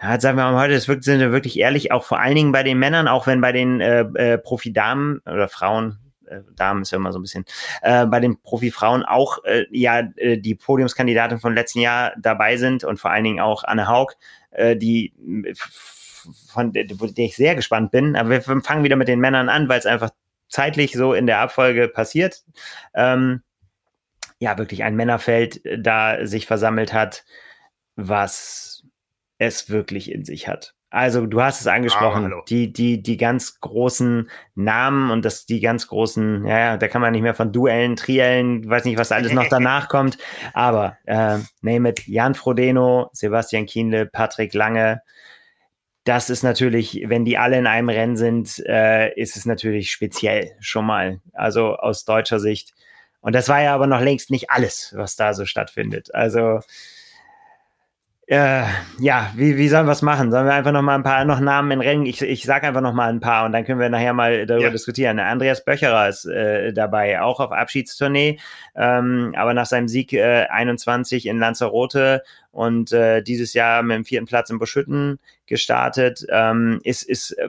ja, sagen wir mal heute, das sind wir wirklich ehrlich, auch vor allen Dingen bei den Männern, auch wenn bei den äh, äh, Profi-Damen oder Frauen, äh, Damen ist ja immer so ein bisschen, äh, bei den Profi-Frauen auch äh, ja äh, die Podiumskandidaten von letzten Jahr dabei sind und vor allen Dingen auch Anne Haug, äh, die von der, der ich sehr gespannt bin. Aber wir fangen wieder mit den Männern an, weil es einfach zeitlich so in der Abfolge passiert. Ähm, ja, wirklich ein Männerfeld äh, da sich versammelt hat, was es wirklich in sich hat. Also du hast es angesprochen, ah, die, die, die ganz großen Namen und das, die ganz großen, ja, da kann man nicht mehr von Duellen, Triellen, weiß nicht, was alles noch [LAUGHS] danach kommt, aber äh, name it, Jan Frodeno, Sebastian Kienle, Patrick Lange, das ist natürlich, wenn die alle in einem Rennen sind, äh, ist es natürlich speziell schon mal. Also aus deutscher Sicht. Und das war ja aber noch längst nicht alles, was da so stattfindet. Also äh, ja, wie, wie sollen wir es machen? Sollen wir einfach noch mal ein paar noch Namen in Rennen? Ich, ich sage einfach noch mal ein paar und dann können wir nachher mal darüber ja. diskutieren. Andreas Böcherer ist äh, dabei, auch auf Abschiedstournee, ähm, aber nach seinem Sieg äh, 21 in Lanzarote und äh, dieses Jahr mit dem vierten Platz in Buschütten gestartet, ähm, ist, ist äh,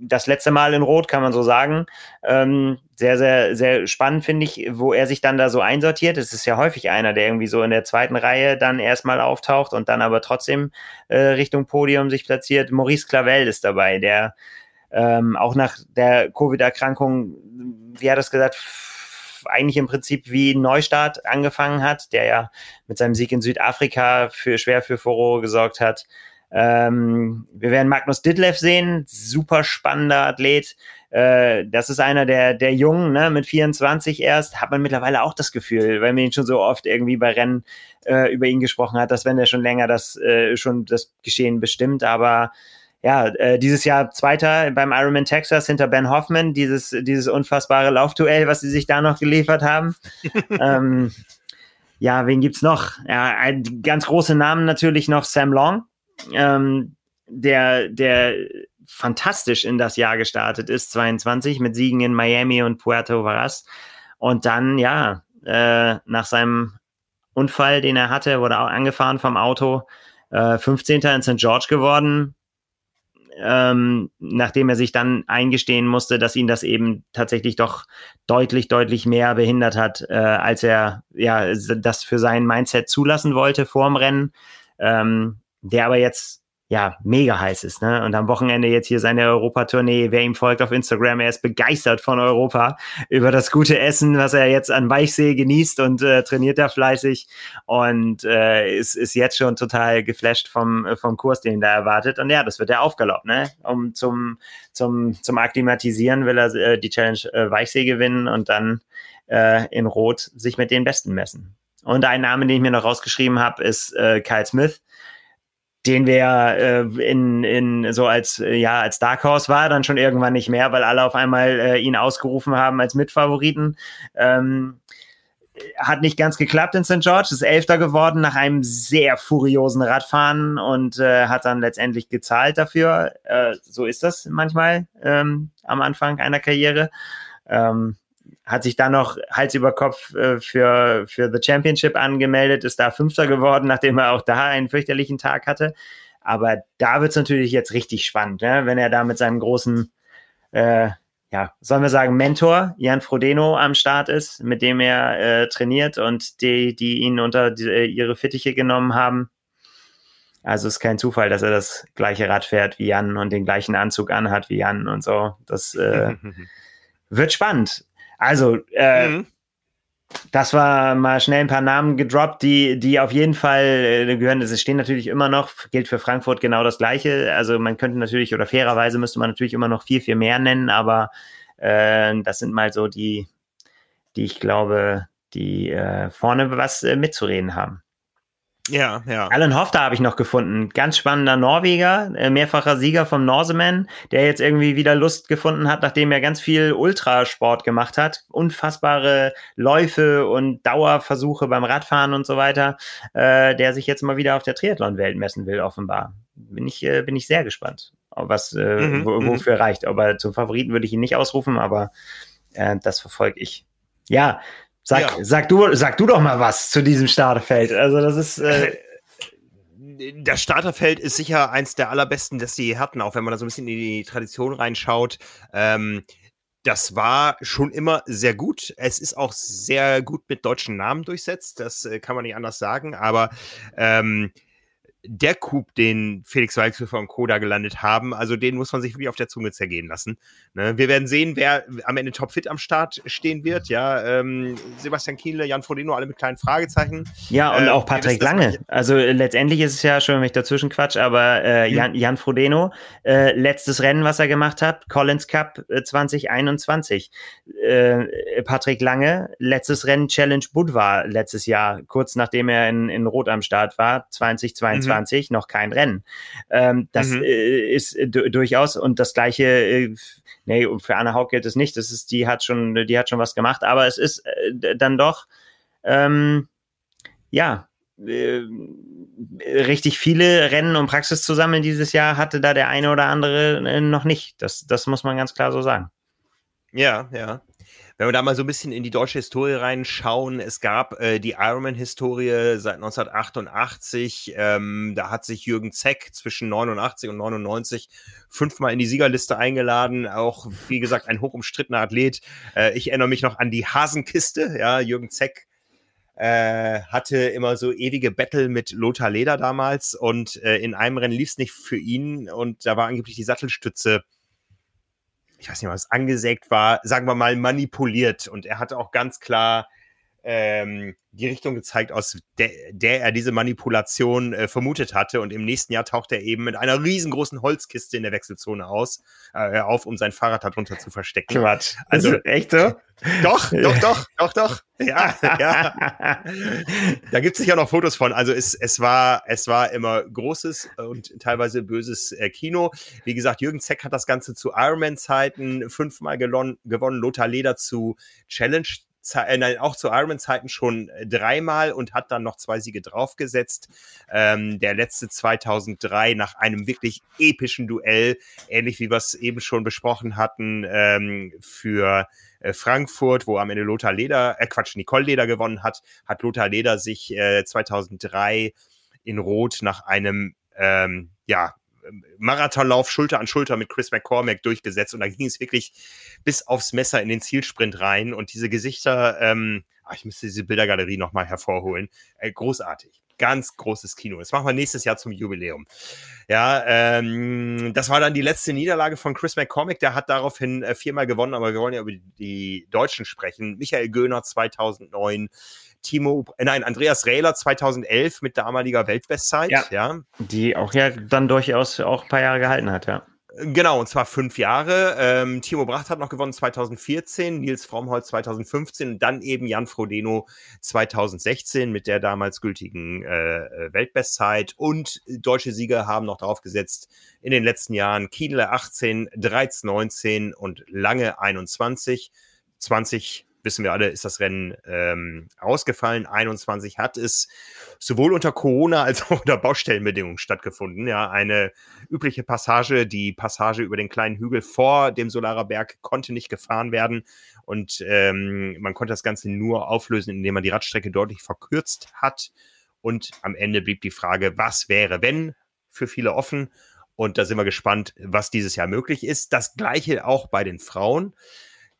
das letzte Mal in Rot, kann man so sagen. Ähm, sehr, sehr, sehr spannend finde ich, wo er sich dann da so einsortiert. Es ist ja häufig einer, der irgendwie so in der zweiten Reihe dann erstmal auftaucht und dann aber trotzdem äh, Richtung Podium sich platziert. Maurice Clavel ist dabei, der ähm, auch nach der Covid-Erkrankung, wie hat das gesagt, eigentlich im Prinzip wie Neustart angefangen hat, der ja mit seinem Sieg in Südafrika für schwer für Furore gesorgt hat. Ähm, wir werden Magnus Ditlev sehen, super spannender Athlet. Äh, das ist einer der, der Jungen, ne, mit 24 erst, hat man mittlerweile auch das Gefühl, weil man ihn schon so oft irgendwie bei Rennen äh, über ihn gesprochen hat, dass wenn er schon länger das äh, schon das Geschehen bestimmt, aber ja, äh, dieses Jahr Zweiter beim Ironman Texas hinter Ben Hoffman, dieses, dieses unfassbare Laufduell, was sie sich da noch geliefert haben. [LAUGHS] ähm, ja, wen gibt's noch? Ja, ein ganz große Namen natürlich noch Sam Long, ähm, der, der fantastisch in das Jahr gestartet ist, 22, mit Siegen in Miami und Puerto Varas. Und dann, ja, äh, nach seinem Unfall, den er hatte, wurde auch angefahren vom Auto, äh, 15. in St. George geworden, ähm, nachdem er sich dann eingestehen musste, dass ihn das eben tatsächlich doch deutlich, deutlich mehr behindert hat, äh, als er ja das für sein Mindset zulassen wollte vor dem Rennen. Ähm, der aber jetzt ja, mega heiß ist, ne? Und am Wochenende jetzt hier seine Europatournee. Wer ihm folgt auf Instagram, er ist begeistert von Europa über das gute Essen, was er jetzt an Weichsee genießt und äh, trainiert da fleißig und äh, ist, ist jetzt schon total geflasht vom, vom Kurs, den er da erwartet. Und ja, das wird der Aufgalopp, ne? Um zum, zum, zum Akklimatisieren will er äh, die Challenge äh, Weichsee gewinnen und dann äh, in Rot sich mit den Besten messen. Und ein Name, den ich mir noch rausgeschrieben habe, ist äh, Kyle Smith den wir äh, in, in so als äh, ja als Dark Horse war, dann schon irgendwann nicht mehr, weil alle auf einmal äh, ihn ausgerufen haben als Mitfavoriten. Ähm, hat nicht ganz geklappt in St. George, ist Elfter geworden nach einem sehr furiosen Radfahren und äh, hat dann letztendlich gezahlt dafür. Äh, so ist das manchmal ähm, am Anfang einer Karriere. Ähm, hat sich dann noch Hals über Kopf äh, für, für The Championship angemeldet, ist da Fünfter geworden, nachdem er auch da einen fürchterlichen Tag hatte. Aber da wird es natürlich jetzt richtig spannend, ne? wenn er da mit seinem großen, äh, ja, sollen wir sagen, Mentor Jan Frodeno am Start ist, mit dem er äh, trainiert und die, die ihn unter die, äh, ihre Fittiche genommen haben. Also ist kein Zufall, dass er das gleiche Rad fährt wie Jan und den gleichen Anzug anhat wie Jan und so. Das äh, [LAUGHS] wird spannend. Also, äh, mhm. das war mal schnell ein paar Namen gedroppt, die, die auf jeden Fall äh, gehören. Es stehen natürlich immer noch, gilt für Frankfurt genau das Gleiche. Also man könnte natürlich, oder fairerweise müsste man natürlich immer noch viel, viel mehr nennen, aber äh, das sind mal so die, die ich glaube, die äh, vorne was äh, mitzureden haben. Ja, ja. Alan Hofter habe ich noch gefunden. Ganz spannender Norweger, äh, mehrfacher Sieger vom Norseman, der jetzt irgendwie wieder Lust gefunden hat, nachdem er ganz viel Ultrasport gemacht hat. Unfassbare Läufe und Dauerversuche beim Radfahren und so weiter, äh, der sich jetzt mal wieder auf der Triathlon-Welt messen will, offenbar. Bin ich, äh, bin ich sehr gespannt, was, äh, mhm, wo, mhm. wofür reicht. Aber zum Favoriten würde ich ihn nicht ausrufen, aber äh, das verfolge ich. Ja, Sag, ja. sag, du, sag du doch mal was zu diesem Starterfeld. Also, das ist. Äh [LAUGHS] das Starterfeld ist sicher eins der allerbesten, das sie hatten, auch wenn man da so ein bisschen in die Tradition reinschaut. Ähm, das war schon immer sehr gut. Es ist auch sehr gut mit deutschen Namen durchsetzt. Das äh, kann man nicht anders sagen. Aber ähm, der Coup, den Felix Walzhöfer und Koda gelandet haben, also den muss man sich wirklich auf der Zunge zergehen lassen. Ne? Wir werden sehen, wer am Ende topfit am Start stehen wird. Ja, ähm, Sebastian Kienle, Jan Frodeno, alle mit kleinen Fragezeichen. Ja, und äh, auch Patrick Lange. Also äh, letztendlich ist es ja schon, wenn ich dazwischen quatsch, aber äh, Jan, Jan Frodeno, äh, letztes Rennen, was er gemacht hat, Collins Cup äh, 2021. Äh, Patrick Lange, letztes Rennen Challenge Budvar letztes Jahr, kurz nachdem er in, in Rot am Start war, 2022. Mhm. 2020 noch kein Rennen. Ähm, das mhm. äh, ist äh, durchaus und das gleiche, äh, nee, für Anna Haug gilt es nicht. Das ist, die hat schon, die hat schon was gemacht, aber es ist äh, dann doch, ähm, ja, äh, richtig viele Rennen und Praxis zu sammeln dieses Jahr hatte da der eine oder andere äh, noch nicht. Das, das muss man ganz klar so sagen. Ja, ja. Wenn wir da mal so ein bisschen in die deutsche Historie reinschauen, es gab äh, die Ironman-Historie seit 1988. Ähm, da hat sich Jürgen Zeck zwischen 89 und 99 fünfmal in die Siegerliste eingeladen. Auch, wie gesagt, ein hochumstrittener Athlet. Äh, ich erinnere mich noch an die Hasenkiste. Ja, Jürgen Zeck äh, hatte immer so ewige Battle mit Lothar Leder damals und äh, in einem Rennen lief es nicht für ihn und da war angeblich die Sattelstütze ich weiß nicht, was angesägt war, sagen wir mal manipuliert. Und er hatte auch ganz klar ähm, die Richtung gezeigt, aus der, der er diese Manipulation äh, vermutet hatte. Und im nächsten Jahr taucht er eben mit einer riesengroßen Holzkiste in der Wechselzone aus, äh, auf, um sein Fahrrad darunter zu verstecken. Quatsch. Also echt so? Doch, doch, doch, doch, doch. [LAUGHS] Ja, ja. Da gibt es sicher noch Fotos von. Also es, es, war, es war immer großes und teilweise böses äh, Kino. Wie gesagt, Jürgen Zeck hat das Ganze zu Ironman-Zeiten fünfmal gewonnen, gewonnen, Lothar Leder zu Challenge äh, nein, auch zu Ironman-Zeiten schon äh, dreimal und hat dann noch zwei Siege draufgesetzt. Ähm, der letzte 2003 nach einem wirklich epischen Duell, ähnlich wie wir es eben schon besprochen hatten, ähm, für äh, Frankfurt, wo am Ende Lothar Leder, äh Quatsch, Nicole Leder gewonnen hat, hat Lothar Leder sich äh, 2003 in Rot nach einem ähm, ja, Marathonlauf Schulter an Schulter mit Chris McCormack durchgesetzt und da ging es wirklich bis aufs Messer in den Zielsprint rein und diese Gesichter, ähm, ach, ich müsste diese Bildergalerie nochmal hervorholen, äh, großartig. Ganz großes Kino. Das machen wir nächstes Jahr zum Jubiläum. Ja, ähm, das war dann die letzte Niederlage von Chris McCormick. Der hat daraufhin äh, viermal gewonnen, aber wir wollen ja über die Deutschen sprechen. Michael Göhner 2009, Timo, äh, nein, Andreas Rehler 2011 mit damaliger Weltbestzeit. Ja, ja. Die auch ja dann durchaus auch ein paar Jahre gehalten hat, ja. Genau, und zwar fünf Jahre. Ähm, Timo Bracht hat noch gewonnen 2014, Nils Frommholz 2015 und dann eben Jan Frodeno 2016 mit der damals gültigen äh, äh, Weltbestzeit. Und deutsche Sieger haben noch draufgesetzt in den letzten Jahren Kienle 18, 13, 19 und Lange 21. 20 wissen wir alle, ist das Rennen ähm, ausgefallen. 21 hat es sowohl unter Corona als auch unter Baustellenbedingungen stattgefunden. Ja, eine übliche Passage, die Passage über den kleinen Hügel vor dem Solarer Berg konnte nicht gefahren werden und ähm, man konnte das Ganze nur auflösen, indem man die Radstrecke deutlich verkürzt hat. Und am Ende blieb die Frage, was wäre, wenn, für viele offen. Und da sind wir gespannt, was dieses Jahr möglich ist. Das gleiche auch bei den Frauen.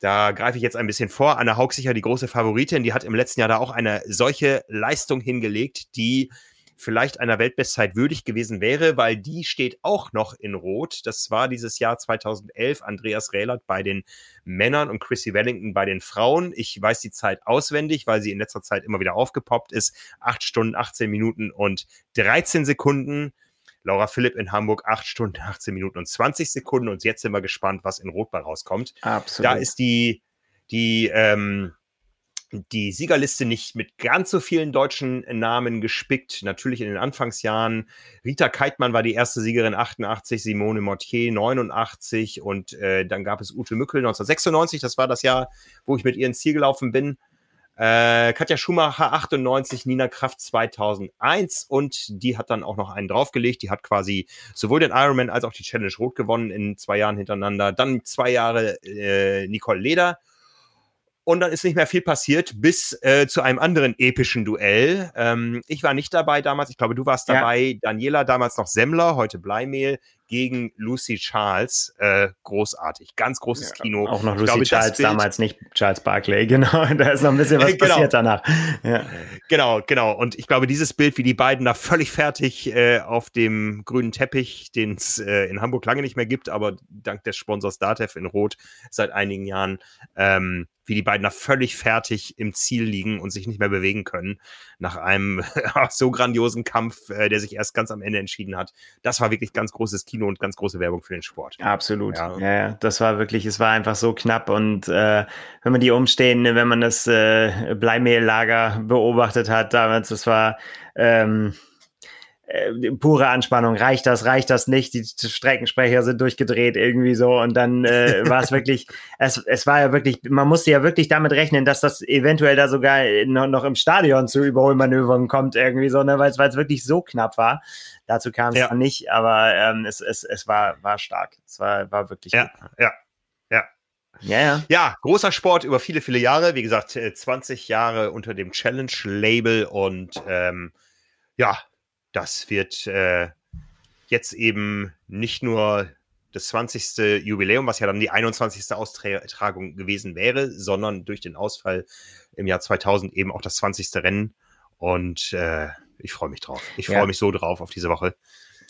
Da greife ich jetzt ein bisschen vor. Anna Haug sicher die große Favoritin. Die hat im letzten Jahr da auch eine solche Leistung hingelegt, die vielleicht einer Weltbestzeit würdig gewesen wäre, weil die steht auch noch in Rot. Das war dieses Jahr 2011 Andreas Rehlert bei den Männern und Chrissy Wellington bei den Frauen. Ich weiß die Zeit auswendig, weil sie in letzter Zeit immer wieder aufgepoppt ist. Acht Stunden, 18 Minuten und 13 Sekunden. Laura Philipp in Hamburg 8 Stunden, 18 Minuten und 20 Sekunden. Und jetzt sind wir gespannt, was in Rotball rauskommt. Absolut. Da ist die, die, ähm, die Siegerliste nicht mit ganz so vielen deutschen Namen gespickt. Natürlich in den Anfangsjahren. Rita Keitmann war die erste Siegerin 88, Simone Mortier 89 und äh, dann gab es Ute Mückel 1996. Das war das Jahr, wo ich mit ihr ins Ziel gelaufen bin. Äh, Katja Schumacher 98, Nina Kraft 2001 und die hat dann auch noch einen draufgelegt. Die hat quasi sowohl den Ironman als auch die Challenge Rot gewonnen in zwei Jahren hintereinander. Dann zwei Jahre äh, Nicole Leder und dann ist nicht mehr viel passiert bis äh, zu einem anderen epischen Duell. Ähm, ich war nicht dabei damals, ich glaube, du warst dabei. Ja. Daniela, damals noch Semmler, heute Bleimehl, gegen Lucy Charles. Äh, großartig, ganz großes ja, Kino. Auch noch Lucy glaube, Charles, damals nicht Charles Barkley, [LAUGHS] genau. Da ist noch ein bisschen was [LAUGHS] genau. passiert danach. Ja. Genau, genau. Und ich glaube, dieses Bild, wie die beiden da völlig fertig äh, auf dem grünen Teppich, den es äh, in Hamburg lange nicht mehr gibt, aber dank des Sponsors Datev in Rot seit einigen Jahren, ähm, wie die beiden da völlig fertig im Ziel liegen und sich nicht mehr bewegen können nach einem [LAUGHS] so grandiosen Kampf, äh, der sich erst ganz am Ende entschieden hat. Das war wirklich ganz großes Kino und ganz große Werbung für den Sport. Absolut. Ja, ja, ja. das war wirklich, es war einfach so knapp und äh, wenn man die Umstehende, wenn man das äh, Bleimehllager beobachtet hat damals, das war ähm, äh, pure Anspannung. Reicht das, reicht das nicht? Die Streckensprecher sind durchgedreht irgendwie so und dann äh, [LAUGHS] war es wirklich, es, es war ja wirklich, man musste ja wirklich damit rechnen, dass das eventuell da sogar noch, noch im Stadion zu Überholmanövern kommt irgendwie so, ne, weil es wirklich so knapp war. Dazu kam es ja. nicht, aber ähm, es, es, es war, war stark. Es war, war wirklich ja, gut. ja, ja. Ja, ja. Ja, großer Sport über viele, viele Jahre. Wie gesagt, 20 Jahre unter dem Challenge-Label und ähm, ja, das wird äh, jetzt eben nicht nur das 20. Jubiläum, was ja dann die 21. Austragung gewesen wäre, sondern durch den Ausfall im Jahr 2000 eben auch das 20. Rennen. Und äh, ich freue mich drauf. Ich freue ja. mich so drauf auf diese Woche.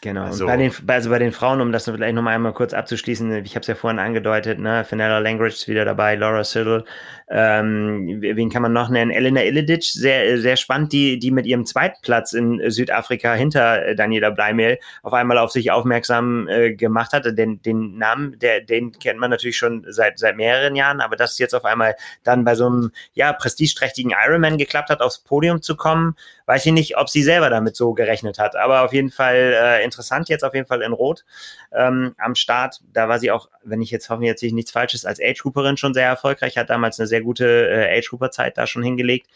Genau. Also, bei den, also bei den Frauen, um das vielleicht nochmal einmal kurz abzuschließen, ich habe es ja vorhin angedeutet, ne, Fenella Langridge ist wieder dabei, Laura Siddle, ähm, wen kann man noch nennen? Elena Illedic, sehr, sehr spannend, die, die mit ihrem zweiten Platz in Südafrika hinter äh, Daniela Bleimel auf einmal auf sich aufmerksam äh, gemacht hatte. Den, den Namen, der, den kennt man natürlich schon seit, seit mehreren Jahren, aber dass es jetzt auf einmal dann bei so einem, ja, prestigeträchtigen Ironman geklappt hat, aufs Podium zu kommen, weiß ich nicht, ob sie selber damit so gerechnet hat, aber auf jeden Fall äh, interessant jetzt auf jeden Fall in Rot ähm, am Start. Da war sie auch, wenn ich jetzt hoffe, jetzt nichts Falsches, als Age Grouperin schon sehr erfolgreich, hat damals eine sehr gute äh, Age Grouper Zeit da schon hingelegt.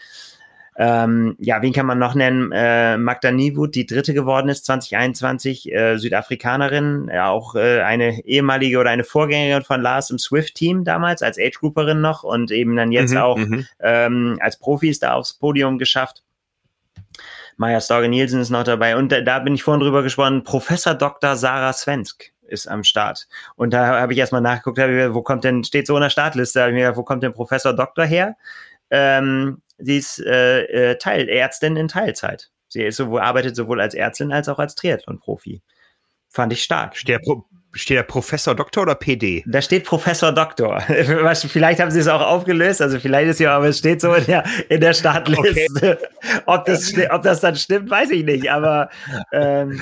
Ähm, ja, wen kann man noch nennen? Äh, Magda Niewood, die dritte geworden ist, 2021, äh, Südafrikanerin, ja, auch äh, eine ehemalige oder eine Vorgängerin von Lars im Swift-Team damals, als Age-Grouperin noch und eben dann jetzt mhm, auch mhm. ähm, als Profis da aufs Podium geschafft. Maya Storge Nielsen ist noch dabei. Und da, da bin ich vorhin drüber gesprochen. Professor Dr. Sarah Svensk ist am Start. Und da habe ich erstmal nachgeguckt, ich, wo kommt denn, steht so in der Startliste, ich mir, wo kommt denn Professor Doktor her? Ähm, sie ist äh, äh, Teil, Ärztin in Teilzeit. Sie ist sowohl, arbeitet sowohl als Ärztin als auch als Triathlon-Profi. Fand ich stark. Der, Pro Steht da Professor Doktor oder PD? Da steht Professor Doktor. [LAUGHS] vielleicht haben sie es auch aufgelöst, also vielleicht ist ja, aber es steht so in der, in der Startliste. Okay. [LAUGHS] Ob, das, ob das dann stimmt, weiß ich nicht, aber ähm,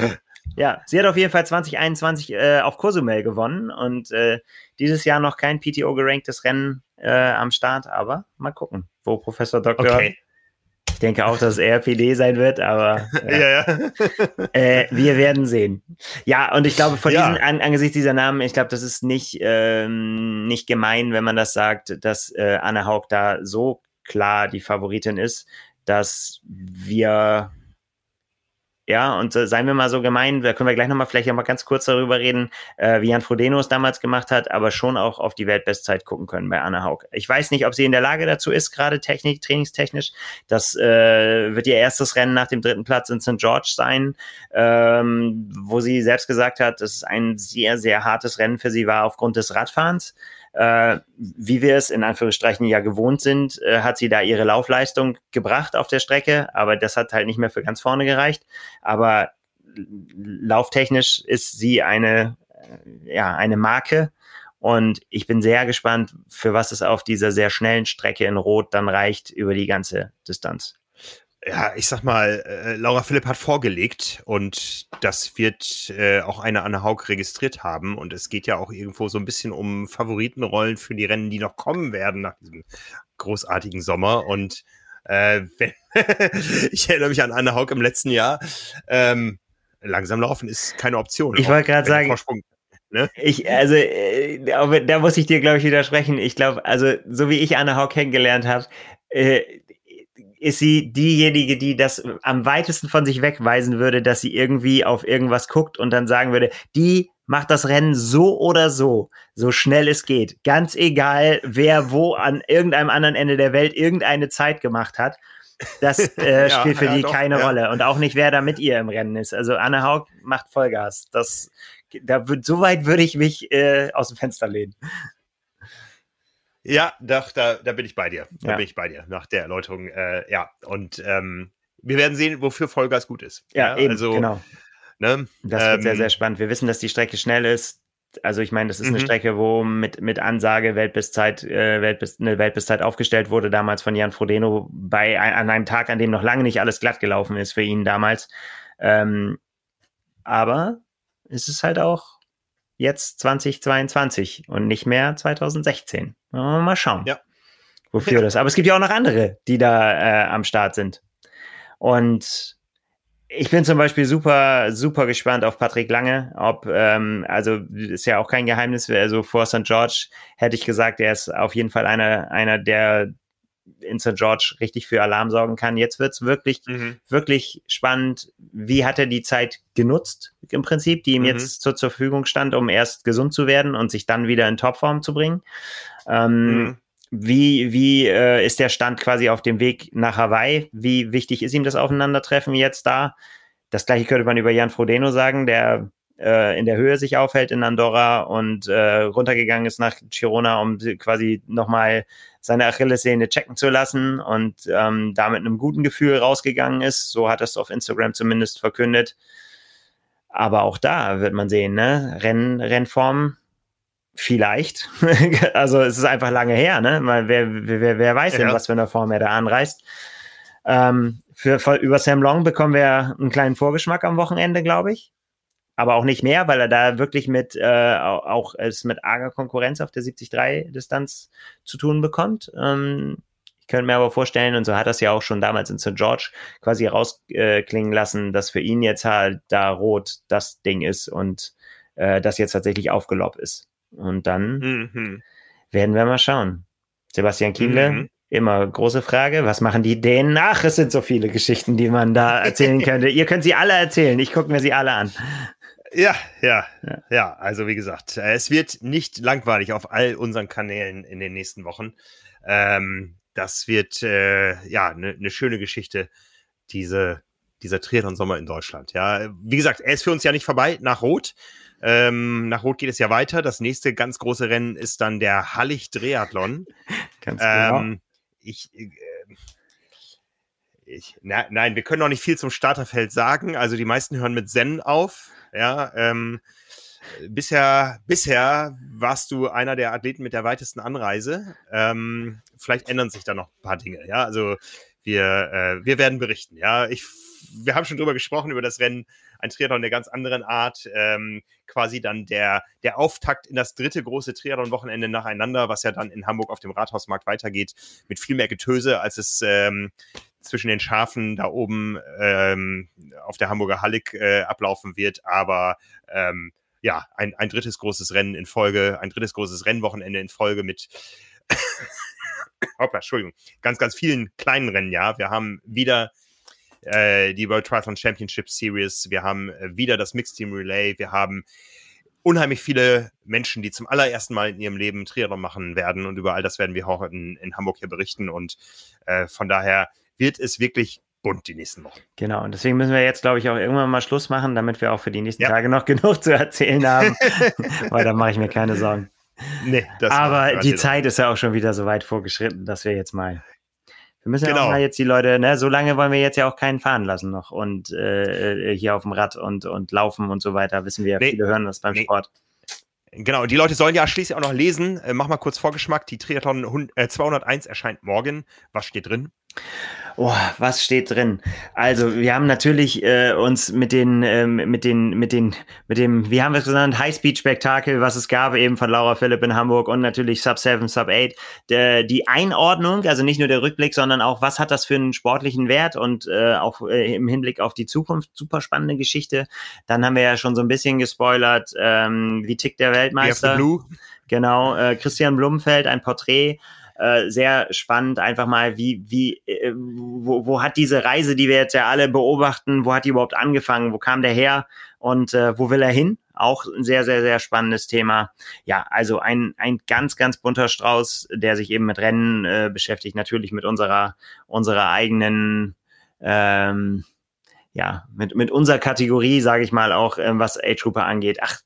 ja, sie hat auf jeden Fall 2021 äh, auf Cozumel gewonnen und äh, dieses Jahr noch kein PTO geranktes Rennen äh, am Start, aber mal gucken, wo Professor Doktor okay. Ich denke auch, dass es eher PD sein wird, aber [LAUGHS] ja. ja, ja. äh, wir werden sehen. Ja, und ich glaube, von ja. diesen, an, angesichts dieser Namen, ich glaube, das ist nicht, ähm, nicht gemein, wenn man das sagt, dass äh, Anne Haug da so klar die Favoritin ist, dass wir ja, und äh, seien wir mal so gemein, da können wir gleich nochmal vielleicht mal ganz kurz darüber reden, äh, wie Jan Frodeno es damals gemacht hat, aber schon auch auf die Weltbestzeit gucken können bei Anna Haug. Ich weiß nicht, ob sie in der Lage dazu ist, gerade technik, trainingstechnisch. Das äh, wird ihr erstes Rennen nach dem dritten Platz in St. George sein, ähm, wo sie selbst gesagt hat, dass es ein sehr, sehr hartes Rennen für sie war aufgrund des Radfahrens äh, wie wir es in Anführungsstrichen ja gewohnt sind, äh, hat sie da ihre Laufleistung gebracht auf der Strecke, aber das hat halt nicht mehr für ganz vorne gereicht. Aber lauftechnisch ist sie eine, äh, ja, eine Marke. Und ich bin sehr gespannt, für was es auf dieser sehr schnellen Strecke in Rot dann reicht über die ganze Distanz ja, ich sag mal, äh, Laura Philipp hat vorgelegt und das wird äh, auch eine Anne Haug registriert haben. Und es geht ja auch irgendwo so ein bisschen um Favoritenrollen für die Rennen, die noch kommen werden nach diesem großartigen Sommer. Und äh, [LAUGHS] wenn, ich erinnere mich an Anne Haug im letzten Jahr. Ähm, langsam laufen ist keine Option. Ich wollte gerade sagen, Ne? Ich, also, äh, da muss ich dir, glaube ich, widersprechen. Ich glaube, also, so wie ich Anne Haug kennengelernt habe, äh, ist sie diejenige, die das am weitesten von sich wegweisen würde, dass sie irgendwie auf irgendwas guckt und dann sagen würde, die macht das Rennen so oder so, so schnell es geht. Ganz egal, wer wo an irgendeinem anderen Ende der Welt irgendeine Zeit gemacht hat. Das [LAUGHS] äh, ja, spielt für ja, die doch, keine ja. Rolle. Und auch nicht, wer da mit ihr im Rennen ist. Also Anne Haug macht Vollgas. Das, da wird, so weit würde ich mich äh, aus dem Fenster lehnen. Ja, doch, da, da bin ich bei dir. Da ja. bin ich bei dir nach der Erläuterung. Äh, ja, und ähm, wir werden sehen, wofür Vollgas gut ist. Ja, ja eben, also, genau. Ne, das wird ähm, sehr, sehr spannend. Wir wissen, dass die Strecke schnell ist. Also ich meine, das ist eine mhm. Strecke, wo mit, mit Ansage Weltbestzeit, äh, Weltbest, eine Weltbestzeit aufgestellt wurde, damals von Jan Frodeno, bei, an einem Tag, an dem noch lange nicht alles glatt gelaufen ist für ihn damals. Ähm, aber es ist halt auch jetzt 2022 und nicht mehr 2016. Mal schauen, ja. wofür ja. das. Aber es gibt ja auch noch andere, die da äh, am Start sind. Und ich bin zum Beispiel super, super gespannt auf Patrick Lange. Ob, ähm, also ist ja auch kein Geheimnis, also vor St. George hätte ich gesagt, er ist auf jeden Fall einer, einer der in St. George richtig für Alarm sorgen kann. Jetzt wird's wirklich, mhm. wirklich spannend. Wie hat er die Zeit genutzt, im Prinzip, die ihm mhm. jetzt zur, zur Verfügung stand, um erst gesund zu werden und sich dann wieder in Topform zu bringen? Ähm, mhm. Wie, wie äh, ist der Stand quasi auf dem Weg nach Hawaii? Wie wichtig ist ihm das Aufeinandertreffen jetzt da? Das gleiche könnte man über Jan Frodeno sagen, der in der Höhe sich aufhält in Andorra und äh, runtergegangen ist nach Girona, um quasi nochmal seine Achillessehne checken zu lassen und ähm, da mit einem guten Gefühl rausgegangen ist. So hat er es auf Instagram zumindest verkündet. Aber auch da wird man sehen, ne? Renn, Rennform vielleicht. [LAUGHS] also es ist einfach lange her, ne? Weil wer, wer, wer weiß ja. denn, was für eine Form er da anreißt. Ähm, für, für, über Sam Long bekommen wir einen kleinen Vorgeschmack am Wochenende, glaube ich aber auch nicht mehr, weil er da wirklich mit äh, auch es mit arger Konkurrenz auf der 73-Distanz zu tun bekommt. Ähm, ich könnte mir aber vorstellen, und so hat es ja auch schon damals in St. George quasi rausklingen äh, lassen, dass für ihn jetzt halt da rot das Ding ist und äh, das jetzt tatsächlich aufgelobt ist. Und dann mhm. werden wir mal schauen. Sebastian Kienle, mhm. immer große Frage. Was machen die Dänen nach? Es sind so viele Geschichten, die man da erzählen [LAUGHS] könnte. Ihr könnt sie alle erzählen. Ich gucke mir sie alle an. Ja, ja, ja, ja. Also wie gesagt, äh, es wird nicht langweilig auf all unseren Kanälen in den nächsten Wochen. Ähm, das wird äh, ja eine ne schöne Geschichte, diese, dieser Triathlon-Sommer in Deutschland. Ja, wie gesagt, er ist für uns ja nicht vorbei nach Rot. Ähm, nach Rot geht es ja weiter. Das nächste ganz große Rennen ist dann der Hallig Triathlon. [LAUGHS] Ganz genau. Ähm, ich, äh, ich, na, nein, wir können noch nicht viel zum Starterfeld sagen. Also die meisten hören mit Zen auf. Ja, ähm, bisher, bisher warst du einer der Athleten mit der weitesten Anreise. Ähm, vielleicht ändern sich da noch ein paar Dinge. Ja, also wir, äh, wir werden berichten. Ja, ich, wir haben schon drüber gesprochen über das Rennen. Ein Triathlon der ganz anderen Art, ähm, quasi dann der, der Auftakt in das dritte große Triathlon-Wochenende nacheinander, was ja dann in Hamburg auf dem Rathausmarkt weitergeht, mit viel mehr Getöse, als es ähm, zwischen den Schafen da oben ähm, auf der Hamburger Hallig äh, ablaufen wird. Aber ähm, ja, ein, ein drittes großes Rennen in Folge, ein drittes großes Rennwochenende in Folge mit [LAUGHS] Hoppla, Entschuldigung, ganz, ganz vielen kleinen Rennen, ja. Wir haben wieder äh, die World Triathlon Championship Series, wir haben äh, wieder das Mixed Team Relay, wir haben unheimlich viele Menschen, die zum allerersten Mal in ihrem Leben Triathlon machen werden und über all das werden wir auch in, in Hamburg hier berichten und äh, von daher wird es wirklich bunt die nächsten Wochen. Genau, und deswegen müssen wir jetzt, glaube ich, auch irgendwann mal Schluss machen, damit wir auch für die nächsten ja. Tage noch [LAUGHS] genug zu erzählen haben, [LAUGHS] weil da mache ich mir keine Sorgen. Nee, das Aber die Zeit ist ja auch schon wieder so weit vorgeschritten, dass wir jetzt mal. Wir müssen genau. ja auch mal jetzt die Leute, ne, so lange wollen wir jetzt ja auch keinen fahren lassen noch und äh, hier auf dem Rad und, und laufen und so weiter, wissen wir, nee. viele hören das beim nee. Sport. Genau, die Leute sollen ja schließlich auch noch lesen. Äh, mach mal kurz Vorgeschmack. Die Triathlon 201 äh, erscheint morgen. Was steht drin? Oh, was steht drin? Also, wir haben natürlich äh, uns mit den, ähm, mit den, mit den, mit dem, wie haben wir es genannt, High-Speed-Spektakel, was es gab, eben von Laura Philipp in Hamburg und natürlich Sub 7, Sub 8. Der, die Einordnung, also nicht nur der Rückblick, sondern auch, was hat das für einen sportlichen Wert und äh, auch äh, im Hinblick auf die Zukunft, super spannende Geschichte. Dann haben wir ja schon so ein bisschen gespoilert, ähm, wie tickt der Weltmeister? Blue. Genau, äh, Christian Blumenfeld, ein Porträt äh, sehr spannend, einfach mal, wie, wie, äh, wo, wo hat diese Reise, die wir jetzt ja alle beobachten, wo hat die überhaupt angefangen, wo kam der her und äh, wo will er hin? Auch ein sehr, sehr, sehr spannendes Thema. Ja, also ein, ein ganz, ganz bunter Strauß, der sich eben mit Rennen äh, beschäftigt, natürlich mit unserer, unserer eigenen ähm, ja, mit, mit unserer Kategorie, sage ich mal, auch, ähm, was A-Trooper angeht. Ach,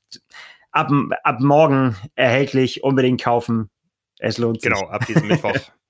ab, ab morgen erhältlich, unbedingt kaufen. Es lohnt sich. Genau, ab diesem Mittwoch. [LAUGHS]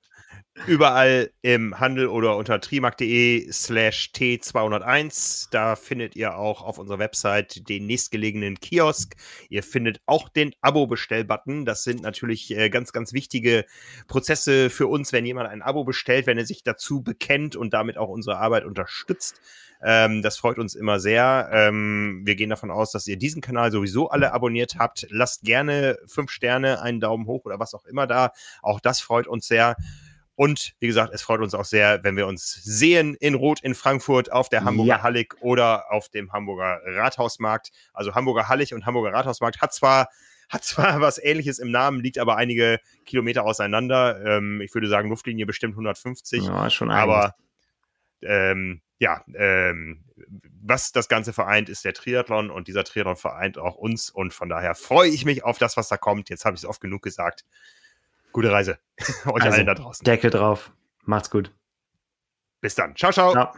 Überall im Handel oder unter trimark.de slash T201. Da findet ihr auch auf unserer Website den nächstgelegenen Kiosk. Ihr findet auch den Abo-Bestell-Button. Das sind natürlich äh, ganz, ganz wichtige Prozesse für uns, wenn jemand ein Abo bestellt, wenn er sich dazu bekennt und damit auch unsere Arbeit unterstützt. Ähm, das freut uns immer sehr. Ähm, wir gehen davon aus, dass ihr diesen Kanal sowieso alle abonniert habt. Lasst gerne fünf Sterne, einen Daumen hoch oder was auch immer da. Auch das freut uns sehr. Und wie gesagt, es freut uns auch sehr, wenn wir uns sehen in Rot in Frankfurt auf der Hamburger ja. Hallig oder auf dem Hamburger Rathausmarkt. Also Hamburger Hallig und Hamburger Rathausmarkt hat zwar [LAUGHS] hat zwar was ähnliches im Namen, liegt aber einige Kilometer auseinander. Ähm, ich würde sagen, Luftlinie bestimmt 150. Ja, schon aber ähm, ja, ähm, was das Ganze vereint, ist der Triathlon und dieser Triathlon vereint auch uns und von daher freue ich mich auf das, was da kommt. Jetzt habe ich es oft genug gesagt. Gute Reise [LAUGHS] euch also, allen da draußen. Deckel drauf. Macht's gut. Bis dann. Ciao, ciao. ciao.